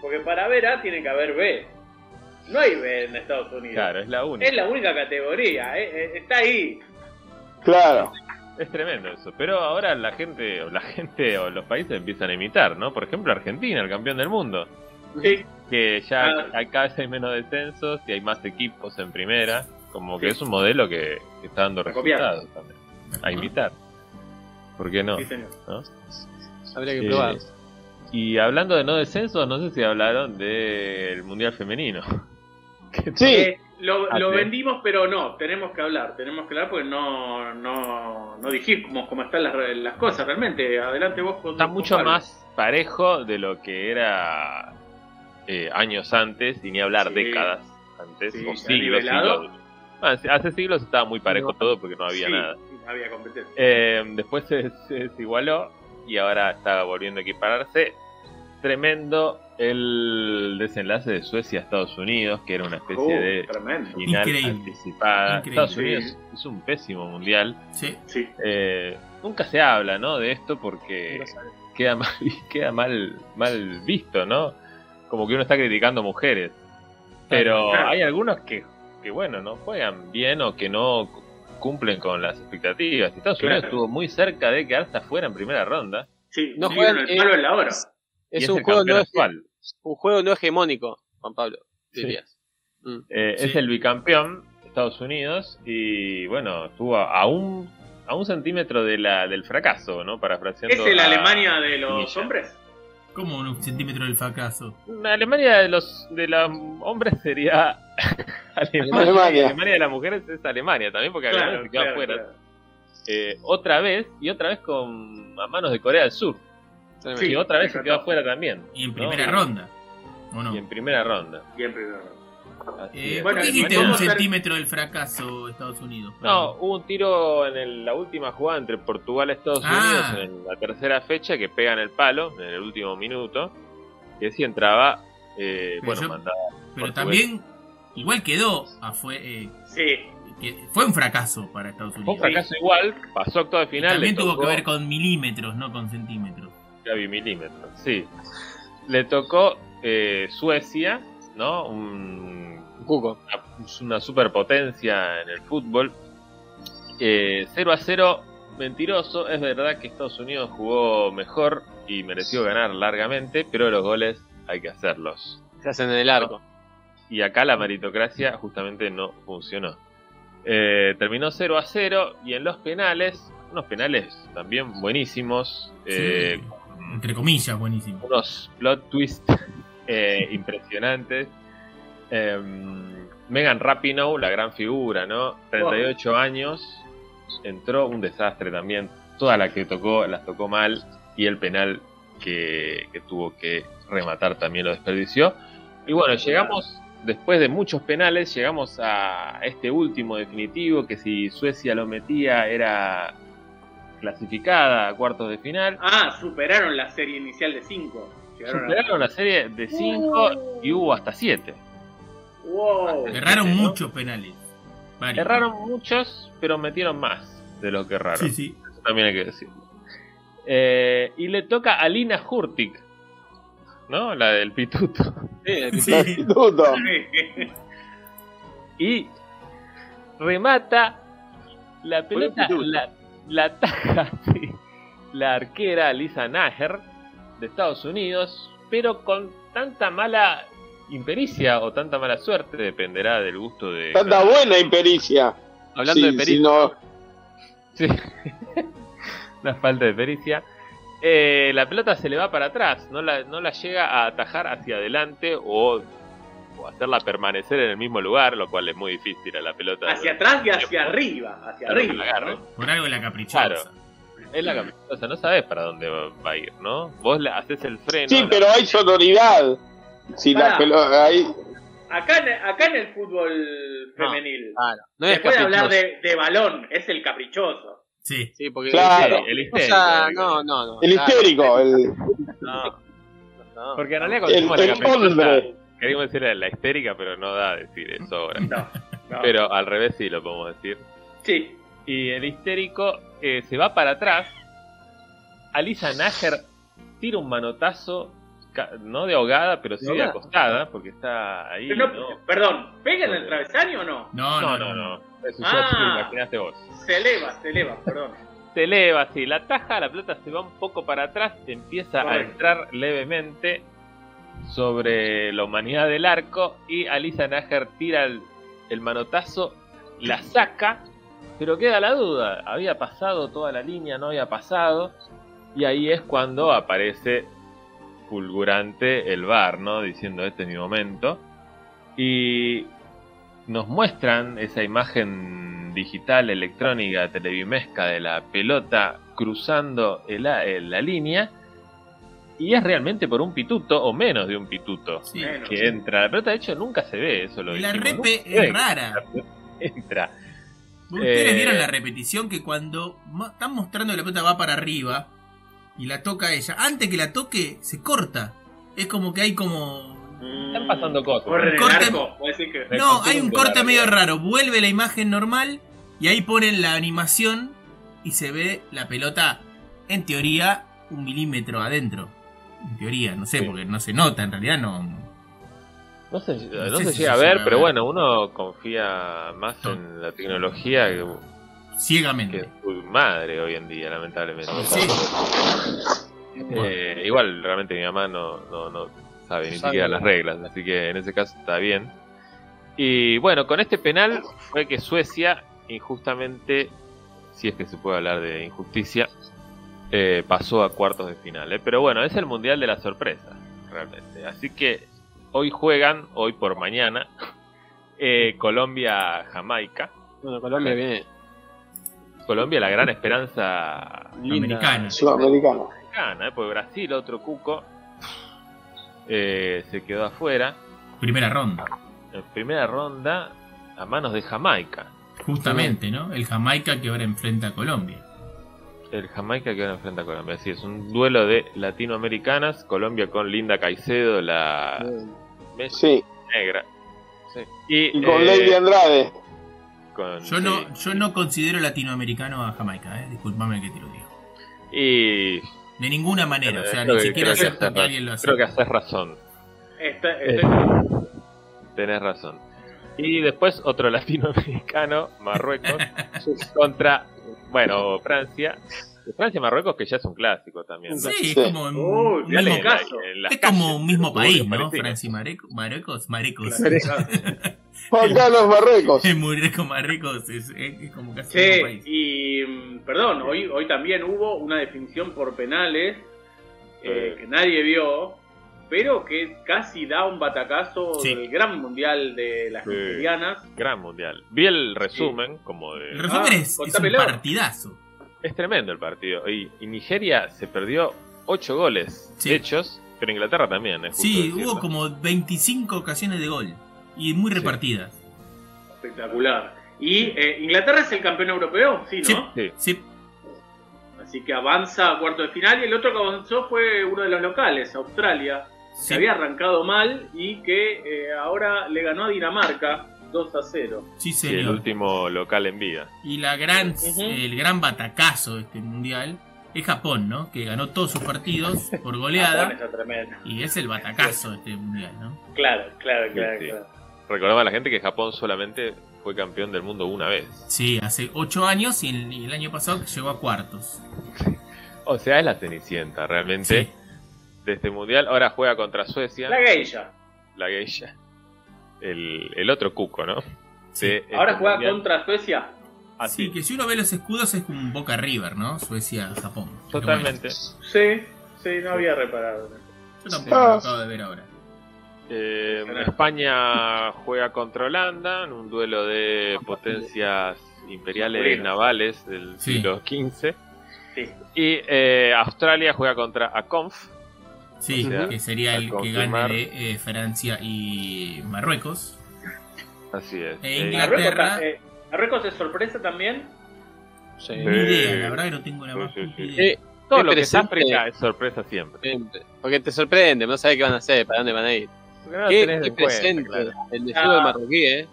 Porque para ver A tiene que haber B. No hay B en Estados Unidos. Claro, es la única. Es la única categoría. eh, eh, está ahí. claro. Es tremendo eso. Pero ahora la gente, o la (laughs) gente o los países empiezan a imitar, ¿no? Por ejemplo, Argentina, el campeón del mundo. Sí. Que ya Ah. vez hay menos descensos y hay más equipos en primera. Como que es un modelo que, está dando resultados también. A imitar. ¿Por qué no? Sí, señor. ¿No? Habría que Eh, probar. Y hablando de no descensos, no sé si hablaron del Mundial Femenino. (laughs) Que Sí, Eh, lo, Ah, lo vendimos, pero no. Tenemos que hablar. Tenemos que hablar porque no, no, no dijimos cómo están las, las cosas realmente. Adelante vos con Está con mucho Pablo. más parejo de lo que era eh, años antes, y ni hablar Sí. décadas antes, Sí, o siglos, hace siglos estaba muy parejo No. todo porque no había Sí, nada. sí, no había competencia. Eh, después se, se desigualó y ahora está volviendo a equipararse. Tremendo el desenlace de Suecia-Estados Unidos, que era una especie Uh, de tremendo. final Increíble. anticipada. Increíble. Estados Unidos es un pésimo mundial. Sí. Sí. Eh, nunca se habla, ¿no? De esto porque No queda mal, (laughs) queda mal, mal visto, ¿no? Como que uno está criticando mujeres. Pero hay algunos que, que, bueno, no juegan bien o que no cumplen con las expectativas. Estados Claro. Unidos estuvo muy cerca de quedarse afuera en primera ronda. Sí, No juegan, el eh, palo en la hora. y Es un el juego, no actual. un juego no hegemónico, Juan Pablo, Sí. dirías. Mm. Eh, Sí. Es el bicampeón de Estados Unidos y bueno, estuvo a, un a un centímetro de la, del fracaso, ¿no? Parafraseando ¿Es la Alemania de los hombres? Como un centímetro del fracaso. La Alemania de los de los hombres sería (laughs) (laughs) Alemania. Alemania. Alemania de las mujeres es Alemania también porque Alemania Claro, se quedó claro, afuera. claro. Eh, otra vez y otra vez con a manos de Corea del Sur. Y otra vez se quedó afuera también. Y en ¿no? primera ronda. ¿O no? Y en primera ronda. Bien primero. Así Eh, es. ¿Por Bueno, qué y dijiste un centímetro del fracaso Estados Unidos? No, hubo un tiro en el- la última jugada entre Portugal y Estados Ah. Unidos en la tercera fecha que pegan el palo en el último minuto. Y si entraba, eh, bueno, yo- mandaba. Pero Portugal. también, igual quedó, ah, fue, eh, Sí. que fue un fracaso para Estados Fue Unidos. un fracaso igual, pasó a octavos de Y final. también tuvo tocó- que ver con milímetros, no con centímetros. Gaby milímetros, sí. Le tocó eh, Suecia, ¿no? Un- Cuco. una, una superpotencia en el fútbol. Eh, 0 a 0, mentiroso. Es verdad que Estados Unidos jugó mejor y mereció ganar largamente, pero los goles hay que hacerlos. Se hacen en el arco. Y acá la meritocracia justamente no funcionó. Eh, terminó 0 a 0 y en los penales, unos penales también buenísimos. eh, Sí, entre comillas, buenísimo. unos plot twists (laughs) eh, impresionantes. Eh, Megan Rapinoe, la gran figura, ¿no? 38 años, entró un desastre también. Todas las que tocó, las tocó mal. Y el penal que, que tuvo que rematar también lo desperdició. Y bueno, llegamos, después de muchos penales, llegamos a este último definitivo, que si Suecia lo metía era clasificada a cuartos de final. Ah, superaron la serie inicial de 5. Superaron la serie de 5 y hubo hasta 7. Wow. Erraron ¿no? muchos penales. Varios. Erraron muchos, pero metieron más de lo que erraron. Sí, sí. Eso también hay que decirlo. Eh, y le toca a Lina Hurtig, ¿no? La del pituto. Sí, Sí. Instituto. (laughs) Y remata la pelota, la, la taja, sí, la arquera Lisa Naher de Estados Unidos, pero con tanta mala impericia o tanta mala suerte, dependerá del gusto de... Tanta buena impericia. Hablando Sí, de si pericia. no- Sí. (laughs) Una falta de pericia. Eh, la pelota se le va para atrás, no la, no la llega a atajar hacia adelante o, o hacerla permanecer en el mismo lugar, lo cual es muy difícil a la pelota. Hacia atrás y hacia arriba. Hacia Claro, arriba. la agarre. ¿no? Por algo la caprichosa. Claro. Es la caprichosa, no sabes para dónde va, a ir, ¿no? Vos le haces el freno. Sí, la- pero hay sonoridad. Si la pelota ahí. Acá, en, acá en el fútbol femenil. Claro, no se puede hablar de, de balón, es el caprichoso. Sí. Sí, porque Claro. el o histérico, sea, no, no, no. El claro. histérico, el, No, no. Porque en realidad cuando el, decimos el hombre. queríamos decir la, histérica, pero no da a decir eso ahora. No, no. Pero al revés sí lo podemos decir. Sí. Y el histérico eh, se va para atrás. Alisa Nager tira un manotazo, ca- no de ahogada, pero sí ¿De acostada, porque está ahí. Pero ¿no? no, Perdón, ¿pega en el travesaño o no? No, No, no, no, no. Eso Ah. ya te lo imaginaste vos. Se eleva, se eleva, perdón. (laughs) Se eleva así, la taja, la pelota se va un poco para atrás, empieza a entrar levemente sobre la humanidad del arco y Alisa Nager tira el, el manotazo, la saca, pero queda la duda, había pasado toda la línea, no había pasado, y ahí es cuando aparece fulgurante el bar, ¿no? Diciendo este es mi momento. Y nos muestran esa imagen digital, electrónica, televimesca de la pelota cruzando el- el- la línea. Y es realmente por un pituto o menos de un pituto Sí. Que entra. La pelota, de hecho, nunca se ve eso. Lo Y la dijimos, repe ve es rara. (laughs) Entra. Ustedes Eh, vieron la repetición que cuando están mostrando que la pelota va para arriba y la toca ella, antes que la toque, se corta. Es como que hay como. Están pasando cosas. Corre Corte- arco. puede decir que- No, hay un corte medio raro. Vuelve la imagen normal y ahí ponen la animación y se ve la pelota, en teoría, un milímetro adentro. En teoría, no sé, Sí. porque no se nota, en realidad no. no. No se, No no sé se si llega a ver, pero ver. bueno, uno confía más en la tecnología que, que Ciegamente. en su madre hoy en día, lamentablemente. Sí. Eh, igual, realmente mi mamá no, no, no sabe ni siquiera las reglas, así que en ese caso está bien. Y bueno, con este penal fue que Suecia, injustamente, si es que se puede hablar de injusticia, eh, pasó a cuartos de final. ¿eh? Pero bueno, es el mundial de la sorpresa, realmente. Así que hoy juegan, hoy por mañana, (laughs) eh, Colombia-Jamaica. Bueno, Colombia viene Colombia, la gran esperanza linda. Americana. Sudamericano. Gana, ¿eh? porque Brasil, otro cuco, eh, se quedó afuera. Primera ronda. en primera ronda a manos de Jamaica. Justamente, ¿no? El Jamaica que ahora enfrenta a Colombia. El Jamaica que ahora enfrenta a Colombia. Sí, es un duelo de latinoamericanas. Colombia con Linda Caicedo, la Messi Sí, negra. Y, y con eh, Lady Andrade. con- Yo sí. no, yo no considero latinoamericano a Jamaica, ¿eh? Disculpame que te lo digo. Y De ninguna manera, o sea, creo ni que- siquiera creo que que alguien lo hace. Creo que haces razón. Está- Eh, Tenés razón. Y después otro latinoamericano, Marruecos, (laughs) contra, bueno, Francia. Francia y Marruecos, que ya es un clásico también. ¿no? Sí, es como un, dale, mismo, caso. En las es como calles un mismo país, ¿no? Francia y Marruecos, Marruecos. (laughs) Juan (laughs) Carlos Marruecos. (laughs) Es muy rico Marruecos, es, como casi el Sí, mismo país. y mm, perdón, hoy, hoy también hubo una definición por penales eh, Sí. que nadie vio, pero que casi da un batacazo Sí. del gran mundial de las Sí. nigerianas. Gran mundial. Vi el resumen, como El de... resumen Ah, es, es un partidazo. Es tremendo el partido. Y, y Nigeria se perdió 8 goles Sí. hechos, pero Inglaterra también. Es justo Sí, decirlo. hubo como 25 ocasiones de gol. Y muy repartidas. Espectacular. Y eh, Inglaterra es el campeón europeo, sí, ¿no? Sí. Sí. Sí, Así que avanza a cuarto de final y el otro que avanzó fue uno de los locales, Australia, sí. que había arrancado mal y que eh, ahora le ganó a Dinamarca 2 a 0. Sí, Sí, el señor. último local en vida. Y la gran, el gran batacazo de este mundial es Japón, ¿no? Que ganó todos sus partidos por (laughs) goleada. Japón está tremendo. Y es el batacazo de este mundial, ¿no? Claro, claro, claro, Sí. claro. Recordaba a la gente que Japón solamente fue campeón del mundo una vez. Sí, hace 8 años y el, y el año pasado llegó a cuartos. O sea, es la cenicienta realmente Sí. de este mundial. Ahora juega contra Suecia, La geisha. la geisha. El, el otro cuco, ¿no? Sí. Este Ahora juega mundial. contra Suecia. Así, Sí, que si uno ve los escudos es como un Boca River, ¿no? Suecia-Japón. Totalmente. Sí, sí, no había reparado. yo tampoco Ah. lo acabo de ver ahora. Eh, España juega contra Holanda en un duelo de potencias imperiales navales del Sí. siglo XV. Sí. Y eh, Australia juega contra Aconf. Sí, O sea, que sería el que gane de eh, Francia y Marruecos. Así es. E Inglaterra. Marruecos, Marruecos es sorpresa también. Sí. Ni idea, la verdad que no tengo la Sí, más sí, puta sí. idea. Eh, todo lo que es. África es sorpresa siempre. Siempre. Porque te sorprende, no sabes qué van a hacer, para dónde van a ir. No qué tenés qué en cuenta, presente claro. el de Ah. marroquí, ¿eh?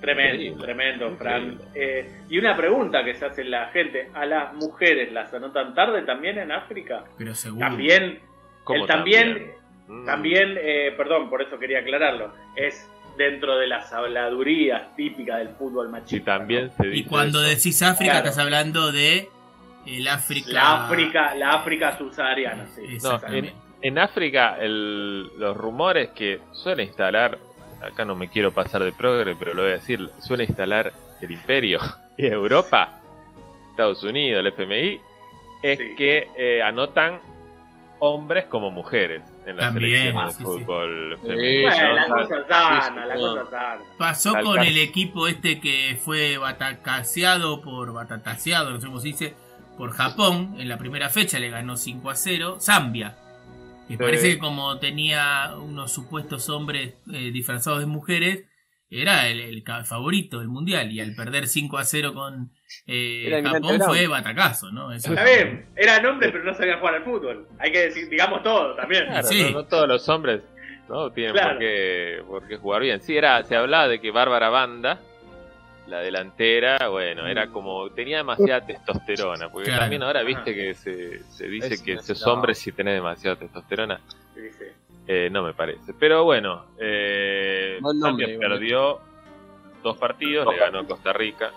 Tremendo, Increíble. tremendo, Fran. Eh, y una pregunta que se hace la gente: ¿a las mujeres las anotan tarde también en África? Pero seguro. También, ¿Cómo el también, Mm. también, eh, perdón, por eso quería aclararlo, es dentro de las habladurías típicas del fútbol machista. también ¿no? se dice. Y cuando eso. decís África, Claro. estás hablando de el África. La África, la África subsahariana, sí. No. En África, el- los rumores que suele instalar, acá no me quiero pasar de progre, pero lo voy a decir, suele instalar el imperio (laughs) y Europa, Estados Unidos, el FMI, es Sí. que eh, anotan hombres como mujeres en las También, selecciones de sí, fútbol Sí, femenino. Bueno, la cosa sana, sí, la cosa sana. Pasó Tal con el equipo este que fue batacaseado por batataseado, no sé cómo se dice, por Japón. En la primera fecha le ganó 5 a 0. Zambia. Que Sí. parece que como tenía unos supuestos hombres eh, disfrazados de mujeres, era el, favorito del mundial. Y al perder 5 a 0 con eh, Japón fue batacazo, ¿no? Eso- Está bien, eran hombres pero no sabían jugar al fútbol. Hay que decir, digamos todo también. Claro, Sí. no, no todos los hombres no tienen Claro. por, qué, por qué jugar bien. Sí, era, se hablaba de que Bárbara Banda, la delantera, bueno, era como, tenía demasiada testosterona, porque Claro. también ahora viste que se, se dice Es que sos hombre si tenés demasiada testosterona. Sí, sí. Eh, no me parece. Pero bueno, eh, Zambia perdió dos partidos, le ganó a Costa Rica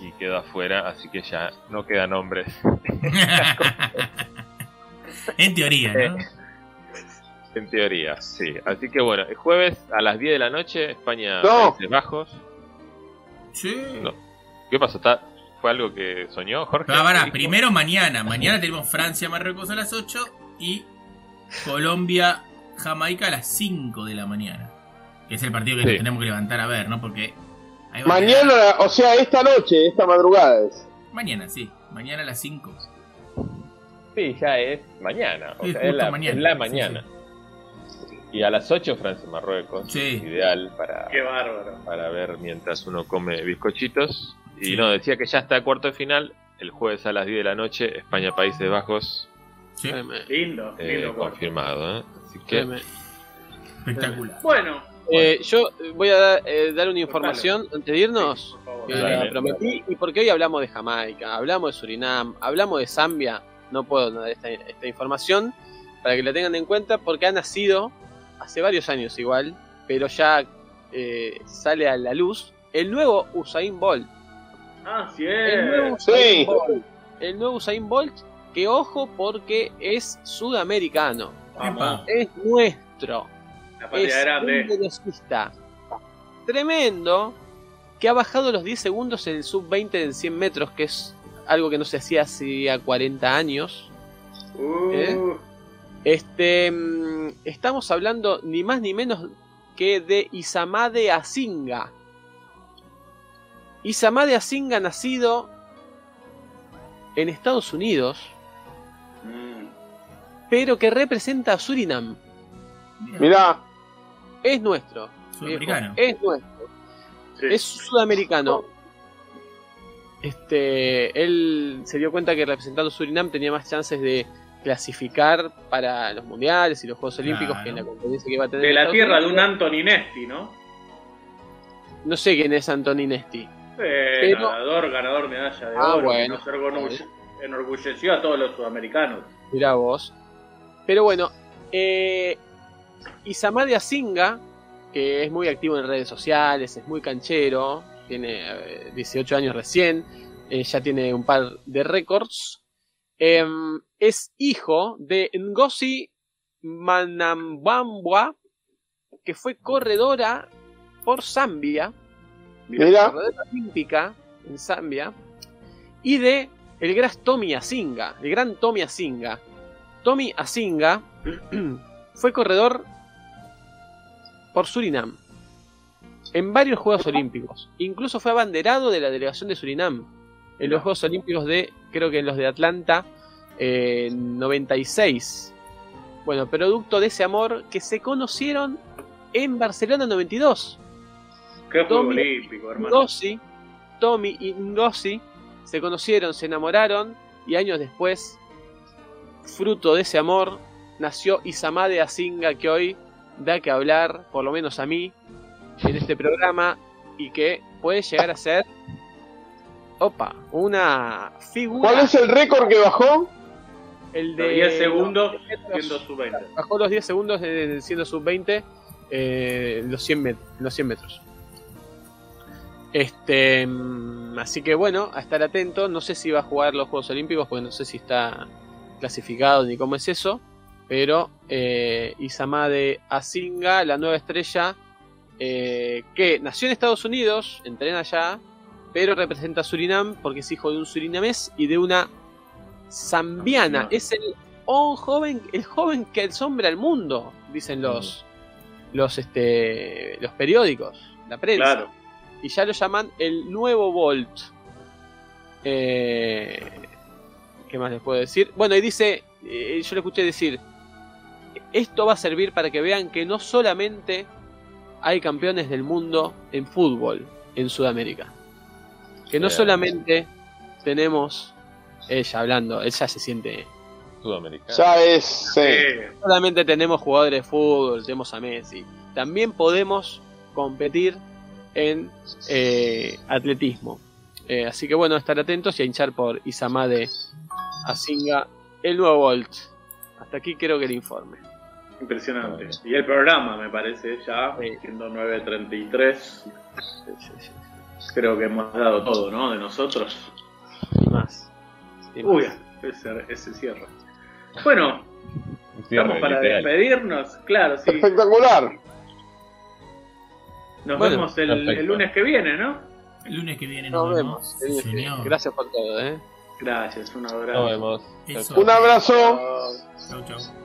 y quedó afuera, así que ya no quedan hombres. (laughs) en teoría, ¿no? (laughs) En teoría, sí. Así que bueno, el jueves a las 10 de la noche, España, No. Países Bajos. Sí. No. ¿Qué pasó? ¿Está- ¿Fue algo que soñó Jorge? Pero ahora, ¿Dijo? primero mañana. Mañana tenemos Francia-Marruecos a las 8 y Colombia-Jamaica a las 5 de la mañana. Que es el partido que Sí. nos tenemos que levantar a ver, ¿no? Porque. a Mañana, o sea, esta noche, esta madrugada es. Mañana, sí. Mañana a las 5. Sí, ya es mañana. O Sí, sea, es la mañana, es la sí, mañana. Y a las 8 Francia-Marruecos. Sí. Ideal para, Qué bárbaro. para ver mientras uno come bizcochitos. Y no, decía que ya está cuarto de final. El jueves a las 10 de la noche, España-Países Bajos. Sí, Lindo, eh, lindo. confirmado. ¿eh? Así que espectacular. Bueno, Eh, yo voy a dar, eh, dar una información antes de irnos. por favor. que y porque hoy hablamos de Jamaica, hablamos de Surinam, hablamos de Zambia, no puedo dar esta, esta información para que la tengan en cuenta porque ha nacido hace varios años igual, pero ya eh, sale a la luz el nuevo Usain Bolt. Ah, sí. El nuevo Sí. Usain Bolt. El nuevo Usain Bolt, que ojo porque es sudamericano, es nuestro. la patria es un grande. velocista tremendo que ha bajado los 10 segundos en el sub 20 en 100 metros, que es algo que no se hacía hacía 40 años. Uh, ¿Eh? Este, mm, estamos hablando ni más ni menos que de Isamade Asinga. Isamade Asinga nacido en Estados Unidos, mm, pero que representa a Surinam. Mirá, Es nuestro. Sudamericano. Es nuestro. sí. Es sudamericano. Este, él se dio cuenta que representando Surinam tenía más chances de clasificar para los mundiales y los Juegos Olímpicos que en la competencia que iba a tener. De la tierra de un Unidos. Anthony Nesti, ¿no? No sé quién es Antoni Nesti. Eh, Pero- Nadador, ganador medalla de Ah, oro. bueno. que nos enorgulle- enorgulleció a todos los sudamericanos. Mirá vos. Pero bueno, eh, Isamade Asinga, que es muy activo en redes sociales, es muy canchero, tiene eh, 18 años recién, eh, ya tiene un par de récords. Em, es hijo de Ngozi Manambambwa, que fue corredora por Zambia, corredora olímpica en Zambia, y de el gran Tommy Asinga, el gran Tommy Asinga. Tommy Asinga (clears throat) fue corredor por Surinam en varios Juegos Olímpicos. Incluso fue abanderado de la delegación de Surinam en los Juegos Olímpicos de, creo que en los de Atlanta, eh, 96. Bueno, producto de ese amor que se conocieron en Barcelona 92. Qué Tommy- olímpico, hermano. Ngozi, Tommy y Ngozi se conocieron, se enamoraron y años después, fruto de ese amor, nació Isamade Asinga que hoy da que hablar, por lo menos a mí, en este programa y que puede llegar a ser, opa, una figura. ¿Cuál es el récord que bajó? El Los de 10 segundos siendo su 20. Bajó los 10 segundos de- siendo sub-20 eh, los, 100 met- los 100 metros. Este, mm, así que bueno, a estar atento. No sé si va a jugar los Juegos Olímpicos porque no sé si está clasificado ni cómo es eso. Pero eh, Isamade Asinga, la nueva estrella, eh, que nació en Estados Unidos, entrena allá, pero representa a Surinam porque es hijo de un surinamés y de una zambiana. Es el joven, el joven que asombra al mundo, dicen los, los, este, los periódicos, la prensa. Claro. Y ya lo llaman el nuevo Bolt. Eh, ¿Qué más les puedo decir? Bueno, y dice, eh, yo le escuché decir, esto va a servir para que vean que no solamente hay campeones del mundo en fútbol en Sudamérica. Que no solamente tenemos, ella hablando, ella se siente Sudamericano. Ya es. sí. Eh, solamente tenemos jugadores de fútbol, tenemos a Messi. También podemos competir en eh, atletismo. Eh, así que bueno, estar atentos y a hinchar por Isamade Asinga, el nuevo Volt. Hasta aquí creo que el informe. impresionante. Y el programa, me parece, ya, Sí. siendo 9.33, creo que hemos dado todo, ¿no? De nosotros. Y más. Y más. Uy, ese, ese cierre. Bueno, Cierre, estamos para literal. despedirnos, claro, sí. Espectacular. Nos Bueno, vemos el, lunes que viene, ¿no? El lunes que viene Nos nos, vemos. vemos. Señor. Gracias por todo, ¿eh? Gracias, un abrazo. Nos vemos. Eso. Un abrazo. Chao. Chau, chau.